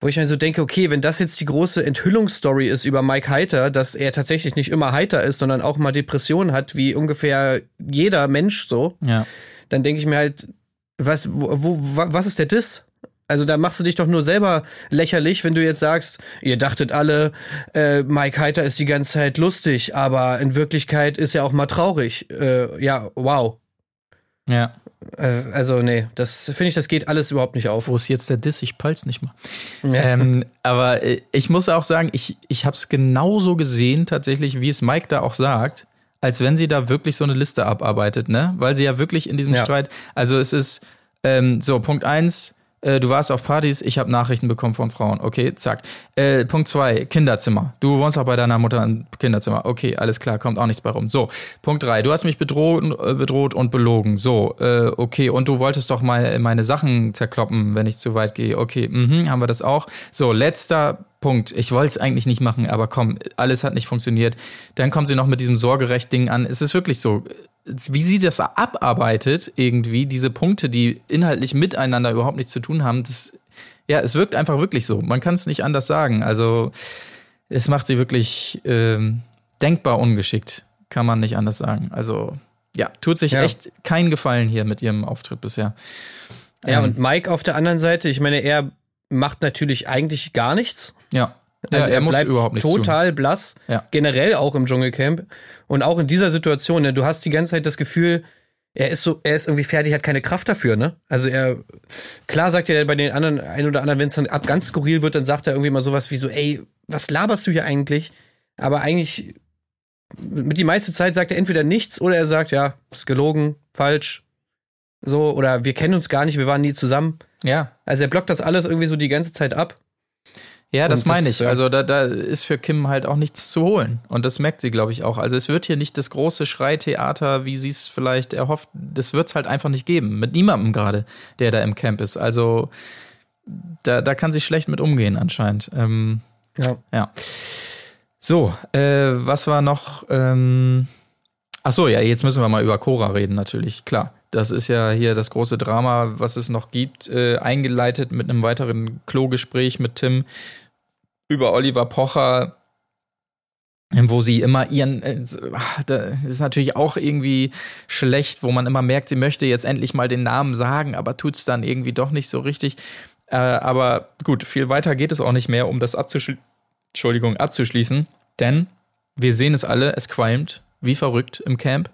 Wo ich mir so denke, okay, wenn das jetzt die große Enthüllungsstory ist über Mike Heiter, dass er tatsächlich nicht immer heiter ist, sondern auch mal Depressionen hat, wie ungefähr jeder Mensch so, ja. dann denke ich mir halt, was, wo, wo, was ist der Diss? Also da machst du dich doch nur selber lächerlich, wenn du jetzt sagst, ihr dachtet alle, äh, Mike Heiter ist die ganze Zeit lustig, aber in Wirklichkeit ist er auch mal traurig. Äh, ja, wow. Ja. Äh, also nee, das finde ich, das geht alles überhaupt nicht auf. Wo ist jetzt der Diss? Ich peil's nicht mal. Ja. Ähm, aber äh, ich muss auch sagen, ich, ich habe es genauso gesehen tatsächlich, wie es Mike da auch sagt, als wenn sie da wirklich so eine Liste abarbeitet, ne? Weil sie ja wirklich in diesem ja. Streit, also es ist ähm, so Punkt eins äh, du warst auf Partys, ich habe Nachrichten bekommen von Frauen. Okay, zack. Äh, Punkt zwei, Kinderzimmer. Du wohnst auch bei deiner Mutter im Kinderzimmer. Okay, alles klar, kommt auch nichts bei rum. So, Punkt drei, du hast mich bedroht, äh, bedroht und belogen. So, äh, okay, und du wolltest doch mal meine Sachen zerkloppen, wenn ich zu weit gehe. Okay, mhm, haben wir das auch. So, letzter Punkt. Ich wollte es eigentlich nicht machen, aber komm, alles hat nicht funktioniert. Dann kommt sie noch mit diesem Sorgerecht-Ding an. Es ist wirklich so wie sie das abarbeitet, irgendwie, diese Punkte, die inhaltlich miteinander überhaupt nichts zu tun haben, das, ja, es wirkt einfach wirklich so. Man kann es nicht anders sagen. Also, es macht sie wirklich ähm, denkbar ungeschickt. Kann man nicht anders sagen. Also, ja, tut sich ja. echt keinen Gefallen hier mit ihrem Auftritt bisher. Ja, ähm, und Mike auf der anderen Seite, ich meine, er macht natürlich eigentlich gar nichts. Ja. Also ja, er, er bleibt überhaupt total tun. blass, ja. generell auch im Dschungelcamp. Und auch in dieser Situation, ne, du hast die ganze Zeit das Gefühl, er ist so, er ist irgendwie fertig, hat keine Kraft dafür, ne? Also er, klar sagt er bei den anderen, ein oder anderen, wenn es dann ab ganz skurril wird, dann sagt er irgendwie mal sowas wie so, ey, was laberst du hier eigentlich? Aber eigentlich, mit die meiste Zeit sagt er entweder nichts oder er sagt, ja, ist gelogen, falsch, so, oder wir kennen uns gar nicht, wir waren nie zusammen. Ja. Also er blockt das alles irgendwie so die ganze Zeit ab. Ja, das meine ich. Also da, da ist für Kim halt auch nichts zu holen. Und das merkt sie, glaube ich, auch. Also es wird hier nicht das große Schreitheater, wie sie es vielleicht erhofft. Das wird es halt einfach nicht geben. Mit niemandem gerade, der da im Camp ist. Also da, da kann sie schlecht mit umgehen anscheinend. Ähm, ja. ja. So, äh, was war noch? Ähm, ach so, ja, jetzt müssen wir mal über Cora reden, natürlich, klar. Das ist ja hier das große Drama, was es noch gibt, äh, eingeleitet mit einem weiteren Klogespräch mit Tim über Oliver Pocher, wo sie immer ihren, äh, das ist natürlich auch irgendwie schlecht, wo man immer merkt, sie möchte jetzt endlich mal den Namen sagen, aber tut es dann irgendwie doch nicht so richtig. Äh, aber gut, viel weiter geht es auch nicht mehr, um das abzuschli Entschuldigung, abzuschließen, denn wir sehen es alle, es qualmt wie verrückt im Camp.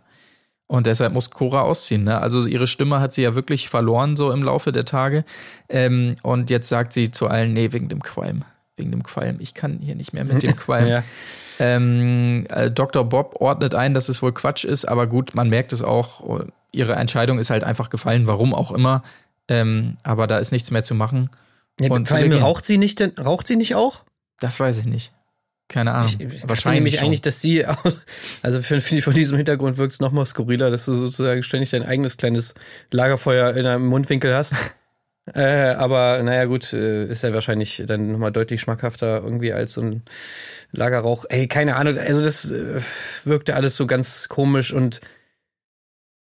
Und deshalb muss Cora ausziehen. Ne? Also ihre Stimme hat sie ja wirklich verloren so im Laufe der Tage. Ähm, und jetzt sagt sie zu allen, nee, wegen dem Qualm. Wegen dem Qualm. Ich kann hier nicht mehr mit dem Qualm. (laughs) Ja. ähm, äh, Dr. Bob ordnet ein, dass es wohl Quatsch ist, aber gut, man merkt es auch. Ihre Entscheidung ist halt einfach gefallen, warum auch immer. Ähm, aber da ist nichts mehr zu machen. Ja, Und gehen. raucht sie nicht denn, raucht sie nicht auch? Das weiß ich nicht. Keine Ahnung. Ich, ich Wahrscheinlich nämlich schon. eigentlich, dass sie, (laughs) also finde find ich von diesem Hintergrund wirkt es nochmal skurriler, dass du sozusagen ständig dein eigenes kleines Lagerfeuer in einem Mundwinkel hast. Äh, aber naja, gut, äh, ist ja wahrscheinlich dann nochmal deutlich schmackhafter irgendwie als so ein Lagerrauch. Ey, keine Ahnung, also das äh, wirkte alles so ganz komisch und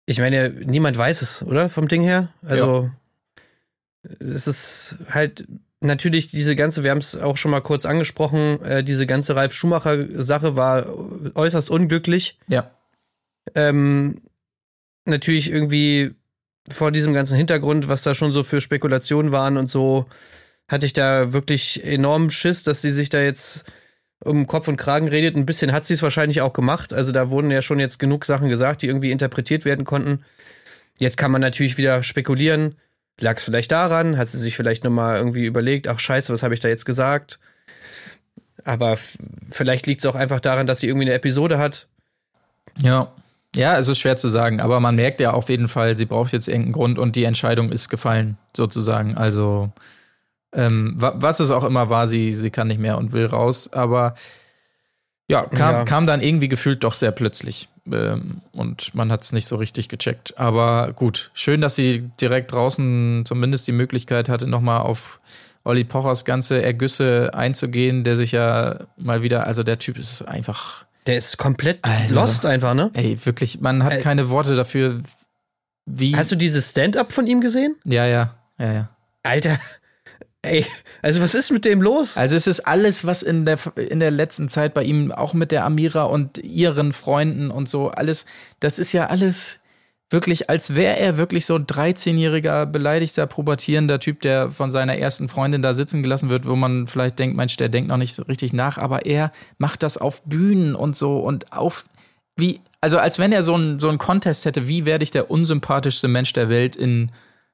ich meine, niemand weiß es, oder? Vom Ding her? Also, es ist halt natürlich diese ganze, wir haben es auch schon mal kurz angesprochen, äh, diese ganze Ralf Schumacher-Sache war äußerst unglücklich. Ja. Ähm, natürlich irgendwie vor diesem ganzen Hintergrund, was da schon so für Spekulationen waren und so, hatte ich da wirklich enormen Schiss, dass sie sich da jetzt um Kopf und Kragen redet. Ein bisschen hat sie es wahrscheinlich auch gemacht. Also da wurden ja schon jetzt genug Sachen gesagt, die irgendwie interpretiert werden konnten. Jetzt kann man natürlich wieder spekulieren. Lag es vielleicht daran? Hat sie sich vielleicht nochmal irgendwie überlegt, ach scheiße, was habe ich da jetzt gesagt? Aber vielleicht liegt es auch einfach daran, dass sie irgendwie eine Episode hat. Ja. Ja, es ist schwer zu sagen, aber man merkt ja auf jeden Fall, sie braucht jetzt irgendeinen Grund und die Entscheidung ist gefallen, sozusagen. Also, ähm, wa was es auch immer war, sie, sie kann nicht mehr und will raus, aber ja, kam, Ja. kam dann irgendwie gefühlt doch sehr plötzlich. Ähm, und man hat es nicht so richtig gecheckt. Aber gut, schön, dass sie direkt draußen zumindest die Möglichkeit hatte, nochmal auf Olli Pochers ganze Ergüsse einzugehen, der sich ja mal wieder, also der Typ ist einfach. Der ist komplett Alter. lost einfach, ne? Ey, wirklich, man hat Äh, keine Worte dafür, wie. Hast du dieses Stand-up von ihm gesehen? ja, ja, ja, ja. Alter, ey, also was ist mit dem los? Also es ist alles, was in der, in der letzten Zeit bei ihm, auch mit der Amira und ihren Freunden und so, alles, das ist ja alles wirklich, als wäre er wirklich so ein 13-jähriger, beleidigter, pubertierender Typ, der von seiner ersten Freundin da sitzen gelassen wird, wo man vielleicht denkt, Mensch, der denkt noch nicht richtig nach, aber er macht das auf Bühnen und so und auf, wie, also als wenn er so einen so einen Contest hätte, wie werde ich der unsympathischste Mensch der Welt in,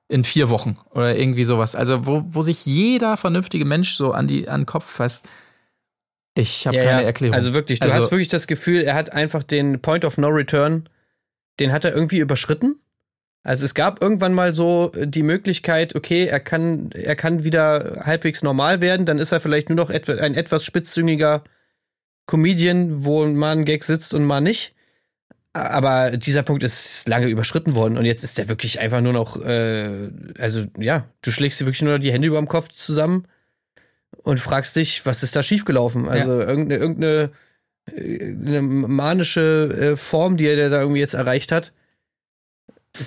in vier Wochen oder irgendwie sowas. Also wo, wo sich jeder vernünftige Mensch so an, die, an den Kopf fasst. Ich habe keine Erklärung. Also wirklich, du Also- hast wirklich das Gefühl, er hat einfach den Point of No Return, den hat er irgendwie überschritten. Also es gab irgendwann mal so äh, die Möglichkeit, okay, er kann, er kann wieder halbwegs normal werden, dann ist er vielleicht nur noch ein etwas spitzzüngiger Comedian, wo mal ein Gag sitzt und mal nicht. Aber dieser Punkt ist lange überschritten worden und jetzt ist er wirklich einfach nur noch, äh, also ja, du schlägst dir wirklich nur die Hände über dem Kopf zusammen und fragst dich, was ist da schiefgelaufen? Also irgendeine, irgendeine äh, eine manische äh, Form, die er da irgendwie jetzt erreicht hat,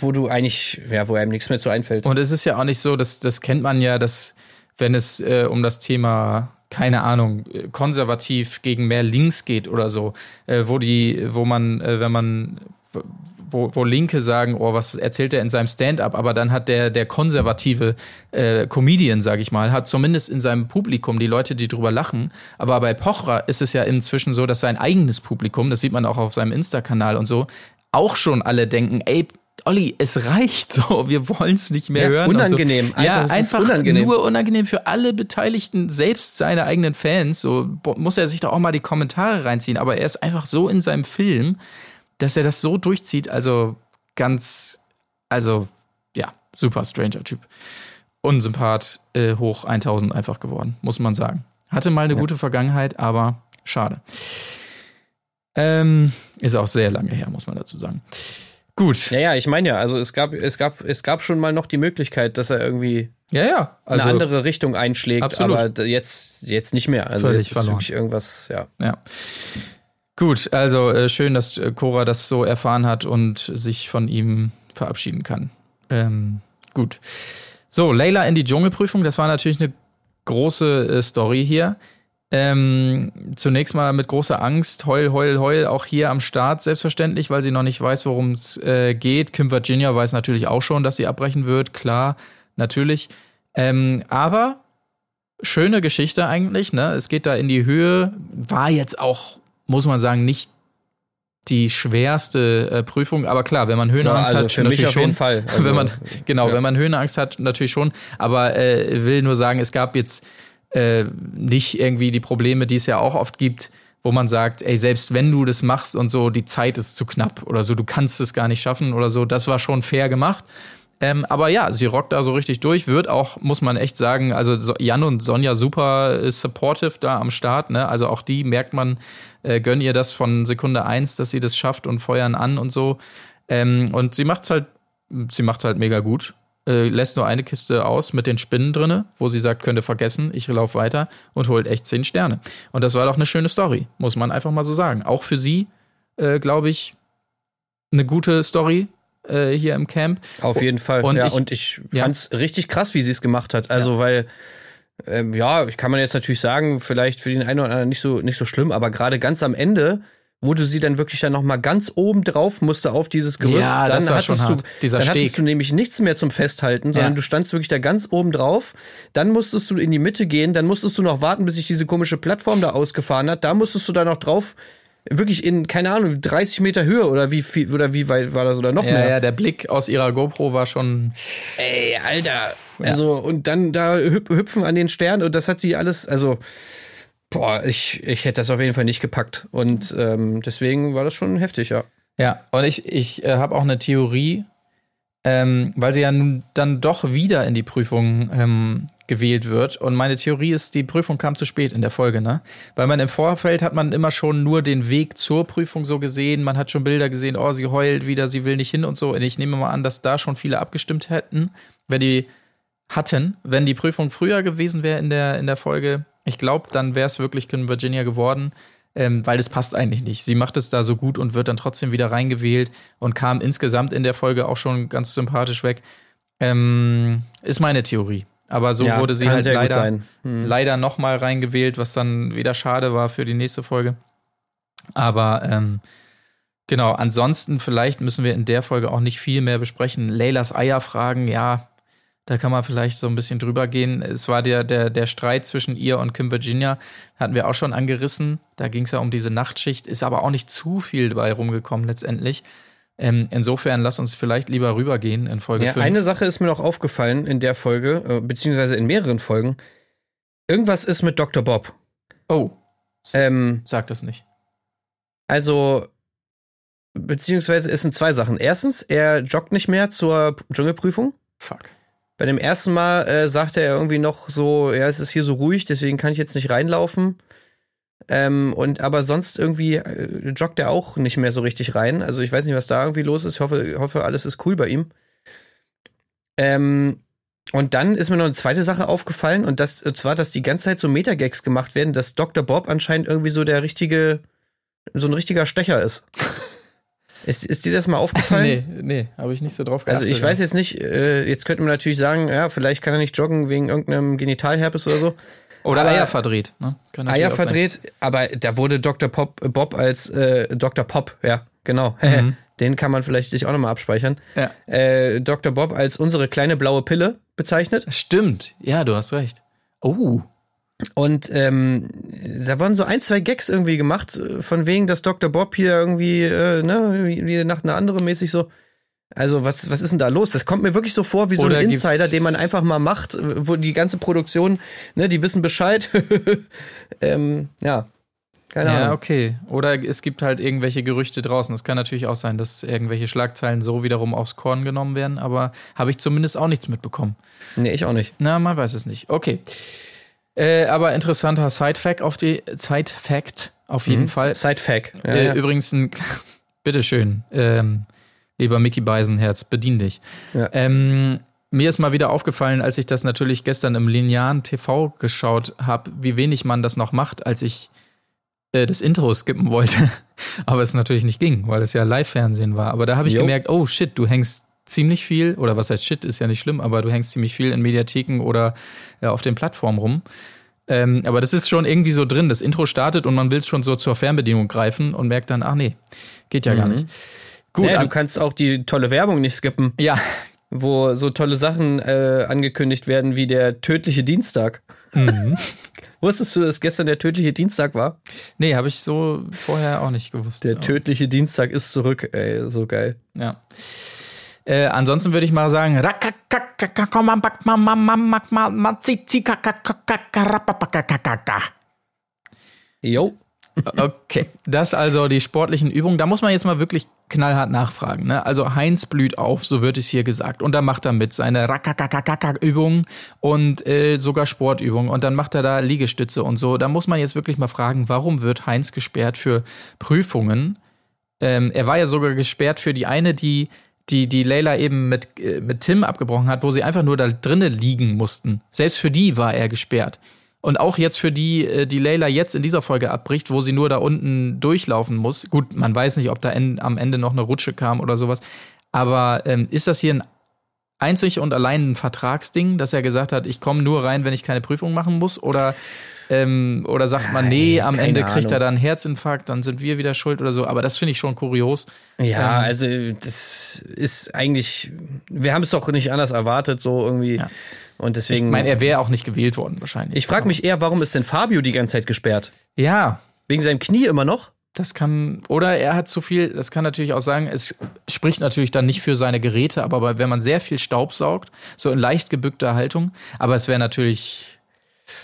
wo du eigentlich, ja, wo einem nichts mehr zu einfällt. Und es ist ja auch nicht so, dass das kennt man ja, dass wenn es äh, um das Thema keine Ahnung äh, konservativ gegen mehr links geht oder so, äh, wo die, wo man, äh, wenn man wo, wo Linke sagen, oh, was erzählt er in seinem Stand-up, aber dann hat der, der konservative äh, Comedian, sag ich mal, hat zumindest in seinem Publikum die Leute, die drüber lachen. Aber bei Pochra ist es ja inzwischen so, dass sein eigenes Publikum, das sieht man auch auf seinem Insta-Kanal und so, auch schon alle denken, ey, Olli, es reicht so, wir wollen es nicht mehr Ja, hören. unangenehm. So. Ja, Einfach, ist einfach unangenehm. nur unangenehm für alle Beteiligten, selbst seine eigenen Fans. So muss er sich doch auch mal die Kommentare reinziehen. Aber er ist einfach so in seinem Film, dass er das so durchzieht. Also ganz, also ja, super stranger Typ. Unsympath, äh, hoch 1000 einfach geworden, muss man sagen. Hatte mal eine gute Vergangenheit, aber schade. Ähm, ist auch sehr lange her, muss man dazu sagen. Gut. Ja, ja, ich meine ja, also es gab, es gab, es gab schon mal noch die Möglichkeit, dass er irgendwie Ja, ja. Also, eine andere Richtung einschlägt, Absolut. aber jetzt, jetzt nicht mehr. Also Völlig jetzt ist verloren. wirklich irgendwas, ja. Ja. Gut, also äh, schön, dass äh, Cora das so erfahren hat und sich von ihm verabschieden kann. Ähm, gut. So, Layla in die Dschungelprüfung, das war natürlich eine große äh, Story hier. Ähm, zunächst mal mit großer Angst, heul, heul, heul, auch hier am Start selbstverständlich, weil sie noch nicht weiß, worum es äh, geht. Kim Virginia weiß natürlich auch schon, dass sie abbrechen wird, klar, natürlich. Ähm, aber schöne Geschichte eigentlich, ne? Es geht da in die Höhe, war jetzt auch, muss man sagen, nicht die schwerste äh, Prüfung, aber klar, wenn man Höhenangst Ja, also hat, für mich natürlich auf schon, jeden Fall. (laughs) Also, wenn man genau, ja. wenn man Höhenangst hat, natürlich schon, aber äh, will nur sagen, es gab jetzt äh, nicht irgendwie die Probleme, die es ja auch oft gibt, wo man sagt, ey, selbst wenn du das machst und so, die Zeit ist zu knapp oder so, du kannst es gar nicht schaffen oder so, das war schon fair gemacht. Ähm, aber ja, sie rockt da so richtig durch, wird auch, muss man echt sagen, also so- Jan und Sonja super äh, supportive da am Start, ne? Also auch die merkt man, äh, gönn ihr das von Sekunde eins, dass sie das schafft und feuern an und so. Ähm, und sie macht's halt, sie macht's halt mega gut. Äh, lässt nur eine Kiste aus mit den Spinnen drinne, wo sie sagt, könnt ihr vergessen, ich laufe weiter und holt echt zehn Sterne. Und das war doch eine schöne Story, muss man einfach mal so sagen. Auch für sie, äh, glaube ich, eine gute Story äh, hier im Camp. Auf jeden Fall. Und ja, ich- und ich ja. fand's richtig krass, wie sie es gemacht hat. Also, weil, ähm, ja, kann man jetzt natürlich sagen, vielleicht für den einen oder anderen nicht so, nicht so schlimm, aber gerade ganz am Ende, wo du sie dann wirklich dann noch mal ganz oben drauf musste auf dieses Gerüst, Ja, dann hattest du, dann hattest du nämlich nichts mehr zum Festhalten, sondern Ja. du standst wirklich da ganz oben drauf. Dann musstest du in die Mitte gehen, dann musstest du noch warten, bis sich diese komische Plattform da ausgefahren hat. Da musstest du da noch drauf, wirklich in, keine Ahnung, 30 Meter Höhe oder wie viel, oder wie weit war das oder noch Ja, mehr? ja, der Blick aus ihrer GoPro war schon. Ey, Alter. Also, und dann da hüp hüpfen an den Stern und das hat sie alles, also, boah, ich, ich hätte das auf jeden Fall nicht gepackt. Und ähm, deswegen war das schon heftig, ja. Ja, und ich, ich äh, habe auch eine Theorie, ähm, weil sie ja nun dann doch wieder in die Prüfung ähm, gewählt wird. Und meine Theorie ist, die Prüfung kam zu spät in der Folge, ne? Weil man im Vorfeld hat man immer schon nur den Weg zur Prüfung so gesehen. Man hat schon Bilder gesehen, oh, sie heult wieder, sie will nicht hin und so. Und ich nehme mal an, dass da schon viele abgestimmt hätten, wenn die hatten, wenn die Prüfung früher gewesen wäre in der, in der Folge. Ich glaube, dann wäre es wirklich Queen Virginia geworden, ähm, weil das passt eigentlich nicht. Sie macht es da so gut und wird dann trotzdem wieder reingewählt und kam insgesamt in der Folge auch schon ganz sympathisch weg. Ähm, ist meine Theorie. Aber so Ja, wurde sie halt leider, sein. Hm. leider nochmal reingewählt, was dann wieder schade war für die nächste Folge. Aber ähm, genau, ansonsten vielleicht müssen wir in der Folge auch nicht viel mehr besprechen. Leylas Eierfragen, ja, da kann man vielleicht so ein bisschen drüber gehen. Es war der, der, der Streit zwischen ihr und Kim Virginia, hatten wir auch schon angerissen. Da ging es ja um diese Nachtschicht, ist aber auch nicht zu viel dabei rumgekommen letztendlich. Ähm, insofern lass uns vielleicht lieber rübergehen in Folge Ja, 5. eine Sache ist mir noch aufgefallen in der Folge, äh, beziehungsweise in mehreren Folgen. Irgendwas ist mit Dr. Bob. oh, Ähm, sag das nicht. also, beziehungsweise es sind zwei Sachen. Erstens, er joggt nicht mehr zur Dschungelprüfung. Fuck. Bei dem ersten Mal äh, sagte er irgendwie noch so, ja, es ist hier so ruhig, deswegen kann ich jetzt nicht reinlaufen. Ähm, und aber sonst irgendwie äh, joggt er auch nicht mehr so richtig rein. Also ich weiß nicht, was da irgendwie los ist. Ich hoffe, hoffe alles ist cool bei ihm. Ähm, und dann ist mir noch eine zweite Sache aufgefallen und das und zwar, dass die ganze Zeit so Metagags gemacht werden, dass Dr. Bob anscheinend irgendwie so der richtige, so ein richtiger Stecher ist. (laughs) ist, ist dir das mal aufgefallen? nee, nee, habe ich nicht so drauf Also geachtet. ich weiß jetzt nicht, äh, jetzt könnte man natürlich sagen, ja, vielleicht kann er nicht joggen wegen irgendeinem Genitalherpes oder so. Oder aber- Eier verdreht, ne? Eier sein. verdreht, aber da wurde Dr. Pop, Bob als äh, Dr. Pop, ja, genau. (laughs) Den kann man vielleicht sich auch nochmal abspeichern. Ja. Äh, Dr. Bob als unsere kleine blaue Pille bezeichnet. Stimmt, ja, du hast recht. Oh, Und ähm, da wurden so ein, zwei Gags irgendwie gemacht, äh, von wegen, dass Dr. Bob hier irgendwie, äh, ne, wie wie nach einer anderen mäßig so. Also, was, was ist denn da los? Das kommt mir wirklich so vor wie so Oder ein Insider, den man einfach mal macht, wo die ganze Produktion, ne, die wissen Bescheid. (laughs) ähm, ja, keine ja, Ahnung. okay. Oder es gibt halt irgendwelche Gerüchte draußen. Es kann natürlich auch sein, dass irgendwelche Schlagzeilen so wiederum aufs Korn genommen werden, aber habe ich zumindest auch nichts mitbekommen. Nee, ich auch nicht. Na, man weiß es nicht. Okay. Äh, aber interessanter Side-Fact auf die Side-Fact auf jeden Fall. Side-Fact. Ja, Äh, ja. Übrigens ein, (laughs) bitteschön, ähm, lieber Mickey Beisenherz, bedien dich. Ja. Ähm, mir ist mal wieder aufgefallen, als ich das natürlich gestern im linearen TV geschaut habe, wie wenig man das noch macht, als ich äh, das Intro skippen wollte. (laughs) Aber es natürlich nicht ging, weil es ja Live-Fernsehen war. Aber da habe ich Jo. gemerkt, oh shit, du hängst ziemlich viel, oder was heißt shit, ist ja nicht schlimm, aber du hängst ziemlich viel in Mediatheken oder ja, auf den Plattformen rum. Ähm, aber das ist schon irgendwie so drin. Das Intro startet und man will schon so zur Fernbedienung greifen und merkt dann, ach nee, geht ja gar nicht. Gut, ja, an- du kannst auch die tolle Werbung nicht skippen, ja, wo so tolle Sachen äh, angekündigt werden wie der tödliche Dienstag. Mhm. (laughs) Wusstest du, dass gestern der tödliche Dienstag war? nee, habe ich so vorher auch nicht gewusst. Der tödliche Dienstag ist zurück, ey, so geil. Ja. Äh, ansonsten würde ich mal sagen, Jo. Okay, das also die sportlichen Übungen. Da muss man jetzt mal wirklich knallhart nachfragen. Ne? Also Heinz blüht auf, so wird es hier gesagt. Und da macht er mit seine Rakakakakak-Übungen und äh, sogar Sportübungen. Und dann macht er da Liegestütze und so. Da muss man jetzt wirklich mal fragen, warum wird Heinz gesperrt für Prüfungen? Ähm, er war ja sogar gesperrt für die eine, die die, die Leila eben mit, äh, mit Tim abgebrochen hat, wo sie einfach nur da drinnen liegen mussten. Selbst für die war er gesperrt. Und auch jetzt für die, äh, die Leila jetzt in dieser Folge abbricht, wo sie nur da unten durchlaufen muss. Gut, man weiß nicht, ob da en, am Ende noch eine Rutsche kam oder sowas. Aber ähm, ist das hier ein einzig und allein ein Vertragsding, dass er gesagt hat, ich komme nur rein, wenn ich keine Prüfung machen muss? Oder, ähm, oder sagt man, nee, am keine Ende kriegt er Ahnung. dann einen Herzinfarkt, dann sind wir wieder schuld oder so. Aber das finde ich schon kurios. Ja, Ähm. also das ist eigentlich, wir haben es doch nicht anders erwartet, so irgendwie. Ja. Und Ich deswegen. meine, er wäre auch nicht gewählt worden wahrscheinlich. ich frage mich eher, warum ist denn Fabio die ganze Zeit gesperrt? Ja, Wegen seinem Knie immer noch? Das kann, oder er hat zu viel, das kann natürlich auch sagen, es spricht natürlich dann nicht für seine Geräte, aber wenn man sehr viel Staub saugt, so in leicht gebückter Haltung, aber es wäre natürlich,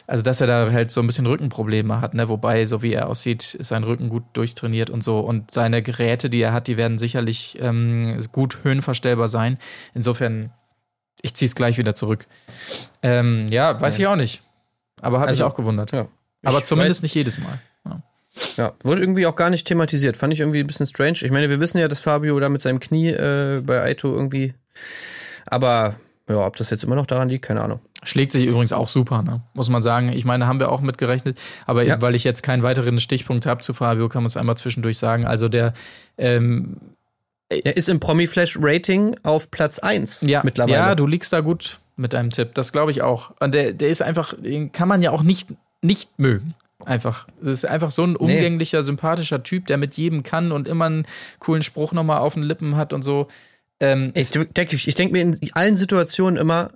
also dass er da halt so ein bisschen Rückenprobleme hat, ne, wobei, so wie er aussieht, ist sein Rücken gut durchtrainiert und so und seine Geräte, die er hat, die werden sicherlich ähm, gut höhenverstellbar sein. Insofern, ich ziehe es gleich wieder zurück. Ähm, ja, weiß ich auch nicht, aber hat Also, mich auch gewundert. Ja. Aber zumindest weiß- nicht jedes Mal. Ja. Ja, wurde irgendwie auch gar nicht thematisiert. Fand ich irgendwie ein bisschen strange. Ich meine, wir wissen ja, dass Fabio da mit seinem Knie äh, bei Aito irgendwie. Aber ja, ob das jetzt immer noch daran liegt, keine Ahnung. Schlägt sich übrigens auch super, ne? muss man sagen. Ich meine, haben wir auch mitgerechnet. Aber Ja. weil ich jetzt keinen weiteren Stichpunkt habe zu Fabio, kann man es einmal zwischendurch sagen. Also der, ähm, Er ist im Promi-Flash-Rating auf Platz 1 ja, mittlerweile. ja, du liegst da gut mit deinem Tipp. Das glaube ich auch. Und der, der ist einfach, den kann man ja auch nicht, nicht mögen. Einfach. Das ist einfach so ein umgänglicher, sympathischer Typ, der mit jedem kann und immer einen coolen Spruch nochmal auf den Lippen hat und so. Ähm, Ich denke ich denk mir in allen Situationen immer,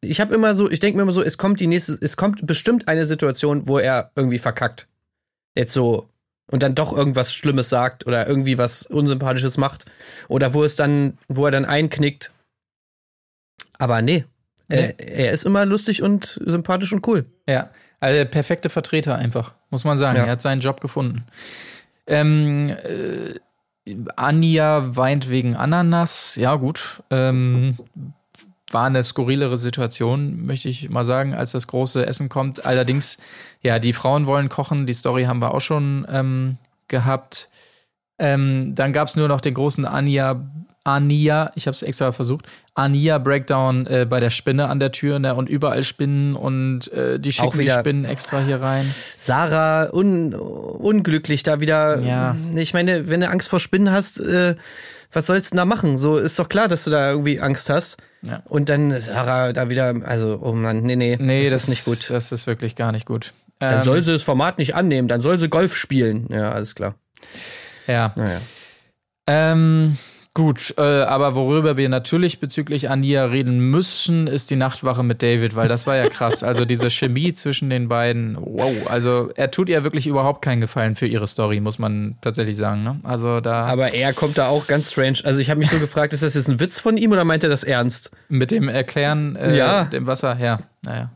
ich habe immer so, ich denke mir immer so, es kommt die nächste, es kommt bestimmt eine Situation, wo er irgendwie verkackt. Jetzt so und dann doch irgendwas Schlimmes sagt oder irgendwie was Unsympathisches macht oder wo es dann, wo er dann einknickt. Aber nee, Er, er ist immer lustig und sympathisch und cool. Ja, also der perfekte Vertreter einfach, muss man sagen. Ja. Er hat seinen Job gefunden. Ähm, äh, Anja weint wegen Ananas. Ja, gut. Ähm, war eine skurrilere Situation, möchte ich mal sagen, als das große Essen kommt. Allerdings, ja, die Frauen wollen kochen. Die Story haben wir auch schon ähm, gehabt. Ähm, dann gab es nur noch den großen Anja, Ania, ich habe es extra versucht, Ania Breakdown äh, bei der Spinne an der Tür ne, und überall Spinnen und äh, die schicken die Spinnen extra hier rein. Sarah un, unglücklich da wieder. Ja. Ich meine, wenn du Angst vor Spinnen hast, äh, was sollst du denn da machen? So ist doch klar, dass du da irgendwie Angst hast. Ja. Und dann Sarah da wieder, also, oh Mann, nee, nee, Nee, das, ist nicht gut. Das ist wirklich gar nicht gut. Dann Ähm, soll sie das Format nicht annehmen, dann soll sie Golf spielen. Ja, alles klar. Ja. Naja. Ähm, gut, äh, aber worüber wir natürlich bezüglich Ania reden müssen, ist die Nachtwache mit David, weil das war ja krass. Also diese Chemie zwischen den beiden, wow. Also er tut ihr wirklich überhaupt keinen Gefallen für ihre Story, muss man tatsächlich sagen. Ne? Also da Aber er kommt da auch ganz strange. Also ich habe mich so gefragt, ist das jetzt ein Witz von ihm oder meint er das ernst? mit dem Erklären äh, Ja. dem Wasser, ja, naja.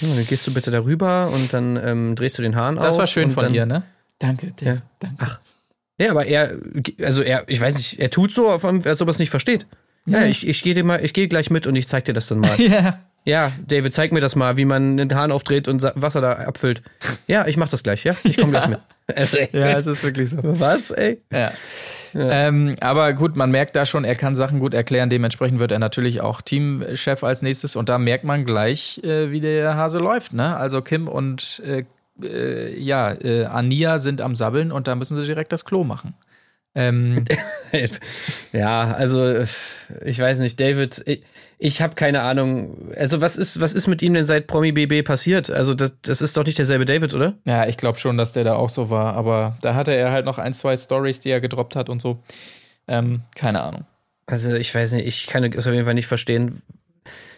Ja, dann gehst du bitte darüber und dann ähm, drehst du den Hahn auf. Das war schön von dann, ihr, ne? Danke, David, Ja. danke. Ach. Ja, aber er, also er, ich weiß nicht, er tut so, als ob er es nicht versteht. Ja, ich, ich gehe dir mal, ich gehe gleich mit und ich zeig dir das dann mal. (laughs) Ja. ja, David, zeig mir das mal, wie man den Hahn aufdreht und Wasser da abfüllt. Ja, ich mach das gleich, ja? Ich komme gleich mit. (laughs) Also, Ja, es ist wirklich so. was, ey? Ja. Ähm, aber gut, man merkt da schon, er kann Sachen gut erklären. Dementsprechend wird er natürlich auch Teamchef als nächstes. Und da merkt man gleich, äh, wie der Hase läuft. Ne? Also Kim und äh, äh, ja, äh, Ania sind am Sabbeln und da müssen sie direkt das Klo machen. Ähm, (laughs) ja, also ich weiß nicht, David, ich, ich habe keine Ahnung. Also was ist, was ist mit ihm denn seit Promi BB passiert? Also das, das ist doch nicht derselbe David, oder? ja, ich glaube schon, dass der da auch so war, aber da hatte er halt noch ein, zwei Stories, die er gedroppt hat und so. Ähm, keine Ahnung. Also ich weiß nicht, ich kann es auf jeden Fall nicht verstehen.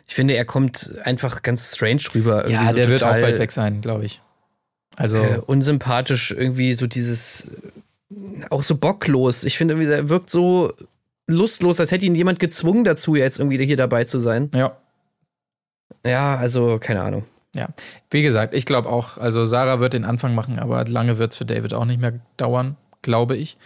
Ich finde, er kommt einfach ganz strange rüber. Ja, so der wird auch bald weg sein, glaube ich. Also, Äh, unsympathisch, irgendwie so dieses, auch so bocklos. Ich finde, irgendwie, er wirkt so lustlos, als hätte ihn jemand gezwungen dazu, jetzt irgendwie hier dabei zu sein. ja. Ja, also keine Ahnung. Ja, wie gesagt, ich glaube auch, also Sarah wird den Anfang machen, aber lange wird es für David auch nicht mehr dauern, glaube ich.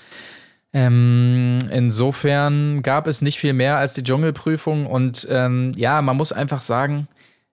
Ähm, insofern gab es nicht viel mehr als die Dschungelprüfung und ähm, ja, man muss einfach sagen,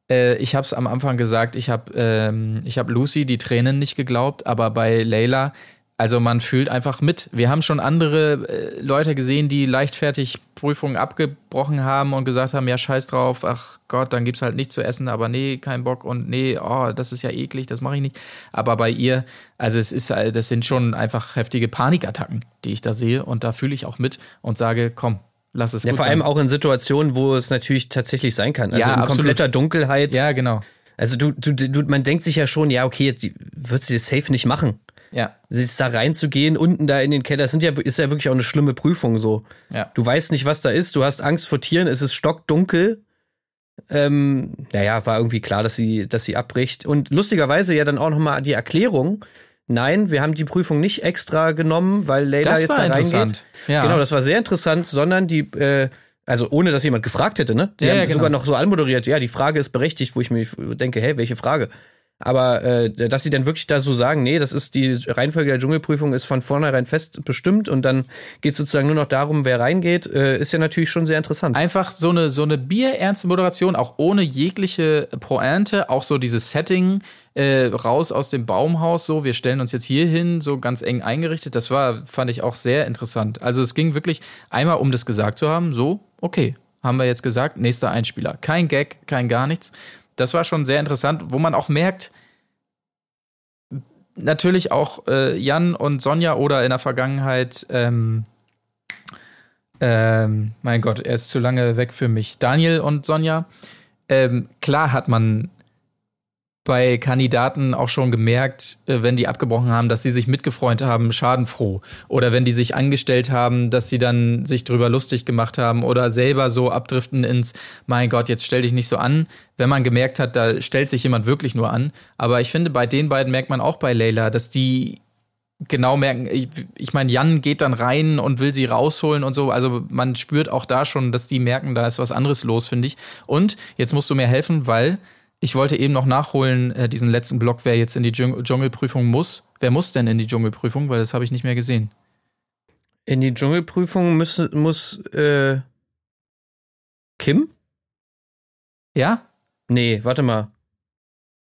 äh, ich habe es am Anfang gesagt, ich habe ähm, hab Lucy die Tränen nicht geglaubt, aber bei Layla, also man fühlt einfach mit. Wir haben schon andere äh, Leute gesehen, die leichtfertig Prüfungen abgebrochen haben und gesagt haben, ja, scheiß drauf, ach Gott, dann gibt's halt nichts zu essen, aber nee, kein Bock und nee, oh, das ist ja eklig, das mache ich nicht. Aber bei ihr, also es ist, äh, das sind schon einfach heftige Panikattacken, die ich da sehe und da fühle ich auch mit und sage, komm, lass es Ja, gut vor sein. allem auch in Situationen, wo es natürlich tatsächlich sein kann. Also Ja, in absolut. kompletter Dunkelheit. Ja, genau. Also du, du, du, man denkt sich ja schon, ja, okay, jetzt wird sie das safe nicht machen. Ja, Jetzt da reinzugehen, unten da in den Keller, das sind ja, ist ja wirklich auch eine schlimme Prüfung so. ja. Du weißt nicht, was da ist, du hast Angst vor Tieren, es ist stockdunkel. Ähm, naja, war irgendwie klar, dass sie, dass sie abbricht. Und lustigerweise ja dann auch nochmal die Erklärung. Nein, wir haben die Prüfung nicht extra genommen, weil Leila Das jetzt war da reingeht. Ja. Genau, das war sehr interessant, sondern die, äh, also ohne dass jemand gefragt hätte, ne? Sie Ja, haben ja, genau. sogar noch so anmoderiert, ja, die Frage ist berechtigt, wo ich mir denke, hä, welche Frage? Aber äh, dass sie dann wirklich da so sagen, nee, das ist die Reihenfolge der Dschungelprüfung ist von vornherein fest bestimmt und dann geht sozusagen nur noch darum, wer reingeht, äh, ist ja natürlich schon sehr interessant. Einfach so eine, so eine bierernste Moderation, auch ohne jegliche Pointe, auch so dieses Setting äh, raus aus dem Baumhaus, so, wir stellen uns jetzt hier hin, so ganz eng eingerichtet. Das war, fand ich auch sehr interessant. Also es ging wirklich einmal, um das gesagt zu haben, so, okay, haben wir jetzt gesagt, nächster Einspieler. Kein Gag, kein gar nichts. Das war schon sehr interessant, wo man auch merkt, natürlich auch äh, Jan und Sonja oder in der Vergangenheit, ähm, ähm, mein Gott, er ist zu lange weg für mich. Daniel und Sonja. Ähm, klar hat man bei Kandidaten auch schon gemerkt, äh, wenn die abgebrochen haben, dass sie sich mitgefreundet haben, schadenfroh. Oder wenn die sich angestellt haben, dass sie dann sich drüber lustig gemacht haben oder selber so abdriften ins, mein Gott, jetzt stell dich nicht so an. Wenn man gemerkt hat, da stellt sich jemand wirklich nur an. Aber ich finde, bei den beiden merkt man auch bei Leila, dass die genau merken, ich, ich meine, Jan geht dann rein und will sie rausholen und so. Also man spürt auch da schon, dass die merken, da ist was anderes los, finde ich. Und jetzt musst du mir helfen, weil ich wollte eben noch nachholen, äh, diesen letzten Block, wer jetzt in die Dschung Dschungelprüfung muss. Wer muss denn in die Dschungelprüfung? Weil das habe ich nicht mehr gesehen. In die Dschungelprüfung muss, muss äh, Kim? Ja? Nee, warte mal.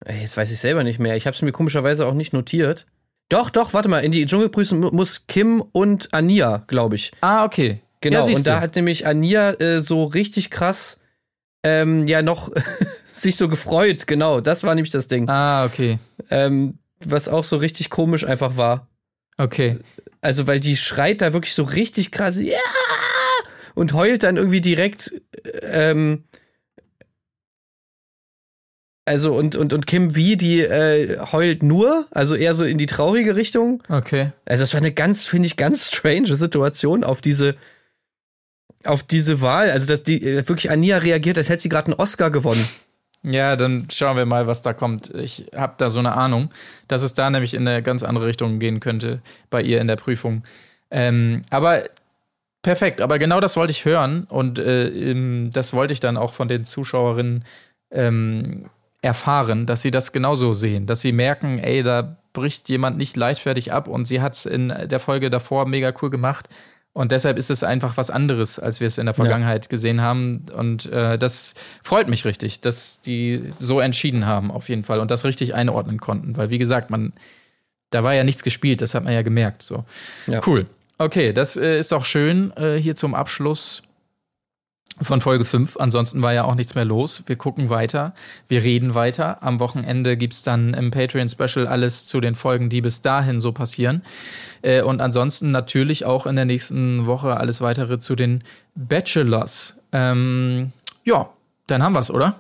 Ey, jetzt weiß ich selber nicht mehr. Ich habe es mir komischerweise auch nicht notiert. Doch, doch, warte mal. In die Dschungelprüfung mu- muss Kim und Ania, glaube ich. Ah, okay. Genau. Ja, und da hat nämlich Ania äh, so richtig krass ähm, ja noch (laughs) sich so gefreut. Genau, das war nämlich das Ding. Ah, okay. Ähm, was auch so richtig komisch einfach war. Okay. Also, weil die schreit da wirklich so richtig krass, ja! Und heult dann irgendwie direkt, ähm, also und, und, und Kim wie, die äh, heult nur, also eher so in die traurige Richtung. Okay. Also das war eine ganz, finde ich, ganz strange Situation auf diese, auf diese Wahl. Also dass die äh, wirklich Ania reagiert, als hätte sie gerade einen Oscar gewonnen. Ja, dann schauen wir mal, was da kommt. Ich habe da so eine Ahnung, dass es da nämlich in eine ganz andere Richtung gehen könnte bei ihr in der Prüfung. Ähm, aber perfekt, aber genau das wollte ich hören und äh, das wollte ich dann auch von den Zuschauerinnen ähm, erfahren, dass sie das genauso sehen, dass sie merken, ey, da bricht jemand nicht leichtfertig ab und sie hat es in der Folge davor mega cool gemacht. Und deshalb ist es einfach was anderes, als wir es in der Vergangenheit gesehen haben. Und äh, das freut mich richtig, dass die so entschieden haben, auf jeden Fall, und das richtig einordnen konnten. Weil, wie gesagt, man, da war ja nichts gespielt, das hat man ja gemerkt. So. Ja. Cool. Okay, das äh, ist auch schön äh, hier zum Abschluss. Von Folge 5. Ansonsten war ja auch nichts mehr los. Wir gucken weiter, wir reden weiter. Am Wochenende gibt's dann im Patreon-Special alles zu den Folgen, die bis dahin so passieren. Äh, und ansonsten natürlich auch in der nächsten Woche alles weitere zu den Bachelors. Ähm, ja, dann haben wir's, oder?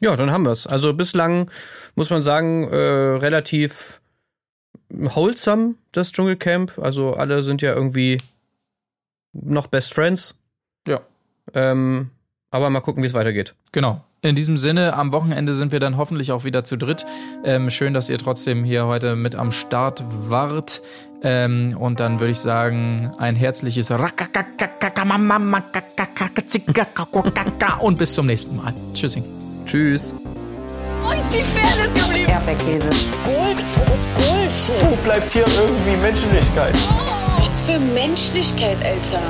Ja, dann haben wir's. Also bislang muss man sagen, äh, relativ wholesome, das Dschungelcamp. Also alle sind ja irgendwie noch Best Friends. Ähm, aber mal gucken, wie es weitergeht. Genau. In diesem Sinne, am Wochenende sind wir dann hoffentlich auch wieder zu dritt. Ähm, schön, dass ihr trotzdem hier heute mit am Start wart. Ähm, und dann würde ich sagen, ein herzliches und bis zum nächsten Mal. Tschüssing. Tschüss. Wo ist die Fairness geblieben? Erdbeerkäse. Gold, Bullshit. Wo bleibt hier irgendwie Menschlichkeit? Was für Menschlichkeit, Alter.